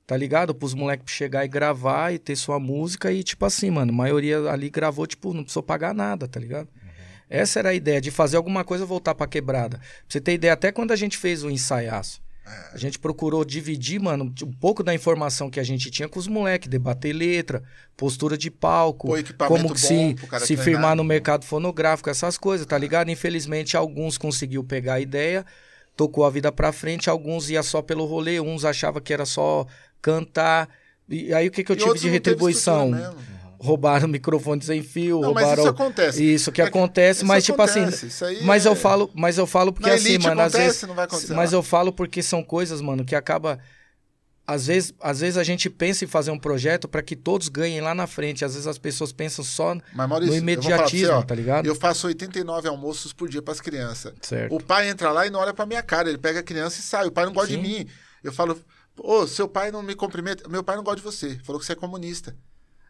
tá ligado? Pros moleques chegar e gravar e ter sua música. E, tipo assim, mano, a maioria ali gravou, tipo, não precisou pagar nada, tá ligado? Essa era a ideia, de fazer alguma coisa voltar pra quebrada. Pra você ter ideia, até quando a gente fez o ensaiaço, a gente procurou dividir, mano, um pouco da informação que a gente tinha com os moleques, debater letra, postura de palco, como que se, se firmar no mercado fonográfico, essas coisas, tá ligado? Infelizmente, alguns conseguiu pegar a ideia, tocou a vida pra frente, alguns ia só pelo rolê, uns achavam que era só cantar. E aí o que, que eu E tive de retribuição? mesmo. Roubaram microfone sem fio, Não, mas roubaram. isso acontece. Isso que É que- acontece, isso mas tipo acontece, assim. isso aí Mas é- eu falo, mas eu falo porque Na assim, elite mano, às acontece, vezes. não vai acontecer Mas lá. eu falo porque são coisas, mano, que acaba. Às vezes, às vezes a gente pensa em fazer um projeto para que todos ganhem lá na frente. Às vezes as pessoas pensam só Mas, Maurício, no imediatismo, você, ó, tá ligado? Eu faço 89 almoços por dia pras crianças. Certo. O pai entra lá e não olha pra minha cara. Ele pega a criança e sai. O pai não gosta Sim. de mim. Eu falo, ô, seu pai não me cumprimenta. Meu pai não gosta de você. Falou que você é comunista.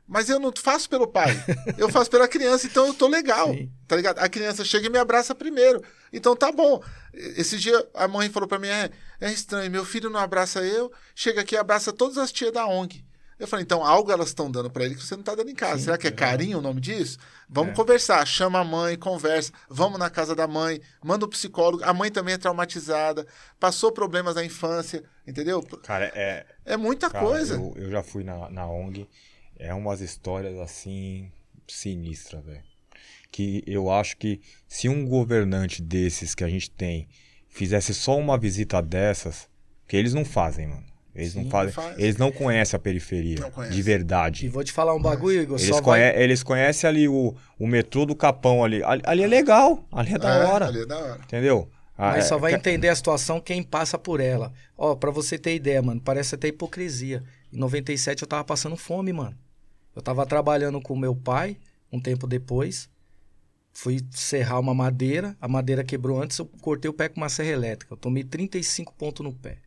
Mas eu não faço pelo pai. Eu faço pela criança, então eu tô legal. Sim. Tá ligado? A criança chega e me abraça primeiro. Então tá bom. Esse dia a mãe falou pra mim: é, é estranho, meu filho não abraça eu, chega aqui e abraça todas as tias da ONG. Eu falei, então algo elas estão dando pra ele que você não tá dando em casa. Será que é carinho o nome disso? Vamos É. conversar. Chama a mãe, conversa. Vamos na casa da mãe, manda um psicólogo. A mãe também é traumatizada, passou problemas na infância, entendeu? Cara, é. É muita cara, coisa. Eu, eu já fui na, na ONG. É umas histórias assim. sinistras, velho. Que eu acho que se um governante desses que a gente tem fizesse só uma visita dessas, que eles não fazem, mano. Eles não Sim, fazem. não faz. Eles não conhecem a periferia. Não conhece. De E verdade. vou te falar um bagulho, Igor. Eles, Só conhe- vai... eles conhecem ali o, o metrô do Capão ali. ali. ali é legal. Ali é da É, hora. ali é da hora. Entendeu? Ah, Mas é- só vai que- entender a situação quem passa por ela. Ó, pra você ter ideia, mano, parece até hipocrisia. Em 97 eu tava passando fome, mano. Eu tava trabalhando com meu pai, um tempo depois. Fui serrar uma madeira, a madeira quebrou antes, eu cortei o pé com uma serra elétrica. Eu tomei 35 pontos no pé.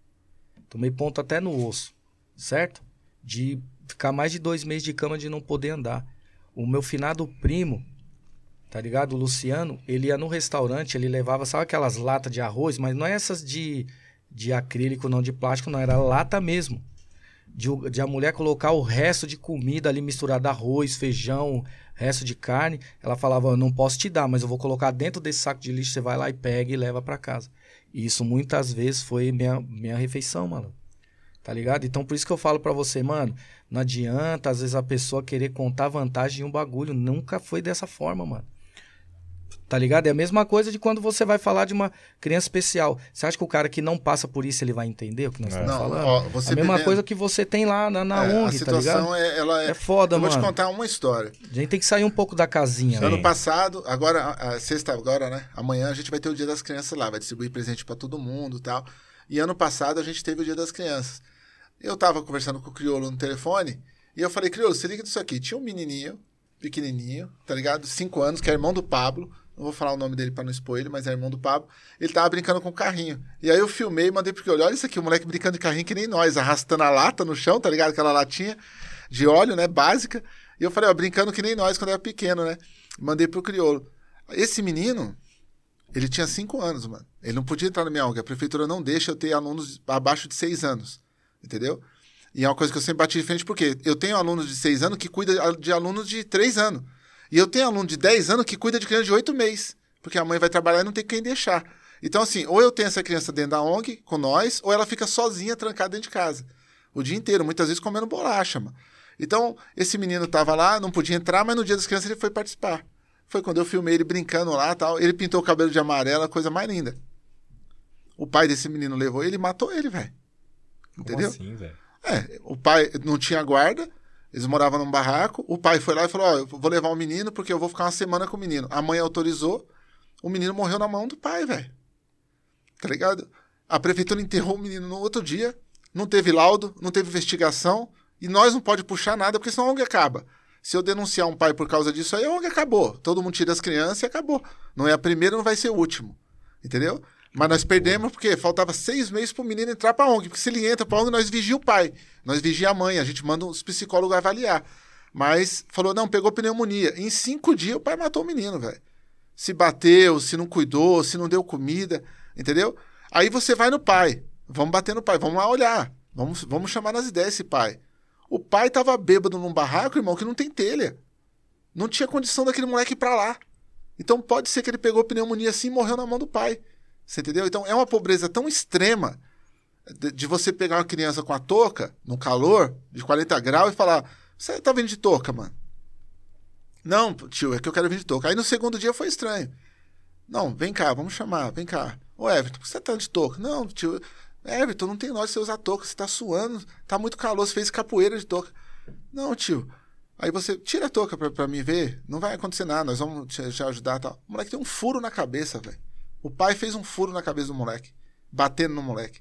Tomei ponto até no osso, certo? De ficar mais de dois meses de cama de não poder andar. O meu finado primo, tá ligado? O Luciano, ele ia no restaurante, ele levava, sabe aquelas latas de arroz, mas não é essas de, de acrílico, não de plástico, não, era lata mesmo. De, de a mulher colocar o resto de comida ali misturado, arroz, feijão, resto de carne. Ela falava, não posso te dar, mas eu vou colocar dentro desse saco de lixo, você vai lá e pega e leva pra casa. E isso muitas vezes foi minha, minha refeição, mano. Tá ligado? Então por isso que eu falo pra você, mano, não adianta às vezes a pessoa querer contar vantagem de um bagulho. Nunca foi dessa forma, mano. Tá ligado? É a mesma coisa de quando você vai falar de uma criança especial. Você acha que o cara que não passa por isso, ele vai entender o que nós É. estamos Não, falando? ó, você a mesma bebendo- coisa que você tem lá na, na É, a ONG, tá ligado? situação é, ela é, É foda, Eu vou mano. te contar uma história. A gente tem que sair um pouco da casinha. Sim. Ano passado, agora, a- a sexta agora, né? Amanhã a gente vai ter o Dia das Crianças lá, vai distribuir presente pra todo mundo e tal. E ano passado a gente teve o Dia das Crianças. Eu tava conversando com o Criolo no telefone e eu falei, Criolo, se liga disso aqui. Tinha um menininho, pequenininho, tá ligado? Cinco anos, que é irmão do Pablo. Não vou falar o nome dele pra não expor ele, mas é irmão do Pablo. Ele tava brincando com o carrinho. E aí eu filmei e mandei pro Criolo. Olha isso aqui, o moleque brincando de carrinho que nem nós, arrastando a lata no chão, tá ligado? Aquela latinha de óleo, né? Básica. E eu falei, ó, brincando que nem nós quando era pequeno, né? Mandei pro Criolo. Esse menino, ele tinha cinco anos, mano. Ele não podia entrar na minha ONG. A prefeitura não deixa eu ter alunos abaixo de seis anos. Entendeu? E é uma coisa que eu sempre bati de frente, porque eu tenho alunos de seis anos que cuida de alunos de três anos. E eu tenho aluno de 10 anos que cuida de criança de oito meses. Porque a mãe vai trabalhar e não tem quem deixar. Então, assim, ou eu tenho essa criança dentro da ONG com nós, ou ela fica sozinha, trancada dentro de casa. O dia inteiro, muitas vezes comendo bolacha, mano. Então, esse menino tava lá, não podia entrar, mas no dia das crianças ele foi participar. Foi quando eu filmei ele brincando lá tal. Ele pintou o cabelo de amarelo, a coisa mais linda. O pai desse menino levou ele e matou ele, velho. Como Entendeu? assim, velho? É, o pai não tinha guarda, eles moravam num barraco. O pai foi lá e falou: Ó, eu vou levar o menino porque eu vou ficar uma semana com o menino. A mãe autorizou, o menino morreu na mão do pai, velho. Tá ligado? A prefeitura enterrou o menino no outro dia, não teve laudo, não teve investigação, e nós não pode puxar nada porque senão a ONG acaba. Se eu denunciar um pai por causa disso aí, a ONG acabou. Todo mundo tira as crianças e acabou. Não é a primeira, não vai ser o último. Entendeu? Mas nós perdemos porque faltava seis meses pro menino entrar pra ONG. Porque se ele entra pra ONG, nós vigia o pai. Nós vigia a mãe. A gente manda os psicólogos avaliar. Mas falou, não, pegou pneumonia. Em cinco dias o pai matou o menino, velho. Se bateu, se não cuidou, se não deu comida, entendeu? Aí você vai no pai. Vamos bater no pai, vamos lá olhar. Vamos, vamos chamar nas ideias esse pai. O pai tava bêbado num barraco, irmão, que não tem telha. Não tinha condição daquele moleque ir pra lá. Então pode ser que ele pegou pneumonia assim e morreu na mão do pai. Você entendeu? Então é uma pobreza tão extrema de, de você pegar uma criança com a touca, no calor, de 40 graus, e falar: Você tá vindo de touca, mano? Não, tio, é que eu quero vir de touca. Aí no segundo dia foi estranho. Não, vem cá, vamos chamar, vem cá. Ô, Everton, por que você tá de touca? Não, tio. Everton, não tem nós você usar touca, você tá suando, tá muito calor, você fez capoeira de touca. Não, tio. Aí você tira a touca pra, pra mim ver, não vai acontecer nada, nós vamos te, te ajudar e tal. O moleque tem um furo na cabeça, velho. O pai fez um furo na cabeça do moleque, batendo no moleque.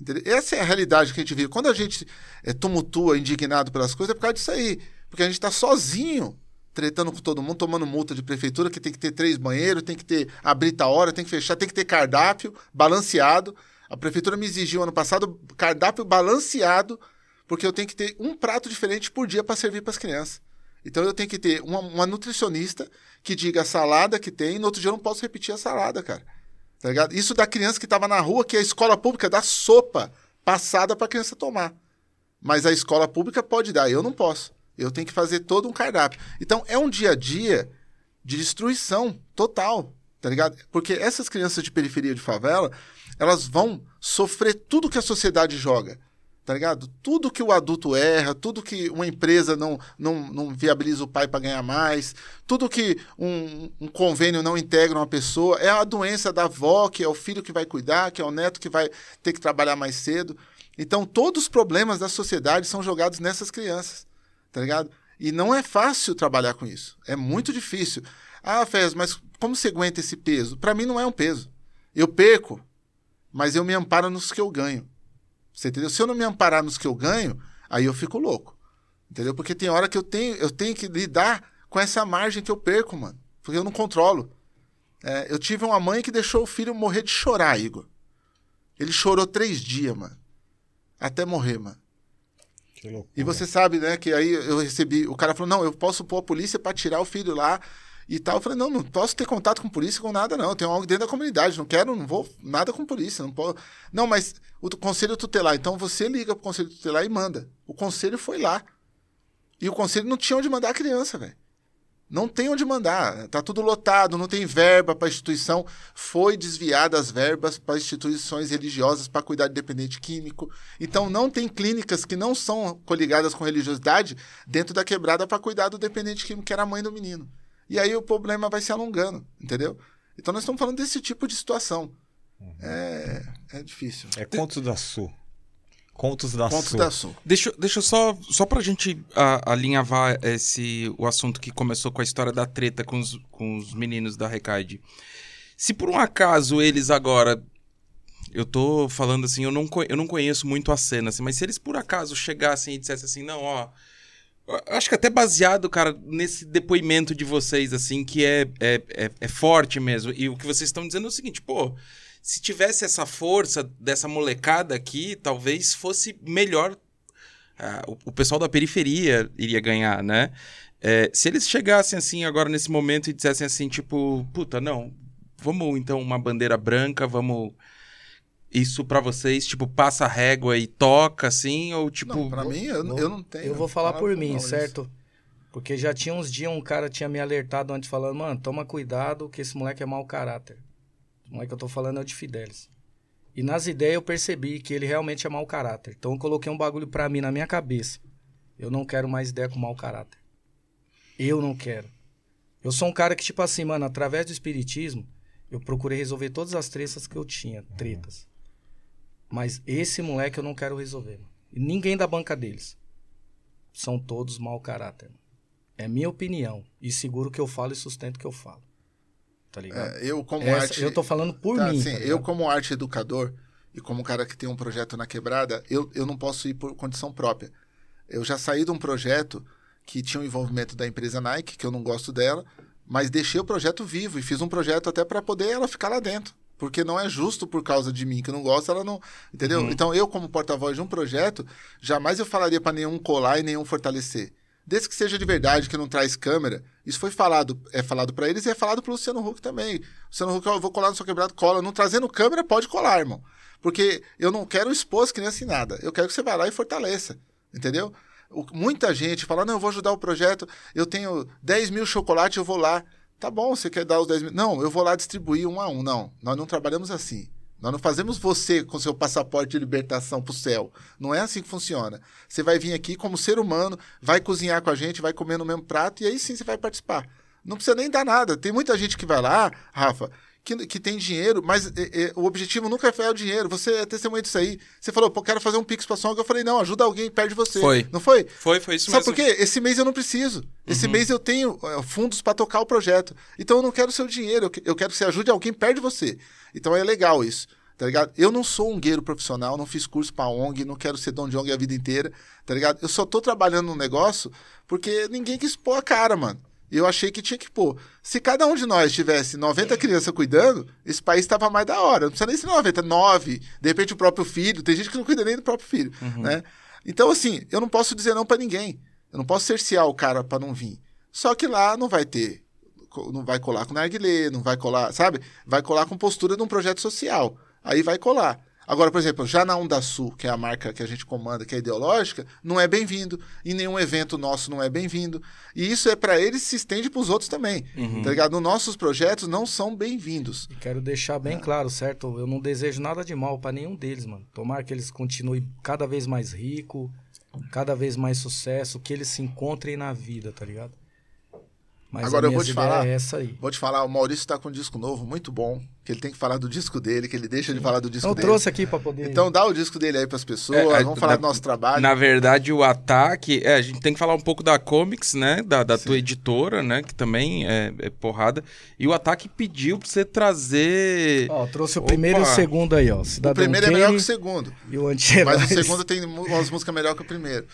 Entendeu? Essa é a realidade que a gente vive. Quando a gente é, tumultua, indignado pelas coisas, é por causa disso aí. Porque a gente tá sozinho, tretando com todo mundo, tomando multa de prefeitura, que tem que ter três banheiros, tem que ter abrir a hora, tem que fechar, tem que ter cardápio balanceado. A prefeitura me exigiu ano passado cardápio balanceado porque eu tenho que ter um prato diferente por dia para servir para as crianças. Então eu tenho que ter uma, uma, nutricionista que diga a salada que tem, e no outro dia eu não posso repetir a salada, cara. Tá ligado? Isso da criança que estava na rua, que a escola pública dá sopa passada para a criança tomar. Mas a escola pública pode dar, eu não posso. Eu tenho que fazer todo um cardápio. Então é um dia a dia de destruição total, tá ligado? Porque essas crianças de periferia de favela, elas vão sofrer tudo que a sociedade joga. Tá ligado? Tudo que o adulto erra, tudo que uma empresa não, não, não viabiliza o pai para ganhar mais, tudo que um, um, convênio não integra uma pessoa, é a doença da avó, que é o filho que vai cuidar, que é o neto que vai ter que trabalhar mais cedo. Então, todos os problemas da sociedade são jogados nessas crianças, tá ligado? E não é fácil trabalhar com isso. É muito difícil. Ah, Fez, mas como você aguenta esse peso? Para mim não é um peso. Eu perco, mas eu me amparo nos que eu ganho. Você entendeu? Se eu não me amparar nos que eu ganho, aí eu fico louco. Entendeu? Porque tem hora que eu tenho, eu tenho que lidar com essa margem que eu perco, mano. Porque eu não controlo. É, eu tive uma mãe que deixou o filho morrer de chorar, Igor. Ele chorou três dias, mano. Até morrer, mano. Que loucura. E você sabe, né, que aí eu recebi. O cara falou: não, eu posso pôr a polícia para tirar o filho lá e tal. Eu falei, não, não posso ter contato com polícia, com nada, não. Eu tenho algo dentro da comunidade, não quero, não vou nada com polícia. Não, posso... não mas o conselho tutelar, então você liga pro conselho tutelar e manda. O conselho foi lá. E o conselho não tinha onde mandar a criança, velho. Não tem onde mandar. Tá tudo lotado, não tem verba para instituição. Foi desviada as verbas para instituições religiosas para cuidar de dependente químico. Então não tem clínicas que não são coligadas com religiosidade dentro da quebrada para cuidar do dependente químico, que era a mãe do menino. E aí o problema vai se alongando, entendeu? Então nós estamos falando desse tipo de situação. Uhum. É, é difícil. É contos da Sul. Contos da Contos Sul. da Sul. Deixa, deixa eu só, só pra gente a, alinhavar esse, o assunto que começou com a história da treta com os, com os meninos da Recaide. Se por um acaso eles agora. Eu tô falando assim, eu não, eu não conheço muito a cena, assim, mas se eles por acaso chegassem e dissessem assim, não, ó Acho que até baseado, cara, nesse depoimento de vocês, assim, que é, é, é, é, forte mesmo. E o que vocês estão dizendo é o seguinte, pô, se tivesse essa força dessa molecada aqui, talvez fosse melhor. Uh, o, o, pessoal da periferia iria ganhar, né? É, se eles chegassem assim agora nesse momento e dissessem assim, tipo, puta, não, vamos então uma bandeira branca, vamos isso para vocês, tipo, passa a régua e toca, assim, ou tipo... Não, pra mim, eu, vou, eu não tenho. Eu vou falar por mim, certo? Porque já tinha uns dias um cara tinha me alertado antes, falando, mano, toma cuidado que esse moleque é mau caráter. O moleque que eu tô falando é o de Fidelis. E nas ideias eu percebi que ele realmente é mau caráter. Então eu coloquei um bagulho pra mim na minha cabeça. Eu não quero mais ideia com mau caráter. Eu não quero. Eu sou um cara que, tipo assim, mano, através do espiritismo, eu procurei resolver todas as tretas que eu tinha. Tretas. Mas esse moleque eu não quero resolver. E ninguém da banca deles. São todos mau caráter. É minha opinião. E seguro que eu falo e sustento que eu falo. Tá ligado? É, eu, como Essa, arte. Eu tô falando por tá, mim. Sim, tá eu, como arte educador e como cara que tem um projeto na quebrada, eu, eu não posso ir por condição própria. Eu já saí de um projeto que tinha o um envolvimento da empresa Nike, que eu não gosto dela, mas deixei o projeto vivo e fiz um projeto até para poder ela ficar lá dentro porque não é justo por causa de mim que não gosta, ela não, entendeu? Uhum. Então eu como porta-voz de um projeto, jamais eu falaria para nenhum colar e nenhum fortalecer. Desde que seja de verdade, que não traz câmera. Isso foi falado, é falado para eles e é falado pro Luciano Huck também. Luciano Huck, eu vou colar no seu quebrado, cola. Não trazendo câmera, pode colar, irmão. Porque eu não quero expor as crianças em nada. Eu quero que você vá lá e fortaleça. Entendeu? Muita gente fala, não, eu vou ajudar o projeto, eu tenho 10 mil chocolates, eu vou lá. Tá bom, você quer dar os 10 mil. Não, eu vou lá distribuir um a um. Não, nós não trabalhamos assim. Nós não fazemos você com seu passaporte de libertação para o céu. Não é assim que funciona. Você vai vir aqui como ser humano, vai cozinhar com a gente, vai comer no mesmo prato e aí sim você vai participar. Não precisa nem dar nada. Tem muita gente que vai lá, Rafa, que, que tem dinheiro, mas é, é, o objetivo nunca é o dinheiro. Você é testemunha disso aí. Você falou, pô, quero fazer um Pix pra Song. Eu falei, não, ajuda alguém, perde você. Foi. Não foi? Foi, foi isso Sabe mesmo. por quê? Esse mês eu não preciso. Esse mês eu tenho é, fundos pra tocar o projeto. Então eu não quero seu dinheiro. Eu, que- eu quero que você ajude alguém, perde você. Então é legal isso. Tá ligado? Eu não sou um gueiro profissional, não fiz curso pra ONG, não quero ser dono de ONG a vida inteira, tá ligado? Eu só tô trabalhando num negócio porque ninguém quis pôr a cara, mano. E eu achei que tinha que pôr. Se cada um de nós tivesse 90 crianças cuidando, esse país estava mais da hora. Não precisa nem ser 90, 9. De repente o próprio filho. Tem gente que não cuida nem do próprio filho, né? Então, assim, eu não posso dizer não pra ninguém. Eu não posso cercear o cara pra não vir. Só que lá não vai ter. Não vai colar com narguilé, não vai colar, sabe? Vai colar com postura de um projeto social. Aí vai colar. Agora, por exemplo, já na Onda Sul, que é a marca que a gente comanda, que é ideológica, não é bem-vindo. Em nenhum evento nosso não é bem-vindo. E isso é pra eles se estende pros outros também. Tá ligado? Nos nossos projetos não são bem-vindos. E quero deixar É. bem claro, certo? Eu não desejo nada de mal pra nenhum deles, mano. Tomara que eles continuem cada vez mais rico, cada vez mais sucesso, que eles se encontrem na vida, tá ligado? Mas Agora eu vou te falar. É essa aí. Vou te falar, o Maurício tá com um disco novo, muito bom. Que ele tem que falar do disco dele, que ele deixa de falar do disco Eu dele. trouxe aqui pra poder. Então dá o disco dele aí pras pessoas, É, é, vamos falar na- do nosso trabalho. Na verdade, o ataque. É, a gente tem que falar um pouco da Comics, né? Da, da tua editora, né? Que também é, é porrada. E o ataque pediu pra você trazer. Ó, trouxe o Opa! primeiro e o segundo aí, ó. o Cidadão primeiro é melhor que Kane o segundo, e o anti-herói. mas o segundo tem umas músicas melhor que o primeiro.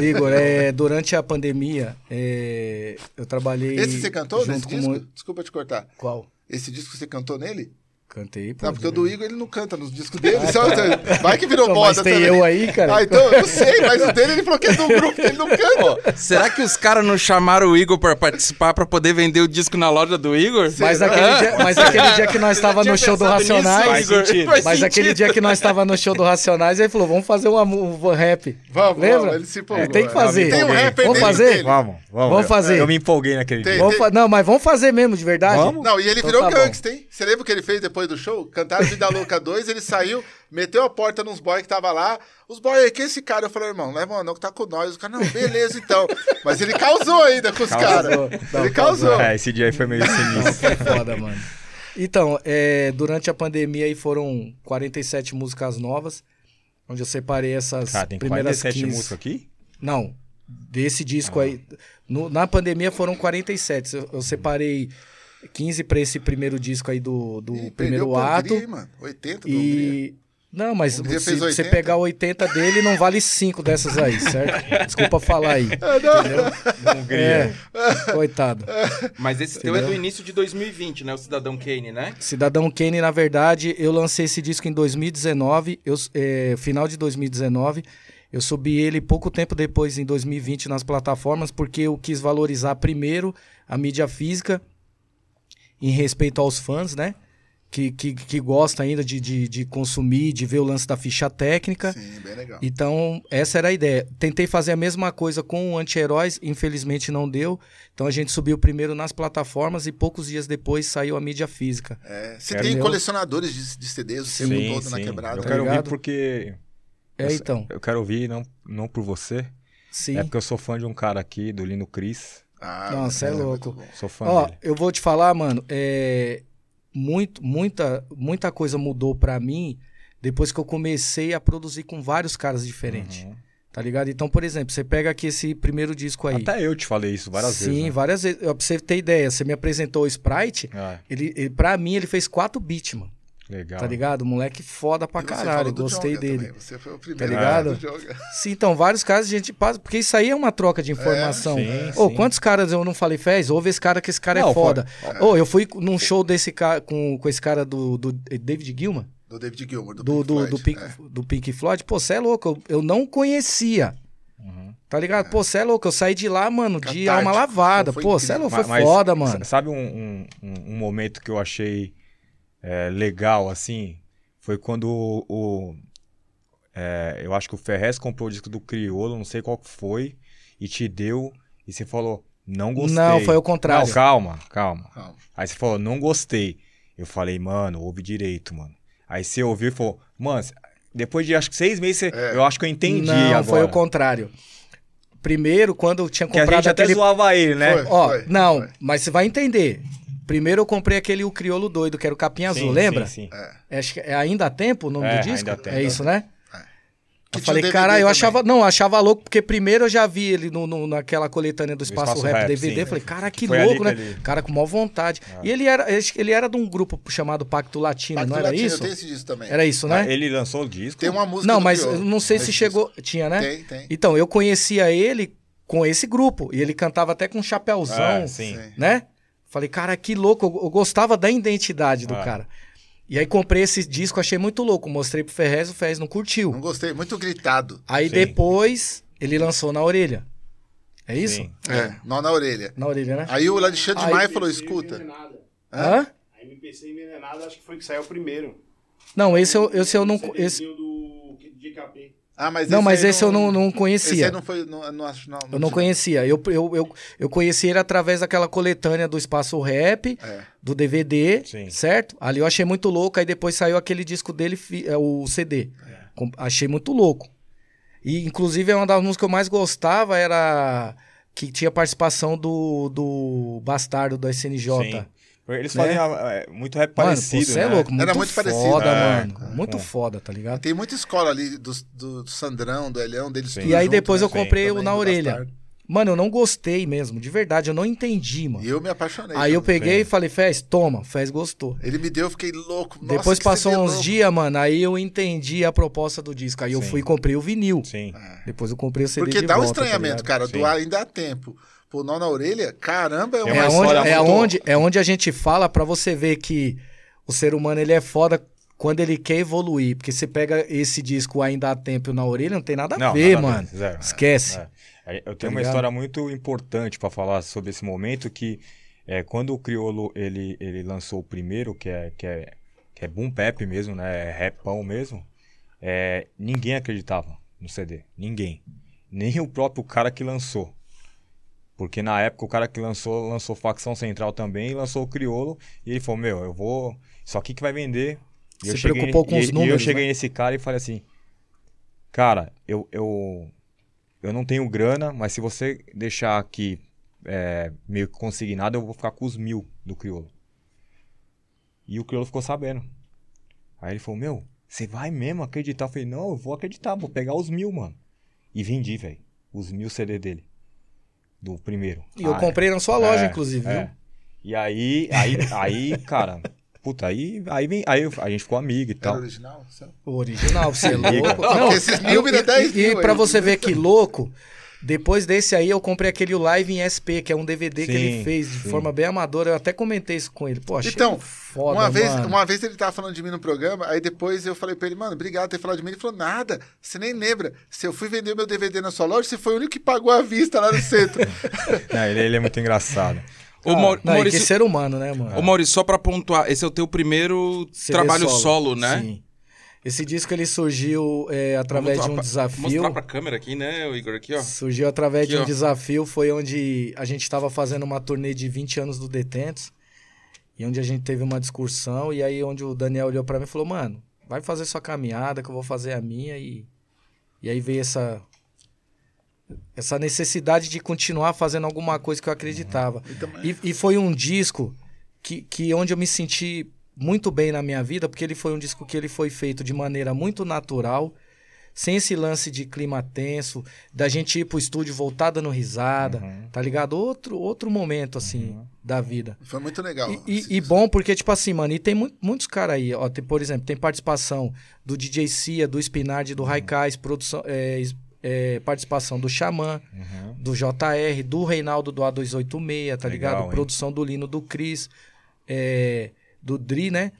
Igor, é, durante a pandemia, é, eu trabalhei. Esse você cantou junto nesse disco? Desculpa te cortar. Qual? Esse disco você cantou nele? Cantei, pô. Não, porque o do Igor ele não canta nos discos dele. só- vai que virou Não, moda mas tem também. eu aí, cara. Ah, então eu não sei, mas o dele ele falou que é do grupo, que ele não canta. Será que os caras não chamaram o Igor pra participar pra poder vender o disco na loja do Igor? Mas aquele, dia, mas aquele dia que nós estava tinha no show do pensado nisso, Racionais. Igor. sentido. Faz Mas aquele dia que nós estava no show do Racionais, ele falou: vamos fazer uma, um rap. Vamos, Lembra? vamos, ele se empolgou. É, tem que é. fazer. Tem um rap aí Vamos fazer? dele. Vamos, vamos. Vamos Eu- fazer. Eu, me empolguei naquele Tem- dia. Não, mas vamos fazer mesmo, de verdade. Vamos? Não, e ele Então virou tá bom. gangsta, hein? Você lembra o que ele fez depois do show? Cantaram Vida Louca 2, ele saiu, meteu a porta nos boys que tava lá. Os boys que é esse cara? Eu falei, irmão, leva um não que tá com nós. Os caras, não, beleza então. Mas ele causou ainda com os caras. Ele causou. É, esse dia aí foi meio sinistro. Foi foda, mano. Então, é, durante a pandemia aí foram 47 músicas novas, onde eu separei essas Cara, tem primeiras 47 15. músicas aqui? Não, desse disco aí. no- na pandemia foram 47. Eu, eu separei 15 pra esse primeiro disco aí do, do Ih, primeiro ato. Hungria, mano. 80 do Hungria. E. Não, mas se você 80. pegar 80 dele, não vale 5 dessas aí, certo? Desculpa falar aí. Hungria. É, coitado. Mas esse teu é do início de 2020, né? O Cidadão Kane, né? Cidadão Kane, na verdade, eu lancei esse disco em 2019, eu, é, final de 2019. Eu subi ele pouco tempo depois, em 2020, nas plataformas, porque eu quis valorizar primeiro a mídia física em respeito aos fãs, né? Que, que, que gosta ainda de, de, de consumir, de ver o lance da ficha técnica. Sim, bem legal. Então, essa era a ideia. Tentei fazer a mesma coisa com o Anti-Heróis, infelizmente não deu. Então a gente subiu primeiro nas plataformas e poucos dias depois saiu a mídia física. É, você tem meu- colecionadores de, de CDs o tempo todo na quebrada. Eu Tá quero ouvir ligado? porque. É, eu, então. Eu quero ouvir não, não por você. Sim. É porque eu sou fã de um cara aqui, do Lino Cris. Ah, Nossa, é muito louco. Sou fã Ó, dele. eu vou te falar, mano, é muito, muita, muita coisa mudou pra mim depois que eu comecei a produzir com vários caras diferentes, Uhum. tá ligado? Então, por exemplo, você pega aqui esse primeiro disco aí. Até eu te falei isso várias Sim, vezes. né? várias vezes. Pra você ter ideia, você me apresentou o Sprite, Ah, ele, ele, pra mim ele fez 4 bits, mano. Legal. Tá ligado? Moleque foda pra E caralho, gostei Jonga dele. também, Você foi o primeiro ligado? do Jonga. Sim, então, vários casos a gente passa, porque isso aí é uma troca de informação. sim, Ô, sim. quantos caras eu não falei, Fez? Ouve esse cara que esse cara é Não, foda. Ô, eu fui num show desse cara com, com esse cara do, do David Gilman, Do David Gilmour, do, do, Pink do, Floyd. do, Pink, É. do Pink Floyd. Pô, você é louco, eu, eu não conhecia. Uhum. Tá ligado? Pô, você é louco, eu saí de lá, mano, de Catártico. alma lavada. Pô, você é louco, foi Ma- mas foda, mano. s- Sabe um, um- um momento que eu achei é, legal, assim? Foi quando o. o- é, eu acho que o Ferrez comprou o disco do Criolo, não sei qual que foi, e te deu, e você falou, não gostei. Não, foi o contrário. Não, calma, calma. Calma. Aí você falou, não gostei. Eu falei, mano, ouve direito, mano. Aí você ouviu e falou, mano, depois de acho que seis meses, você- É. eu acho que eu entendi não, agora. foi o contrário. Primeiro, quando eu tinha Que a comprado gente até aquele zoava ele, né? Foi. Ó, não, foi. mas você vai entender. Primeiro eu comprei aquele O Criolo Doido, que era o Capinha Sim, Azul, lembra? Sim, sim. É, Acho que é Ainda Há Tempo o nome É, do disco? Ainda. É isso, né? Que Eu falei, cara, eu achava. Não, eu achava louco, porque primeiro eu já vi ele no, no- naquela coletânea do Espaço, Espaço Rap, Rap, DVD. sim. Falei, cara, que louco, né? ele- Cara, com maior vontade. E ele era, ele era de um grupo chamado Pacto Latino, Pacto não era Latino, isso? Tem esse disco também. Era isso, né? Ah, ele lançou o disco. Tem uma música Não, do mas Criolo eu não sei se chegou. Tinha, né? Tem, tem. Então, eu conhecia ele com esse grupo. E ele cantava até com um chapéuzão, Ah, sim. Sim. né? Falei, cara, que louco. Eu, eu gostava da identidade do Ah. cara. E aí comprei esse disco, achei muito louco. Mostrei pro Ferrez, o Ferrez não curtiu. Não gostei, muito gritado. Aí Sim. depois ele lançou na orelha. É isso? Sim. É, nó na orelha. Na orelha, né? Aí o Alexandre Aí- Maia falou, escuta. Envenenada. Hã? A MPC envenenada acho que foi que saiu primeiro. Não, esse eu, esse eu não. Esse, do DKP. Ah, mas não, mas esse eu não, não Esse conhecia. aí não foi, não, não não. Eu não conhecia. Eu, eu, eu, eu conheci ele através daquela coletânea do Espaço Rap, É. do DVD, Sim. certo? Ali eu achei muito louco, aí depois saiu aquele disco dele, é, o CD. Com- Achei muito louco. E, inclusive, uma das músicas que eu mais gostava era que tinha participação do, do Bastardo do SNJ. Sim. Eles Né? faziam é, muito rap Mano, parecido, você né? é louco, muito, Era muito foda, parecido. É, mano. muito foda, tá ligado? Tem muita escola ali do, do, Sandrão, do Elhão, deles Sim. tudo E aí junto, depois né? eu comprei o Também, na orelha. Bastardo. Mano, eu não gostei mesmo, de verdade, eu não entendi, mano. E eu me apaixonei. Aí eu peguei e falei, Fez, toma. Fez gostou. Ele me deu, eu fiquei louco. Nossa, Depois que passou uns dias, mano, aí eu entendi a proposta do disco. Aí eu Sim. fui e comprei o vinil. Sim. Depois eu comprei o CD Porque de dá um volta, tá estranhamento, ligado? cara. Sim. Do ainda há tempo. Pô, nó na orelha, caramba, é Tem uma É uma onde, história é, muito- onde, é onde a gente fala pra você ver que o ser humano ele é foda quando ele quer evoluir. Porque você pega esse disco ainda há tempo na orelha, não tem nada a Não, ver, nada mano. zero. Esquece. É. Aí Eu Tá tenho uma ligado? história muito importante pra falar sobre esse momento que é, quando o Criolo ele, ele lançou o primeiro, que é, que é, que é Boom Pep mesmo, né? É rapão mesmo, é, ninguém acreditava no CD. Ninguém. Nem o próprio cara que lançou. Porque na época o cara que lançou, lançou Facção Central também lançou o Criolo. E ele falou, meu, eu vou. Isso aqui que vai vender. E Se eu cheguei- preocupou com e- os E eu números, cheguei né? nesse cara e falei assim, cara, eu, eu, eu não tenho grana, mas se você deixar aqui é, meio que consignado, eu vou ficar com os mil do Criolo. E o Criolo ficou sabendo. Aí ele falou, meu, você vai mesmo acreditar? Eu falei, não, eu vou acreditar, vou pegar os mil, mano. E vendi, velho, os mil CD dele. Do primeiro. E eu Ah, comprei na sua loja, é, inclusive, é. viu? E aí, aí, aí, cara, puta, aí, aí, vem, aí a gente ficou amigo e Era tal. original? sabe? O original, você é louco. Não, porque esses mil e- 10 e, e mil pra aí. você ver que louco, depois desse aí eu comprei aquele Live em SP, que é um DVD que ele Sim, fez de sim. forma bem amadora. Eu até comentei isso com ele. Pô, achei Então, foda, uma, vez, mano. uma vez ele tava falando de mim no programa, aí depois eu falei pra ele, mano, obrigado por ter falado de mim. Ele falou, nada, você nem lembra. Se eu fui vender meu DVD na sua loja, você foi o único que pagou à vista lá no centro. Não, ele, ele é muito engraçado. Ô, Mau- Não, Maurício, que ser humano, né, mano? ô, Maurício, só pra pontuar, esse é o teu primeiro CD trabalho solo, né? Sim. Esse disco ele surgiu é, através de um pra- desafio. Mostrar pra câmera aqui, né, Igor? Aqui, ó. Surgiu através Aqui, de um ó. desafio, foi onde a gente estava fazendo uma turnê de 20 anos do Detentos, e onde a gente teve uma discussão, e aí onde o Daniel olhou para mim e falou, mano, vai fazer sua caminhada, que eu vou fazer a minha, e, e aí veio essa, essa necessidade de continuar fazendo alguma coisa que eu acreditava. E também- E, e foi um disco que, que onde eu me senti muito bem na minha vida, porque ele foi um disco que ele foi feito de maneira muito natural, sem esse lance de clima tenso, da gente ir pro estúdio voltar dando risada, Uhum. tá ligado? Outro, outro momento, assim, da vida. Foi muito legal. E, e- e bom porque, tipo assim, mano, e tem mu- muitos caras aí, ó, tem, por exemplo, tem participação do DJ Cia, do Spinard, do Raikais, produção, é, é, participação do Xamã, Uhum. do JR, do Reinaldo do A286, tá Legal, ligado? hein? Produção do Lino do Cris, é, do Dri, né?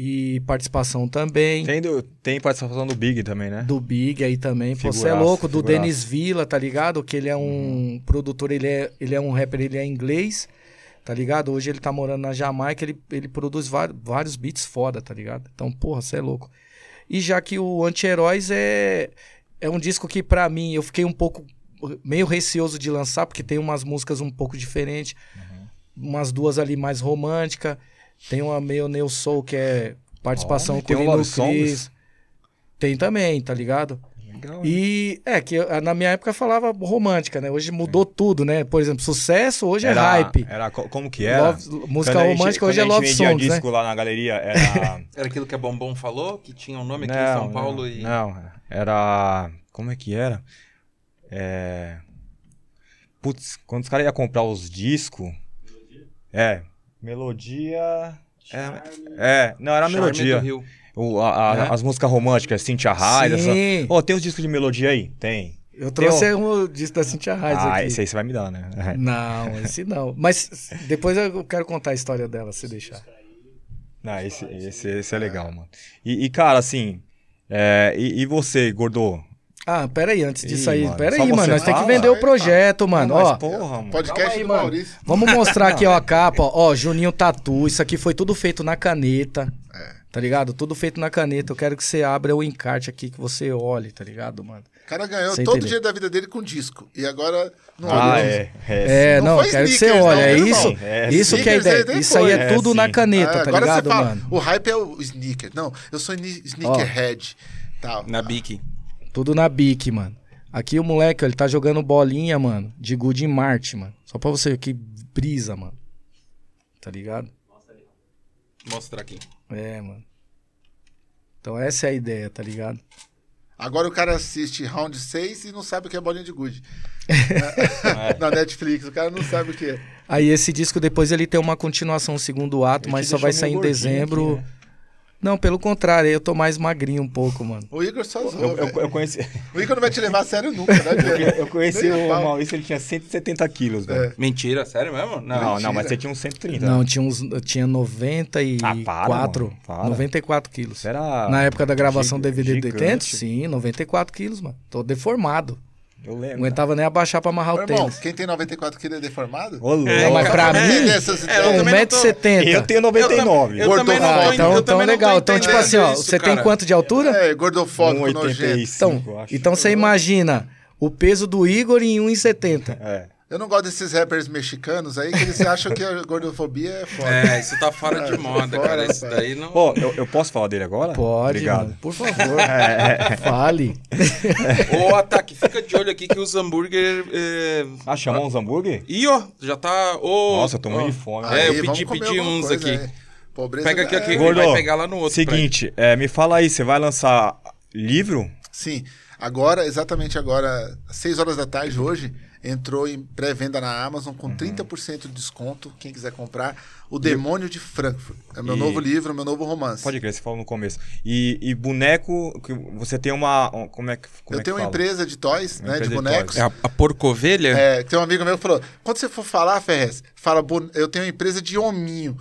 E participação também Tem, do- tem participação do Big também, né? do Big aí também. Pô, você é louco, do. Denis Villa, tá ligado? Que ele é um produtor, ele é, ele é um rapper, ele é inglês, tá ligado? Hoje ele tá morando na Jamaica, ele, ele produz var- vários beats foda, tá ligado? Então, porra, você é louco. E já que o Anti-Heróis é, é um disco que, pra mim, eu fiquei um pouco meio receoso de lançar, porque tem umas músicas um pouco diferentes, umas duas ali mais românticas. Tem uma meio Neo Soul, que é participação Olha, com o Lino Love Songs? Cris. Tem também, tá ligado? Legal, E é que eu- na minha época falava romântica, né? Hoje mudou tudo, né? Por exemplo, sucesso hoje é Era- hype. Era, co- como que era? Love- música Quando a gente- romântica hoje é love songs, né? disco lá na galeria, era... Era aquilo que a Bombom falou, que tinha um nome aqui em São Paulo não, e. Não, era... Como é que era? É... Putz, quando os caras iam comprar os discos... É, melodia... É, é, não, era Charme melodia. do Rio. O, a- a- É? As músicas românticas, Cynthia Raiz. essa-. Ô, tem os discos de melodia aí? Tem. Eu trouxe Tem um disco da Cintia Reis ah, aqui. esse aí você vai me dar, né? Não, esse não. Mas depois eu quero contar a história dela, se deixar. Não, esse, esse, esse é legal, mano. E, e, cara, assim... é, e, e você, Gordo? Ah, peraí, antes disso Ih, aí. mano, Peraí, só mano, nós temos que vender o projeto, mano. Mas, Ó, porra, mano. Podcast aí, do mano. Maurício. Vamos mostrar aqui, ó, a capa, ó. Ó, Juninho Tatu. Isso aqui foi tudo feito na caneta. Tá ligado? Tudo feito na caneta. Eu quero que você abra o encarte aqui, que você olhe, tá ligado, mano? O cara ganhou Você todo o dinheiro da vida dele com disco. E agora não Ah, olha. é. É, Não não, foi quero que você olhe. não, É isso, irmão? É, isso que é a aí ideia. Isso aí é tudo É, na sim. caneta, Ah, tá agora ligado, você fala, mano? o hype é o sneaker. Não, eu sou sneakerhead. Tal. Na Bic. Tudo na Bic, mano. Aqui o moleque, ó, ele tá jogando bolinha, mano, de Good em Marte, mano. Só pra você ver que brisa, mano. Tá ligado? Mostra aqui. É, mano. Então essa é a ideia, tá ligado? Agora o cara assiste round 6 e não sabe o que é bolinha de gude. É. Na Netflix, o cara não sabe o que é. Aí esse disco depois ele tem uma continuação, um segundo ato, Ele mas só vai sair em dezembro. aqui, né? Não, pelo contrário, eu tô mais magrinho um pouco, mano. O Igor só zoou, Eu, eu, eu conheci, O Igor não vai te levar a sério nunca, né? eu conheci o. Maurício, ele tinha 170 quilos, velho. É. Mentira, sério mesmo? Não. Não, não, Mentira. mas você tinha uns 130. Não, tinha uns tinha 94, Ah, para, mano, para. 94 quilos. Era Na época da gravação do giga- DVD do gigante. 80, sim, 94 quilos, mano. Tô deformado. Eu Não lembro. aguentava nem abaixar pra amarrar Meu o irmão, tênis. quem tem 94 quilos é deformado? Ô, louco. Não, mas pra É, mim, essas é, eu ideias. também não tô- 1,70m. Eu tenho 99. Eu também não tô, Ah, então, eu então legal. Então, tipo assim, ó, isso, você tem cara. quanto de altura? É, gordofóbico, nojento. 1,85, Então, eu acho. então você imagina o peso do Igor em 1,70. É. Eu não gosto desses rappers mexicanos aí, que eles acham que a gordofobia é foda. É, isso tá fora de moda, fora, cara. Isso daí não. Pô, eu, eu posso falar dele agora? Pode, Obrigado. mano, por favor. Fale. Ô, Ataque, fica de olho aqui que os hambúrguer. É... Ah, chamou uns hambúrguer? Ih, ó, já tá. Ô, Nossa, eu tô ó. morrendo de fome. É, Aí, eu vamos pedi- comer pedi alguma uns coisa aqui. aí. Pobreza Pega aqui, é- aqui, Gordo, vai pegar lá no outro. Seguinte, é, me fala aí, você vai lançar livro? Sim, agora, exatamente agora, às 6 horas da tarde hoje, entrou em pré-venda na Amazon Uhum. com 30% de desconto, quem quiser comprar, O Demônio de Frankfurt. É meu E- novo livro, meu novo romance. Pode crer, você falou no começo. E, e boneco, que você tem uma. um- Como é que. Como Eu é tenho que uma fala? empresa de toys, Uma né, de empresa de bonecos. É a, a porcovelha? É, tem um amigo meu que falou: quando você for falar, Ferrez, fala, "Bon- eu tenho uma empresa de hominho.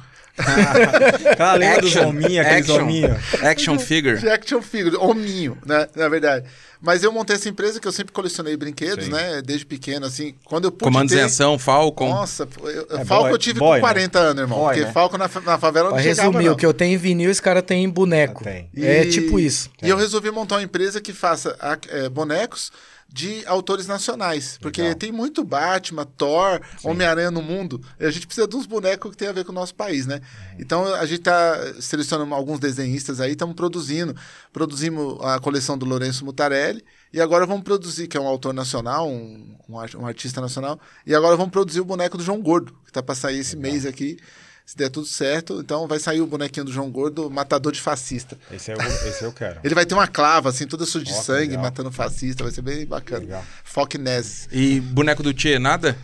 Cara, lembra dos Action, hominhos, aqueles action. hominhos? Action figure. De action figure, hominho, né? Na verdade. Mas eu montei essa empresa que eu sempre colecionei brinquedos, Sim. né? Desde pequeno, assim. Quando eu pude Comandos em ter... ação, Falcon. Nossa, eu, É Falco boy- eu tive boy, com 40 anos, irmão. Boy, porque né? Falco na, na favela Pra não chegava, resumir, o que eu tenho em vinil, esse cara tem em boneco. Ah, tem. É E- tipo isso. E eu resolvi montar uma empresa que faça é, bonecos de autores nacionais. Porque Legal. tem muito Batman, Thor, Homem-Aranha no mundo. E a gente precisa de uns bonecos que tem a ver com o nosso país, né? Então a gente tá selecionando alguns desenhistas aí, estamos produzindo. Produzimos a coleção do Lourenço Mutarelli. E agora vamos produzir, que é um autor nacional, um, um ar- artista nacional. E agora vamos produzir o boneco do João Gordo, que tá para sair esse mês aqui. Se der tudo certo, então vai sair o bonequinho do João Gordo, matador de fascista. Esse, eu, esse eu quero. Ele vai ter uma clava, assim, toda suja de sangue, legal. matando fascista. Vai ser bem bacana. Legal. Fockness. E boneco do Tchê, nada?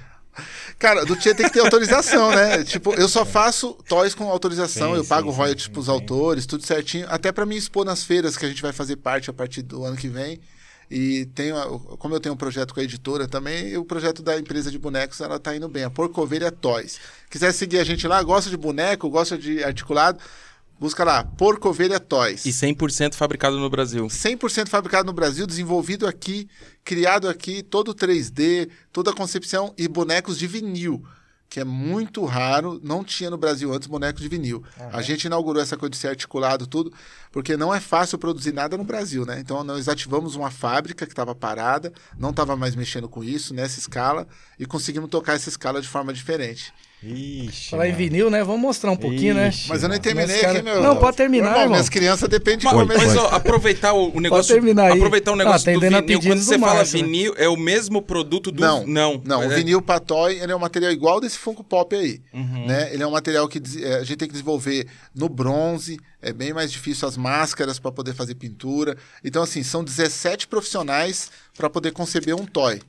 Cara, do Tia tem que ter autorização, né? Tipo, eu só faço toys com autorização, Sim, eu pago sim, royalties sim, pros sim. autores, tudo certinho. Até pra me expor nas feiras que a gente vai fazer parte a partir do ano que vem. E tenho, como eu tenho um projeto com a editora também, o projeto da empresa de bonecos, ela tá indo bem. A Porcovelha Toys. Quiser seguir a gente lá, gosta de boneco, gosta de articulado, busca lá, Porcovelha Toys. E 100% fabricado no Brasil. 100% fabricado no Brasil, desenvolvido aqui, criado aqui, todo 3D, toda a concepção e bonecos de vinil, que é muito raro, não tinha no Brasil antes bonecos de vinil. A gente inaugurou essa coisa de ser articulado tudo, porque não é fácil produzir nada no Brasil, né? Então nós ativamos uma fábrica que estava parada, não estava mais mexendo com isso nessa escala e conseguimos tocar essa escala de forma diferente. Ixi. Falar em mano. vinil, né? Vamos mostrar um pouquinho, né? Ixi, Mas eu nem mano. terminei cara- aqui, meu. Não, pode terminar, Irmão, irmão. Minhas crianças dependem de Mas, comer. mas, ó, aproveitar o, o negócio. terminar aí. Aproveitar o negócio Ah, do vinil. Quando você fala Márcio, né? vinil, é o mesmo produto do. Não, não. não. o É- vinil Patoy ele é um material igual desse Funko Pop aí. Uhum. Né? Ele é um material que eh, a gente tem que desenvolver no bronze. É bem mais difícil as máscaras para poder fazer pintura. Então, assim, são 17 profissionais para poder conceber um toy.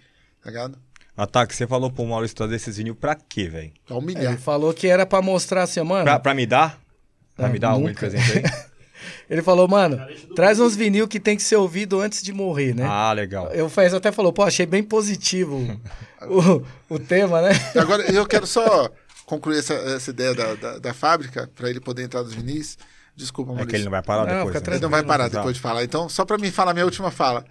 Tá ligado? Ataque, você falou pro Maurício trazer esses vinil pra quê, velho? Pra É, humilhar. Ele falou que era pra mostrar assim, mano. Pra, pra me dar? Pra Ah, me dar algum de presente aí? Ele falou, mano, traz uns vinil que tem que ser ouvido antes de morrer, né? Ah, legal. Eu Fez até falou, pô, achei bem positivo o, o tema, né? Agora, eu quero só concluir essa, essa ideia da, da, da fábrica, para ele poder entrar nos vinis. Desculpa, É Maurício. que ele não vai parar Não, depois. né? Ele não vai parar depois de falar. Então, só para mim falar minha última fala.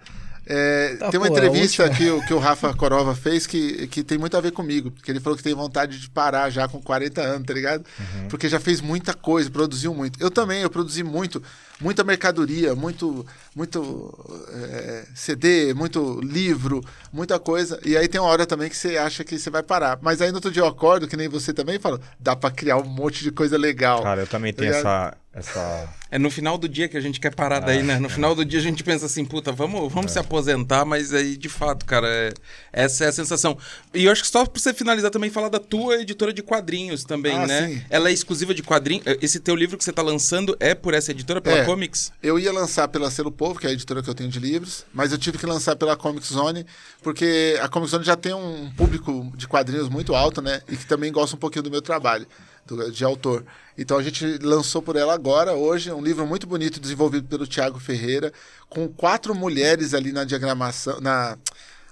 É, Tá, tem uma pô, a entrevista que, o- que o Rafa Corova fez que, que tem muito a ver comigo. Porque ele falou que tem vontade de parar já com 40 anos, tá ligado? Uhum. Porque já fez muita coisa, produziu muito. Eu também, eu produzi muito. Muita mercadoria, muito, muito é, CD, muito livro, muita coisa. E aí tem uma hora também que você acha que você vai parar. Mas aí no outro dia eu acordo, que nem você também falou, dá para criar um monte de coisa legal. Cara, eu também tenho Obrigado. essa, essa. É no final do dia que a gente quer parar daí, né? No final do dia a gente pensa assim, puta, vamos, vamos se aposentar, mas aí, de fato, cara, é- essa é a sensação. E eu acho que só pra você finalizar também, falar da tua editora de quadrinhos também, Ah, né? sim. Ela é exclusiva de quadrinhos. Esse teu livro que você tá lançando é por essa editora, pela É. Comics? Eu ia lançar pela Selo Povo, que é a editora que eu tenho de livros, mas eu tive que lançar pela Comic Zone, porque a Comic Zone já tem um público de quadrinhos muito alto, né? E que também gosta um pouquinho do meu trabalho, do- de autor. Então a gente lançou por ela agora, hoje, um livro muito bonito desenvolvido pelo Tiago Ferreira, com quatro mulheres ali na diagramação, na,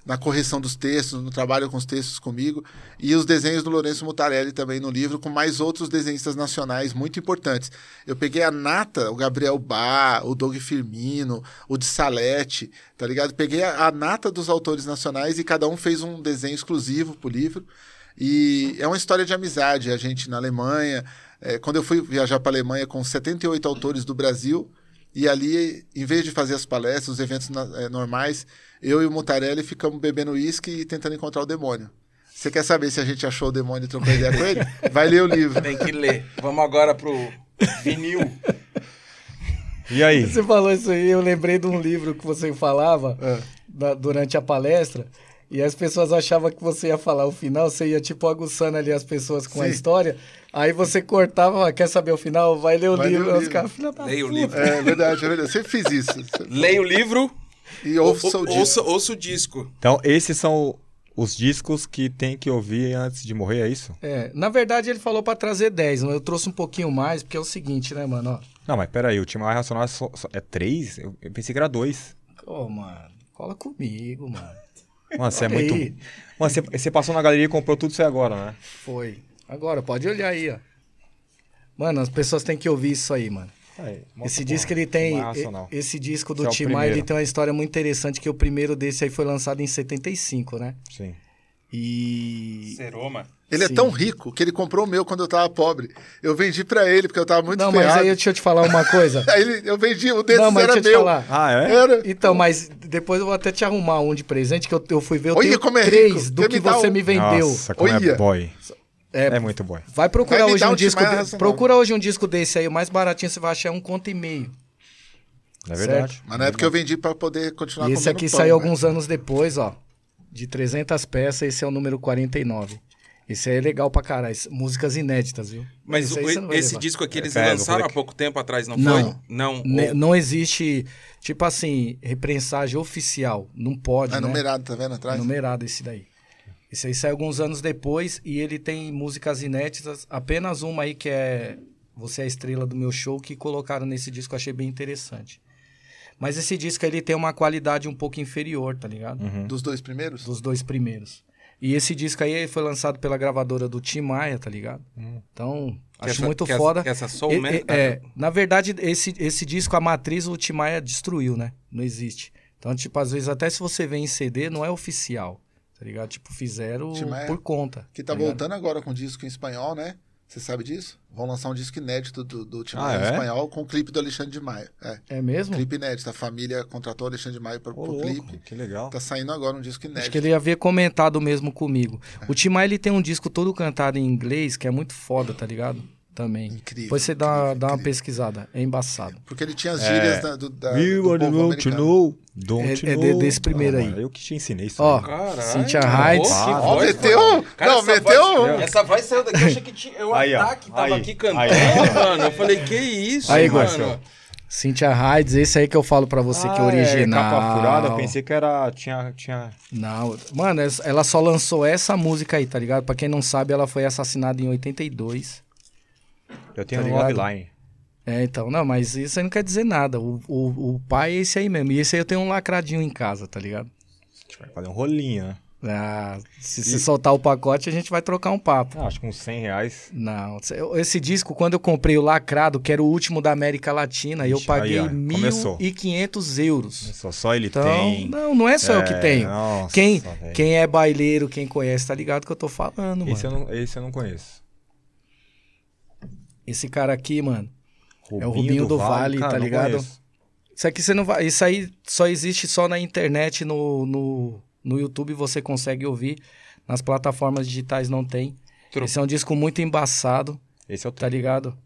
na correção dos textos, no trabalho com os textos comigo, e os desenhos do Lourenço Mutarelli também no livro, com mais outros desenhistas nacionais muito importantes. Eu peguei a nata, o Gabriel Bá, o Doug Firmino, o de Salete, tá ligado? Peguei a, a nata dos autores nacionais e cada um fez um desenho exclusivo pro livro. E é uma história de amizade. A gente na Alemanha, é, quando eu fui viajar para a Alemanha com 78 autores do Brasil, e ali, em vez de fazer as palestras, os eventos na- é, normais, eu e o Mutarelli ficamos bebendo uísque e tentando encontrar o demônio. Você quer saber se a gente achou o demônio e trocou ideia com ele? Vai ler o livro. Tem que ler. Vamos agora pro vinil. E aí? Você falou isso aí, eu lembrei de um livro que você falava É. da- durante a palestra. E as pessoas achavam que você ia falar o final, você ia tipo aguçando ali as pessoas com a Sim. história. Aí você cortava, "Ah, quer saber o final? Vai ler o Vai ler livro. o Aí Os livro. caras, filha da Leia o livro. É verdade, é verdade. Eu sempre fiz isso. Leia o livro, E ouça o disco. ouça, ouça o disco. Então, esses são os discos que tem que ouvir antes de morrer, é isso? É, na verdade ele falou pra trazer 10, mas eu trouxe um pouquinho mais, porque é o seguinte, né, mano? Não, mas peraí, o Time Racional é, só, só- é três? Eu, eu pensei que era dois. Ó, Ô, mano, cola comigo, mano. Mano, você é muito. Mano, você, você passou na galeria e comprou tudo isso aí agora, né? Foi. Agora, pode olhar aí, ó. Mano, as pessoas têm que ouvir isso aí, mano. Aí, Esse disco ele tem. E- Esse disco do Esse é ele tem uma história muito interessante, que o primeiro desse aí foi lançado em 75, né? Sim. E. Seroma. Ele Sim. é tão rico que ele comprou o meu quando eu tava pobre. Eu vendi pra ele, porque eu tava muito Não, mas ferrado. aí deixa eu te falar uma coisa. Aí eu vendi, o desse Não, mas era deixa eu te meu. falar. Ah, é? Era. Então, mas depois eu vou até te arrumar um de presente, que eu, eu fui ver, eu Olha tenho como é três rico. do Quer que me você um? me vendeu. Nossa, como é Olha. boy. É, É muito boy. Vai procurar Vai hoje um um disco. De-. Procura hoje um disco desse aí, o mais baratinho você vai achar é um conto e meio. É verdade. Mas na época eu vendi pra poder continuar E esse aqui pão, saiu né? alguns anos depois, ó. De 300 peças, esse é o número 49. Esse aí é legal pra caralho. Músicas inéditas, viu? Mas Esse o- esse disco aqui eles É, lançaram há pouco tempo atrás, não, Não. foi? Não. Ne- Ou- Não existe, tipo assim, reprensagem oficial. Não pode, É né? numerado, tá vendo atrás? Numerado esse daí. Esse aí saiu alguns anos depois e ele tem músicas inéditas. Apenas uma aí que é Você é a Estrela do Meu Show que colocaram nesse disco, eu achei bem interessante. Mas esse disco ele tem uma qualidade um pouco inferior, tá ligado? Uhum. Dos dois primeiros? Dos dois primeiros. E esse disco aí foi lançado pela gravadora do Tim Maia, tá ligado? Então, que acho essa- muito que essa- foda. que essa Soul E- Man- e- é, na verdade, esse, esse disco, a matriz, o Tim Maia destruiu, né? Não existe. Então, tipo, às vezes, até se você vê em CD, não é oficial, tá ligado? Tipo, fizeram Maia, por conta. Que tá ligado? voltando agora com disco em espanhol, né? Você sabe disso? Vão lançar um disco inédito do, do Tim Ah, Maia em é? espanhol com o clipe do Alexandre de Maio. É, É mesmo? clipe inédito. A família contratou o Alexandre de Maio para o clipe. que legal. Tá saindo agora um disco inédito. Acho que ele havia comentado mesmo comigo. O Tim Maia, ele tem um disco todo cantado em inglês que é muito foda, tá ligado? Também. Incrível, Depois você dá, incrível, dá uma incrível. pesquisada. É embaçado. Porque ele tinha as gírias da, do, da, We do povo americano. know, don't É- you é de- know. desse primeiro aí. mano, Eu que te ensinei isso. Ó. Cynthia que Ó, meteu- mano. não, essa meteu- Voz, essa voz saiu daqui, eu achei que tinha. Eu Aí, ó. ataque tava Aí. aqui cantando, Aí. mano. Eu falei, que isso, Aí, mano. Marcelo. Cynthia Hides, esse aí que eu falo pra você que é Ah, original. capa furada, eu pensei que era. Tinha. tinha... Não, mano, ela só lançou essa música aí, tá ligado? Pra quem não sabe, ela foi assassinada em 82. Eu tenho Tá offline. É, então, não, mas isso aí não quer dizer nada. O, o, o pai é esse aí mesmo. E esse aí eu tenho um lacradinho em casa, tá ligado? A gente vai fazer um rolinho, né? Ah, se você soltar o pacote, a gente vai trocar um papo. Ah, acho que uns 100 reais. Não, esse disco, quando eu comprei o lacrado, que era o último da América Latina, eu Ixi, paguei aí, ó, começou. 1.500 euros. Só, só ele Então, tem. não, não é só eu que É, tenho. nossa, quem, quem é baileiro, quem conhece, tá ligado que eu tô falando, Esse eu, mano. não, esse eu não conheço. Esse cara aqui, mano. É o Rubinho do Vale, tá cara, não ligado? Isso aqui você não vai. Isso aí só existe só na internet, no, no, no YouTube você consegue ouvir. Nas plataformas digitais não tem. Esse é um disco muito embaçado, Esse eu tá tenho. ligado?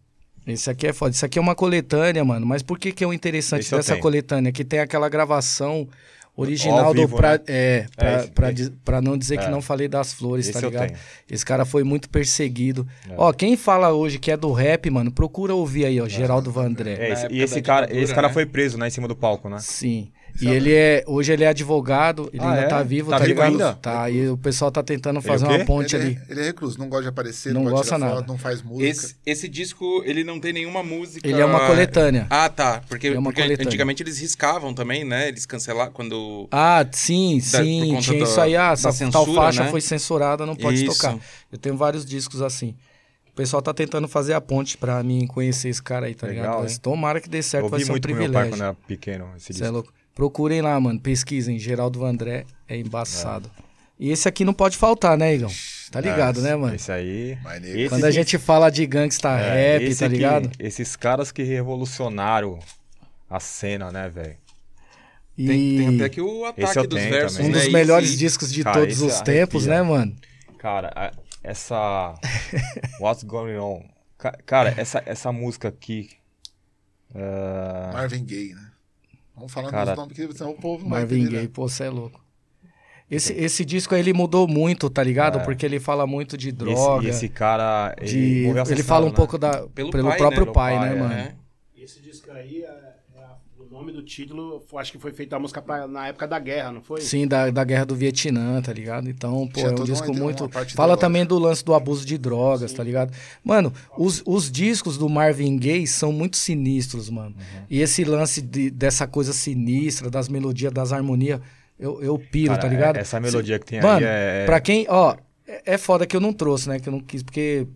Esse aqui é foda. Isso aqui é uma coletânea, mano. Mas por que, que é o interessante Esse eu dessa coletânea? Que tem aquela gravação original Ao do. vivo, Pra, né? É, pra, É, esse- pra, esse- diz- pra não dizer que É. não falei das flores, Esse tá eu ligado? tenho. Esse cara foi muito perseguido. É. Ó, quem fala hoje que é do rap, mano, procura ouvir aí, ó, Geraldo Vandré. É, e esse cara, ditadura, esse cara né? foi preso, né? Em cima do palco, né? Sim. E ele é. Hoje ele é advogado, ele Ah, ainda é? tá vivo, Tá tá, vivo ligado? ainda? Tá. E o pessoal tá tentando Ele fazer uma ponte ele, ali. É, ele é recluso, não gosta de aparecer, Não não, gosta nada. foto, não faz música. Esse, esse disco, ele não tem nenhuma música. Ele é uma coletânea. Ah, tá. Porque, é uma porque coletânea. antigamente eles riscavam também, né? Eles cancelaram quando. Ah, sim, Da- sim. Tinha da- isso aí. Ah, essa censura, tal faixa né? foi censurada, não pode Isso. tocar. Eu tenho vários discos assim. O pessoal tá tentando fazer a ponte pra mim conhecer esse cara aí, tá Legal, ligado? hein? Mas tomara que dê certo, eu vai ouvi ser um muito com meu pai privilégio. quando era pequeno. Esse Você é louco. Procurem lá, mano. Pesquisem. Geraldo Vandré é embaçado. E esse aqui não pode faltar, né, Igão? Tá ligado, É, né, mano? Esse aí. Esse Quando a que- gente fala de gangsta é, rap, esse tá que- ligado? esses caras que revolucionaram a cena, né, velho? E Tem, tem até aqui o Esse ataque eu dos tenho versos, também. um né? dos Esse- melhores discos de Cara, todos esse os tempos, arrepia. né, mano? Cara, essa. What's Going On? Ca- Cara, essa, essa música aqui. ah, Marvin Gaye, né? Vamos falar Cara, dos nomes que senão o povo não vai Marvin entender, Gaye, né? pô, você é louco. Esse, esse disco aí, ele mudou muito, tá ligado? É. Porque ele fala muito de esse, droga, e esse cara. Ele, de... Ele fala um né? pouco da... Pelo, pelo, pai, próprio né? pai, pai, né, é. mano? É. Esse disco aí, é, nome do título, acho que foi feita a música pra- na época da guerra, não foi? Sim, da, da guerra do Vietnã, tá ligado? Então, pô, Tinha é um disco uma- muito. uma Fala também do lance do abuso de drogas, tá ligado? Mano, os, os discos do Marvin Gaye são muito sinistros, mano. Uhum. E esse lance de- dessa coisa sinistra, das melodias, das harmonias, eu, eu piro, Cara, tá ligado? Essa melodia que tem Mano, aí é. Pra quem, ó, é, é foda que eu não trouxe, né? Que eu não quis, porque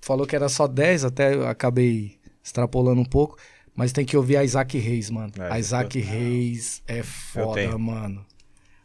falou que era só 10, até eu acabei extrapolando um pouco. Mas tem que ouvir a Isaac Reis, mano. É, a Isaac Reis é foda, mano.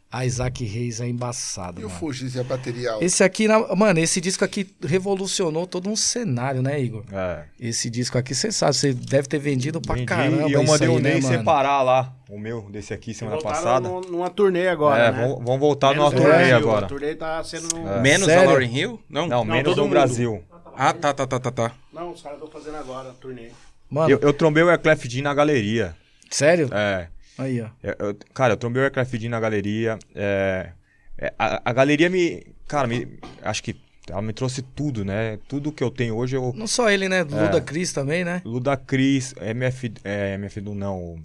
A Isaac Reis é embaçado, E o mano. Fugis e a bateria alta? Esse aqui, na- mano, esse disco aqui revolucionou todo um cenário, né, Igor? É. Esse disco aqui, você sabe, você deve ter vendido pra Vendi, caramba e eu mandei o né, Ney mano? separar lá, o meu, desse aqui semana passada. num- numa turnê agora, é, né? vão, vão voltar Menos numa turnê Brasil, agora. A turnê tá sendo... É. Menos Sério? a Lauryn Hill? Não. Não, menos todo no mundo. Brasil. Ah, tá, tá, tá, tá, tá. Não, os caras estão fazendo agora a turnê. Mano, Eu, eu trombei o Eclef Jean na galeria. sério? É. Aí, ó. Eu- eu- cara, eu trombei o Aircraft Jean na galeria. é, é, a, a galeria me. Cara, me, acho que ela me trouxe tudo, né? Tudo que eu tenho hoje eu. Não só ele, né? Luda Cris também, né? Luda Cris, MF. É, MF do não. o-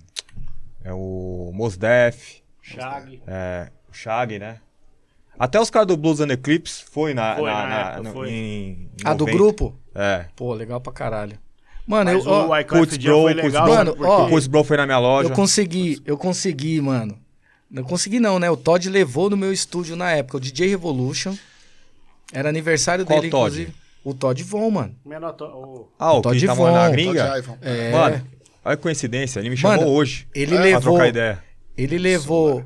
É o Mos Def, Shag. é, o Shag, né? Até os caras do Blues and Eclipse foi na. Foi, na, na na- época, no- foi. em- em Ah, do 90. grupo? É. Pô, legal pra caralho. Mano, Mas eu, ó, o Wyclef Jean foi bro, legal, bro. Mano, quê? ó, O Puss Bro foi na minha loja. eu consegui, eu consegui, mano. Não consegui não, né? O Todd levou no meu estúdio na época, o DJ Revolution. Era aniversário Qual dele, Todd? inclusive. O Todd Von, mano. Menor to- o- Ah, o Todd que tava na Von, gringa? Todd Ivan. É, Mano, olha que coincidência, ele me chamou Mano, hoje. ele pra levou, trocar ideia. ele levou,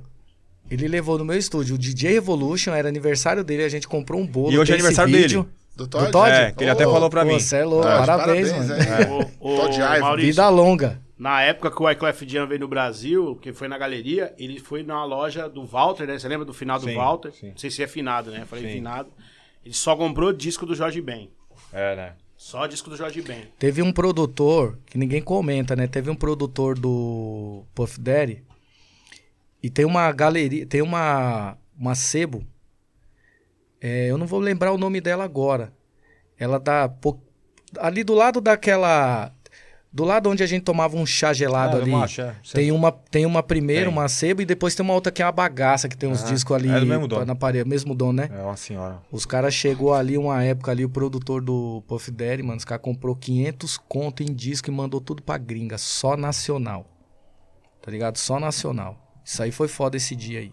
ele levou no meu estúdio. O DJ Revolution era aniversário dele, a gente comprou um bolo. E hoje é aniversário vídeo. dele. Do Todd? Todd? É, que ele até falou pra Pô, mim. Você é louco, Todd, parabéns, mano. aí. O, o, Todd Ivory. Maurício, Vida longa. na época que o Wyclef Jean veio no Brasil, que foi na galeria, ele foi na loja do Walter, né? Você lembra do final do Sim, Walter? sim. Não sei se é finado, né? Eu falei Sim. finado. Ele só comprou disco do Jorge Ben. É, né? Só disco do Jorge Ben. Teve um produtor, que ninguém comenta, né? Teve um produtor do Puff Daddy. E tem uma galeria, tem uma, uma sebo. É, eu não vou lembrar o nome dela agora. Ela dá. po- Ali do lado daquela. Do lado onde a gente tomava um chá gelado É, ali. acha, é. Tem uma, tem uma primeira, Tem. uma sebo, e depois tem uma outra que é uma bagaça, que tem uns Ah, discos ali é mesmo dono. na parede. Mesmo dono, né? É uma senhora. Os caras chegou ali uma época ali, o produtor do Puff Daddy, mano, os caras comprou 500 conto em disco e mandou tudo pra gringa, só nacional. Tá ligado? Só nacional. Isso aí foi foda esse dia aí.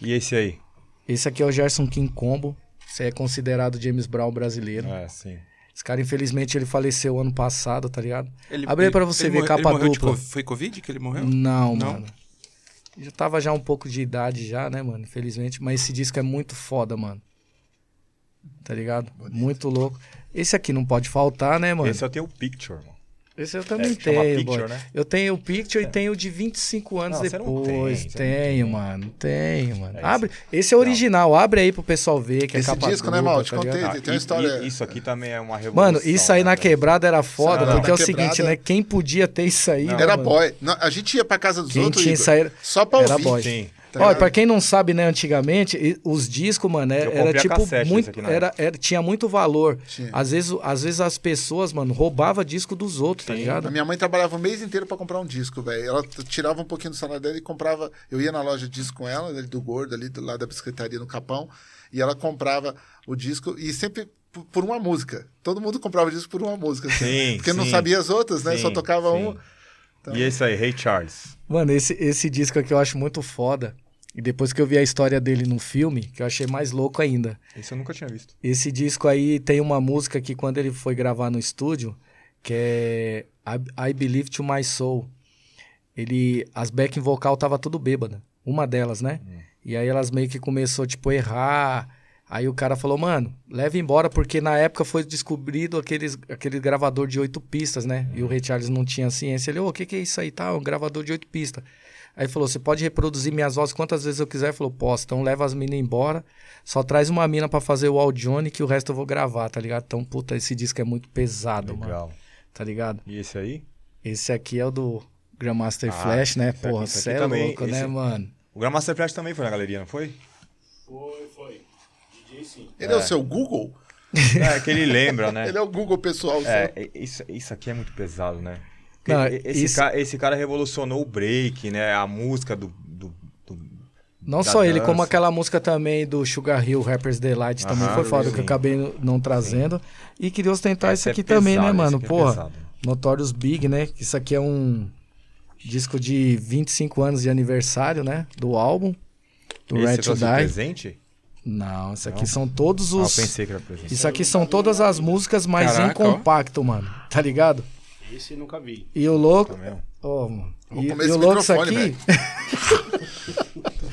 E esse aí? Esse aqui é o Gerson King Combo. Aí é considerado James Brown brasileiro. É, sim. Esse cara, infelizmente, ele faleceu ano passado, tá ligado? Ele- Abre aí pra você ele ver, morre- capa dupla. co- foi Covid que ele morreu? Não, Não? mano. Já tava já um pouco de idade já, né, mano? Infelizmente. Mas esse disco é muito foda, mano. Tá ligado? Muito louco. Esse aqui não pode faltar, né, mano? Esse eu tenho o Picture, mano. Esse eu também É, tenho, Picture, né? Eu tenho o Picture e tenho o de 25 anos Não, você não depois. tem, você não tenho, tem. mano. Tenho, mano. É, Abre. Esse é original. Abre aí pro pessoal ver que é Esse capa disco, né, dupla, Mal? Te tá contei. Tem- tem uma e- história- e isso aqui também é uma revolução. Mano, isso aí né, na quebrada era foda, Não, porque é o na seguinte, quebrada- né? Quem podia ter isso aí. né, Era mano? boy. Não, a gente ia pra casa dos Quem outros tinha Igor, era- só pra era ouvir. boy. Sim. Tá Olha, pra quem não sabe, né, antigamente, os discos, mano, era, Eu era comprei a tipo cassete muito. Era, era- tinha muito valor. Tinha. Às vezes, às vezes as pessoas, mano, roubavam disco dos outros, tá Sim. ligado? A minha mãe trabalhava o mês inteiro pra comprar um disco, velho. Ela tirava um pouquinho do salário dela e comprava. Eu ia na loja de disco com ela, do Gordo, ali do lado da biscoitaria no Capão, e ela comprava o disco e sempre por uma música. Todo mundo comprava disco por uma música. assim. Sim, Porque não sim. sabia as outras, né? Só Sim, tocava sim. um. Então- E esse aí, Ray Charles. Mano, esse, esse disco aqui eu acho muito foda. E depois que eu vi a história dele no filme, que eu achei mais louco ainda. Esse eu nunca tinha visto. Esse disco aí tem uma música que quando ele foi gravar no estúdio, que é I, I Believe to My Soul. Ele, as backing vocal tava tudo bêbada. Uma delas, né? E aí elas meio que começou, tipo, a errar. Aí o cara falou, mano, leva embora, porque na época foi descobrido aqueles, aquele gravador de oito pistas, né? E o Ray Charles não tinha ciência. Ele, ô, o que que é isso aí? Tá, um gravador de oito pistas. Aí falou, você pode reproduzir minhas vozes quantas vezes eu quiser? Ele falou, posso. Então leva as minas embora, só traz uma mina pra fazer o audione que o resto eu vou gravar, tá ligado? Então, puta, esse disco é muito pesado, mano. Legal. Tá ligado? E esse aí? Esse aqui é o do Grandmaster Ah, Flash, né? Porra, você é também, louco, né, esse- mano? O Grandmaster Flash também foi na galeria, não foi? Foi, foi. DJ sim. Ele é. o seu Google? É, que ele lembra, né? Ele é o Google pessoal. É, isso, isso aqui é muito pesado, né? Não, esse, isso- ca- esse cara revolucionou o break, né? A música do. Não só ele, como dança. aquela música também do Sugar Hill, Rapper's Delight, também Aham, foi foda, que sim. eu acabei não trazendo. E queria ostentar Esse isso é aqui também, pesado, né, esse mano? é Porra. Notorious Big, né? Que isso aqui é um disco de 25 anos de aniversário, né? Do álbum. Do Red to Die. presente? Não, isso aqui Não? são todos Ah, os. pensei que era presente. Isso aqui são todas as músicas, mas Caraca, em compacto, mano. Tá ligado? Esse nunca vi. E o louco. Tá? Ô, mano. Vou E, comer e esse o louco isso microfone, aqui.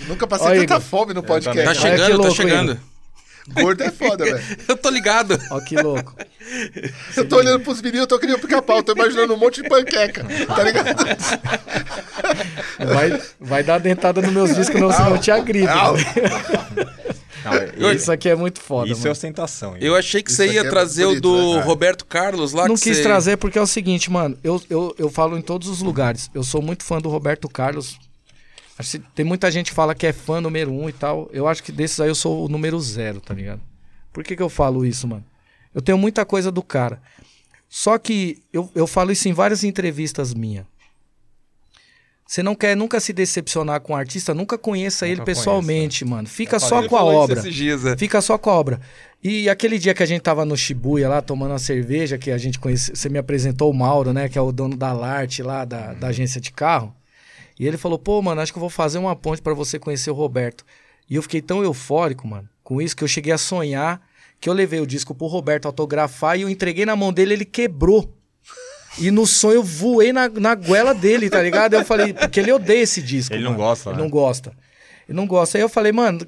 Nunca passei Olha, tanta Igor. fome no podcast. Tá Olha que chegando, tá louco, chegando. Gordo é foda, velho. Eu tô ligado. Ó, que louco. Eu tô olhando pros meninos, eu tô querendo pica-pau, tô imaginando um monte de panqueca, tá ligado? Vai, vai dar dentada nos meus discos, não, senão eu te agride. Não, Isso aqui é muito foda, isso é mano. ostentação. hein? Eu achei que Isso você ia é trazer bonito, o do né? Roberto Carlos lá Não que quis você... trazer porque é o seguinte, mano. Eu, eu, eu falo em todos os lugares. Eu sou muito fã do Roberto Carlos. Acho que tem muita gente que fala que é fã número um e tal. Eu acho que desses aí eu sou o número zero, tá ligado? Por que, que eu falo isso, mano? Eu tenho muita coisa do cara. Só que eu, eu falo isso em várias entrevistas minhas. Você não quer nunca se decepcionar com o artista, nunca conheça ele Nunca pessoalmente, mano. Fica Eu só com a obra. é. Fica só com a obra. E aquele dia que a gente tava no Shibuya lá, tomando uma cerveja, que a gente conhece, você me apresentou o Mauro, né? Que é o dono da Larte lá, da, da agência de carro. E ele falou, pô, mano, acho que eu vou fazer uma ponte pra você conhecer o Roberto. E eu fiquei tão eufórico, mano, com isso, que eu cheguei a sonhar que eu levei o disco pro Roberto autografar e eu entreguei na mão dele, ele quebrou. E no sonho eu voei na, na goela dele, tá ligado? Eu falei, porque ele odeia esse disco. Ele não mano. gosta, Ele né? não gosta. Ele não gosta. Aí eu falei, mano,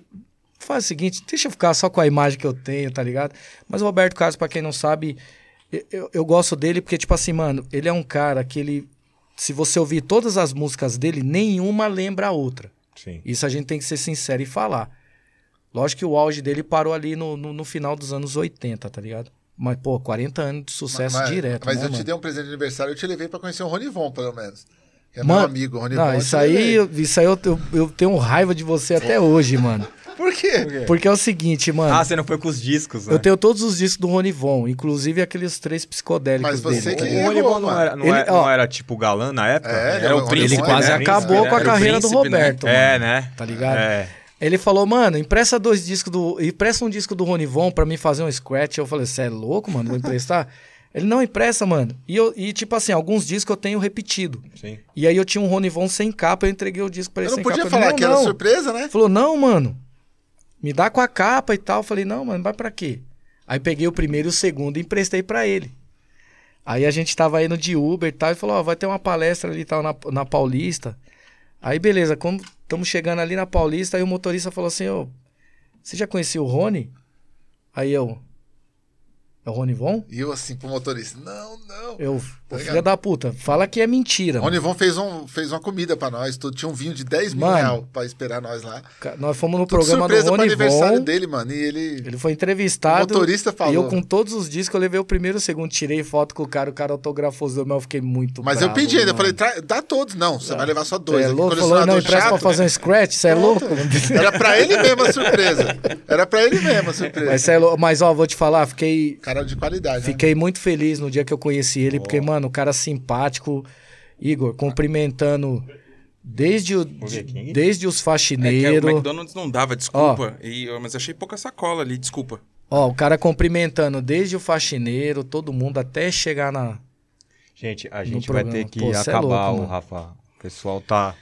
faz o seguinte, deixa eu ficar só com a imagem que eu tenho, tá ligado? Mas o Roberto Carlos, pra quem não sabe, eu, eu, eu gosto dele porque, tipo assim, mano, ele é um cara que ele. Se você ouvir todas as músicas dele, nenhuma lembra a outra. Sim. Isso a gente tem que ser sincero e falar. Lógico que o auge dele parou ali no, no, no final dos anos 80, tá ligado? Mas, pô, 40 anos de sucesso mas, direto. Mas né, eu te mano? dei um presente de aniversário, eu te levei pra conhecer o Ronivon, pelo menos. Que é Mano, meu amigo, o Ronivon. Não, isso te aí, eu- isso aí eu, eu, eu tenho raiva de você até hoje, mano. Por quê? Porque é o seguinte, mano. Ah, você não foi com os discos, né? Eu tenho todos os discos do Ronivon, inclusive aqueles três psicodélicos Mas você dele. que- O Ronivon não era, não, Ele- era, ó. não era tipo galã na época? É, era o ele príncipe. Ele Ronivon, quase né? acabou com a o carreira do né? Roberto, É, né? Tá ligado? É. Ele falou, mano, empresta dois discos do. Empresta um disco do Ronivon pra mim fazer um scratch. Eu falei, você é louco, mano? Vou emprestar? Ele não empresta, mano. E, eu, e tipo assim, alguns discos eu tenho repetido. Sim. E aí eu tinha um Ronivon sem capa, eu entreguei o disco pra ele Eu não sem podia capa. falar Ele, não, que era não. surpresa, né? Falou, não, mano. Me dá com a capa e tal. Eu falei, não, mano, vai pra quê? Aí peguei o primeiro e o segundo e emprestei pra ele. Aí a gente tava indo de Uber e tal, e falou, ó, vai ter uma palestra ali e tal na, na Paulista. Aí beleza, quando estamos chegando ali na Paulista, aí o motorista falou assim, ô, você já conhecia o Rony? Aí eu, é o Rony Von? E eu assim pro motorista, não, não. Eu, Tá filha da puta, fala que é mentira. O. Ronivon fez, um, fez uma comida pra nós, tudo. tinha um vinho de 10 mil Mano. reais pra esperar nós lá. Nós fomos no Tudo programa do surpresa pro aniversário dele, mano. E ele. Ele foi entrevistado. O motorista falou. E eu, com todos os discos, eu levei o primeiro o segundo. Tirei foto com o cara, o cara autografou os dois, mas eu fiquei muito Mas eu bravo, pedi ainda, eu falei, "Tra- dá todos. Não, você vai levar só dois. é louco? Falou, não, empresta pra fazer um scratch? Você é louco? Era pra ele mesmo a surpresa. Era pra ele mesmo a surpresa. mas, é louco. mas, ó, vou te falar, fiquei, Cara de qualidade, né? fiquei muito feliz no dia que eu conheci ele, porque, mano, o cara simpático. Igor, cumprimentando desde, o, King? desde os É que o faxineiros. McDonald's não dava, desculpa. E, eu- mas achei pouca sacola ali, desculpa. ó, o cara cumprimentando desde o faxineiro, todo mundo, até chegar na. Gente, a gente vai ter que Pô, é acabar, louco, o. Rafa. O pessoal tá.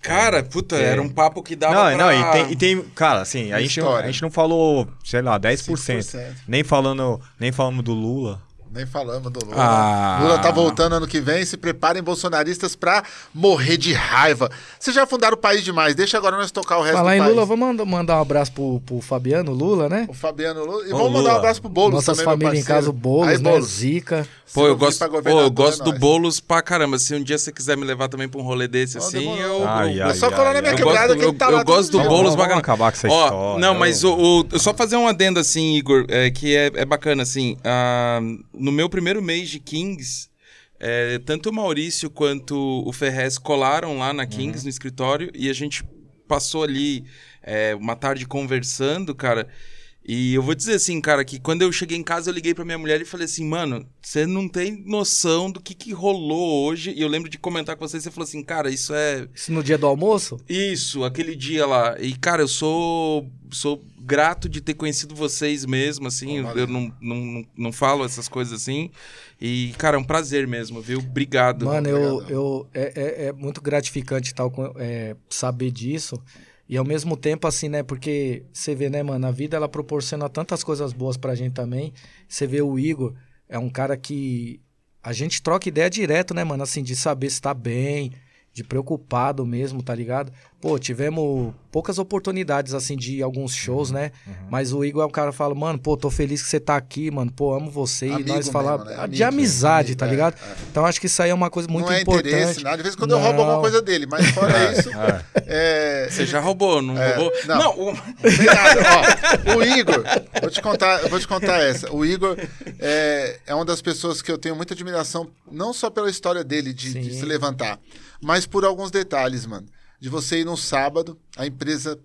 Cara, puta, É. era um papo que dava não, pra... não, e tem, e tem- Cara, assim, a gente, a gente não falou, sei lá, 10%. 5%. Nem falando, nem falando do Lula. Nem falamos do Lula. Ah. Lula tá voltando ano que vem. Se preparem, bolsonaristas, pra morrer de raiva. Vocês já fundaram o país demais. Deixa agora nós tocar o resto Falar do em país. Lula, vamos mandar, mandar um abraço pro, pro Fabiano Lula, né? O Fabiano Lula. E Ô, vamos mandar um Lula. abraço pro Boulos Nossas também, meu famílias em casa, o Boulos, Aí, né? Boulos. Zica. Pô, eu gosto, pra pô, eu gosto é do. Boulos pra caramba. Se um dia você quiser me levar também pra um rolê desse assim, demorou. eu... Ai, eu- É só ai, colar na ai, minha quebrada que ele eu, tá lá eu gosto do dia. Boulos pra vamos acabar com essa Ó, história. Não, mas Eu- o, o- só fazer um adendo assim, Igor, é, que é, é bacana assim. No meu primeiro mês de Kings, é, tanto o Maurício quanto o Ferrez colaram lá na Kings no escritório e a gente passou ali é, uma tarde conversando, cara. E eu vou dizer assim, cara, que quando eu cheguei em casa, eu liguei pra minha mulher e falei assim, mano, você não tem noção do que, que rolou hoje. E eu lembro de comentar com você, você falou assim, cara, isso é Isso no dia do almoço? isso, aquele dia lá. E, cara, eu sou, sou grato de ter conhecido vocês mesmo, assim. Valeu. eu não, não, não, não falo essas coisas assim. E, cara, é um prazer mesmo, viu? Obrigado. Mano, eu, Obrigado. eu, é, é, é muito gratificante tal, é, saber disso. E ao mesmo tempo, assim, né? Porque você vê, né, mano, a vida ela proporciona tantas coisas boas pra gente também. Você vê o Igor, é um cara que a gente troca ideia direto, né, mano? Assim, de saber se tá bem, de preocupado mesmo, tá ligado? Pô, tivemos poucas oportunidades, assim, de alguns shows, né? Mas o Igor é um cara que fala, mano, pô, tô feliz que você tá aqui, mano, pô, amo você. Amigo e nós falar né? de Amigo, amizade, amigo, tá é, ligado? é. Então acho que isso aí é uma coisa muito não é importante. interesse, nada. De vez em quando eu roubo alguma Não. coisa dele, mas fora isso, é, Você já roubou, não É, roubou? não. o- Não tem nada. Ó, o Igor, vou te contar, eu vou te contar essa. O Igor é, é uma das pessoas que eu tenho muita admiração, não só pela história dele de, de se levantar, mas por alguns detalhes, mano. De você ir num sábado, a empresa,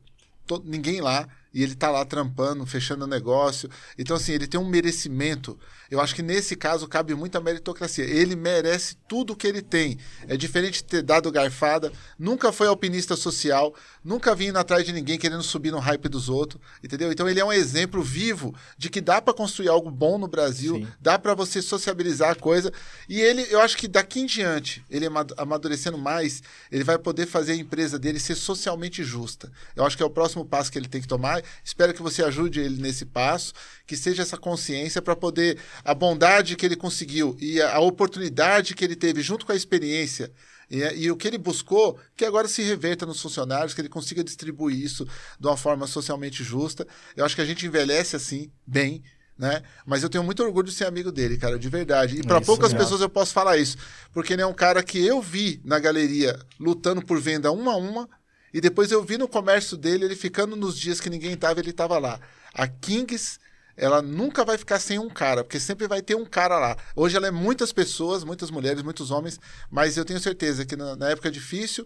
ninguém lá, e ele tá lá trampando, fechando o negócio. Então, assim, ele tem um merecimento. Eu acho que nesse caso cabe muita meritocracia. Ele merece tudo que ele tem. É diferente de ter dado garfada, nunca foi alpinista social, nunca vindo atrás de ninguém querendo subir no hype dos outros, entendeu? Então ele é um exemplo vivo de que dá para construir algo bom no Brasil, Sim. dá para você sociabilizar a coisa. E ele, eu acho que daqui em diante, ele ama- amadurecendo mais, ele vai poder fazer a empresa dele ser socialmente justa. Eu acho que é o próximo passo que ele tem que tomar. Espero que você ajude ele nesse passo, que seja essa consciência para poder a bondade que ele conseguiu e a, a oportunidade que ele teve junto com a experiência e, e o que ele buscou, que agora se reverta nos funcionários, que ele consiga distribuir isso de uma forma socialmente justa. Eu acho que a gente envelhece assim, bem, né? Mas eu tenho muito orgulho de ser amigo dele, cara, de verdade. E para isso poucas mesmo. pessoas eu posso falar isso, porque ele é um cara que eu vi na galeria lutando por venda uma a uma, e depois eu vi no comércio dele ele ficando nos dias que ninguém tava, ele tava lá. A Kings, ela nunca vai ficar sem um cara, porque sempre vai ter um cara lá. Hoje ela é muitas pessoas, muitas mulheres, muitos homens, mas eu tenho certeza que na, na época difícil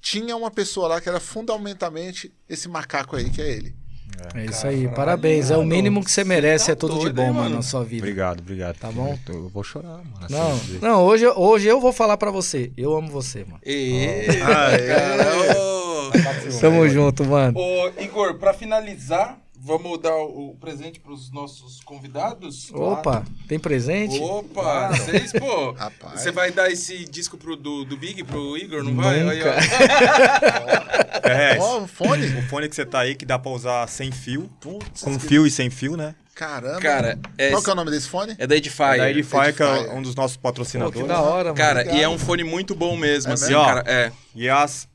tinha uma pessoa lá que era fundamentalmente esse macaco aí, que é ele. É isso aí, parabéns. É o mínimo que você merece, é tudo de bom, hein, mano, na sua vida. Obrigado, obrigado. Tá bom? Eu, eu vou chorar, mano. assim Não, dizer. não hoje, hoje eu vou falar pra você. Eu amo você, mano. E... Cara, ô. Tamo junto, mano. Ô, Igor, pra finalizar, vamos dar o o presente pros nossos convidados? Opa, tem presente? Opa, vocês, pô. Rapaz. Você vai dar esse disco pro, do, do Big pro Igor, não vai? Aí, ó. É, Ó, um fone? o fone que você tá aí que dá pra usar sem fio. Putz, Com que- fio e sem fio, né? Caramba. Cara, é, Qual que é o nome desse fone? é da Edifier. É da Edifier, que é um dos nossos Pô, patrocinadores. que da hora, mano. Cara, Obrigado. e é um fone muito bom mesmo, É assim, mesmo? cara. É. E as,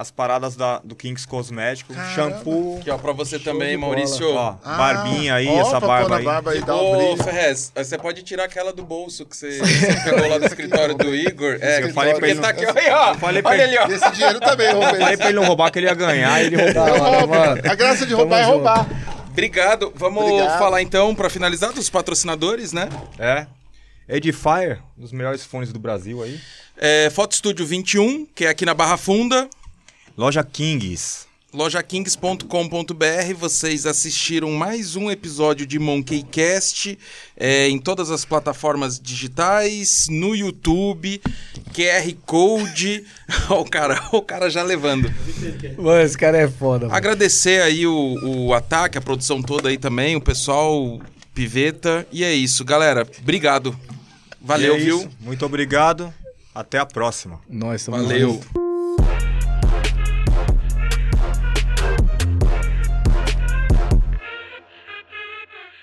as paradas da, do Kings Cosmético, Caramba. shampoo, Aqui, ó, pra você Show também. Maurício. ó, Ah, barbinha aí, ó, essa barba aí. barba aí, um Ô, brilho. Ferrez, você pode tirar aquela do bolso que você, você pegou lá do escritório do Igor. É, Eu falei pra porque ele tá aqui, ó, aí, ó. Eu falei pra Olha ele- ó. Esse dinheiro também, roubei. falei pra ele não roubar, que ele ia ganhar, ele roubou. Mano. A graça de Tamo roubar é junto. roubar. Obrigado. Vamos Obrigado. falar então, pra finalizar, dos patrocinadores, né? É. Edifier, um dos melhores fones do Brasil aí. É, Foto Estúdio 21, que é aqui na Barra Funda. Loja Kings. lojakings.com.br. Vocês assistiram mais um episódio de Monkey Cast é, em todas as plataformas digitais, no YouTube, QR Code. Ó, o cara, o cara já levando. Mano, esse cara é foda, mano. Agradecer aí o, o ataque, a produção toda aí também, o pessoal, Piveta. E é isso, galera. Obrigado. Valeu, é viu? Muito obrigado. Até a próxima. Nós, tamo Valeu.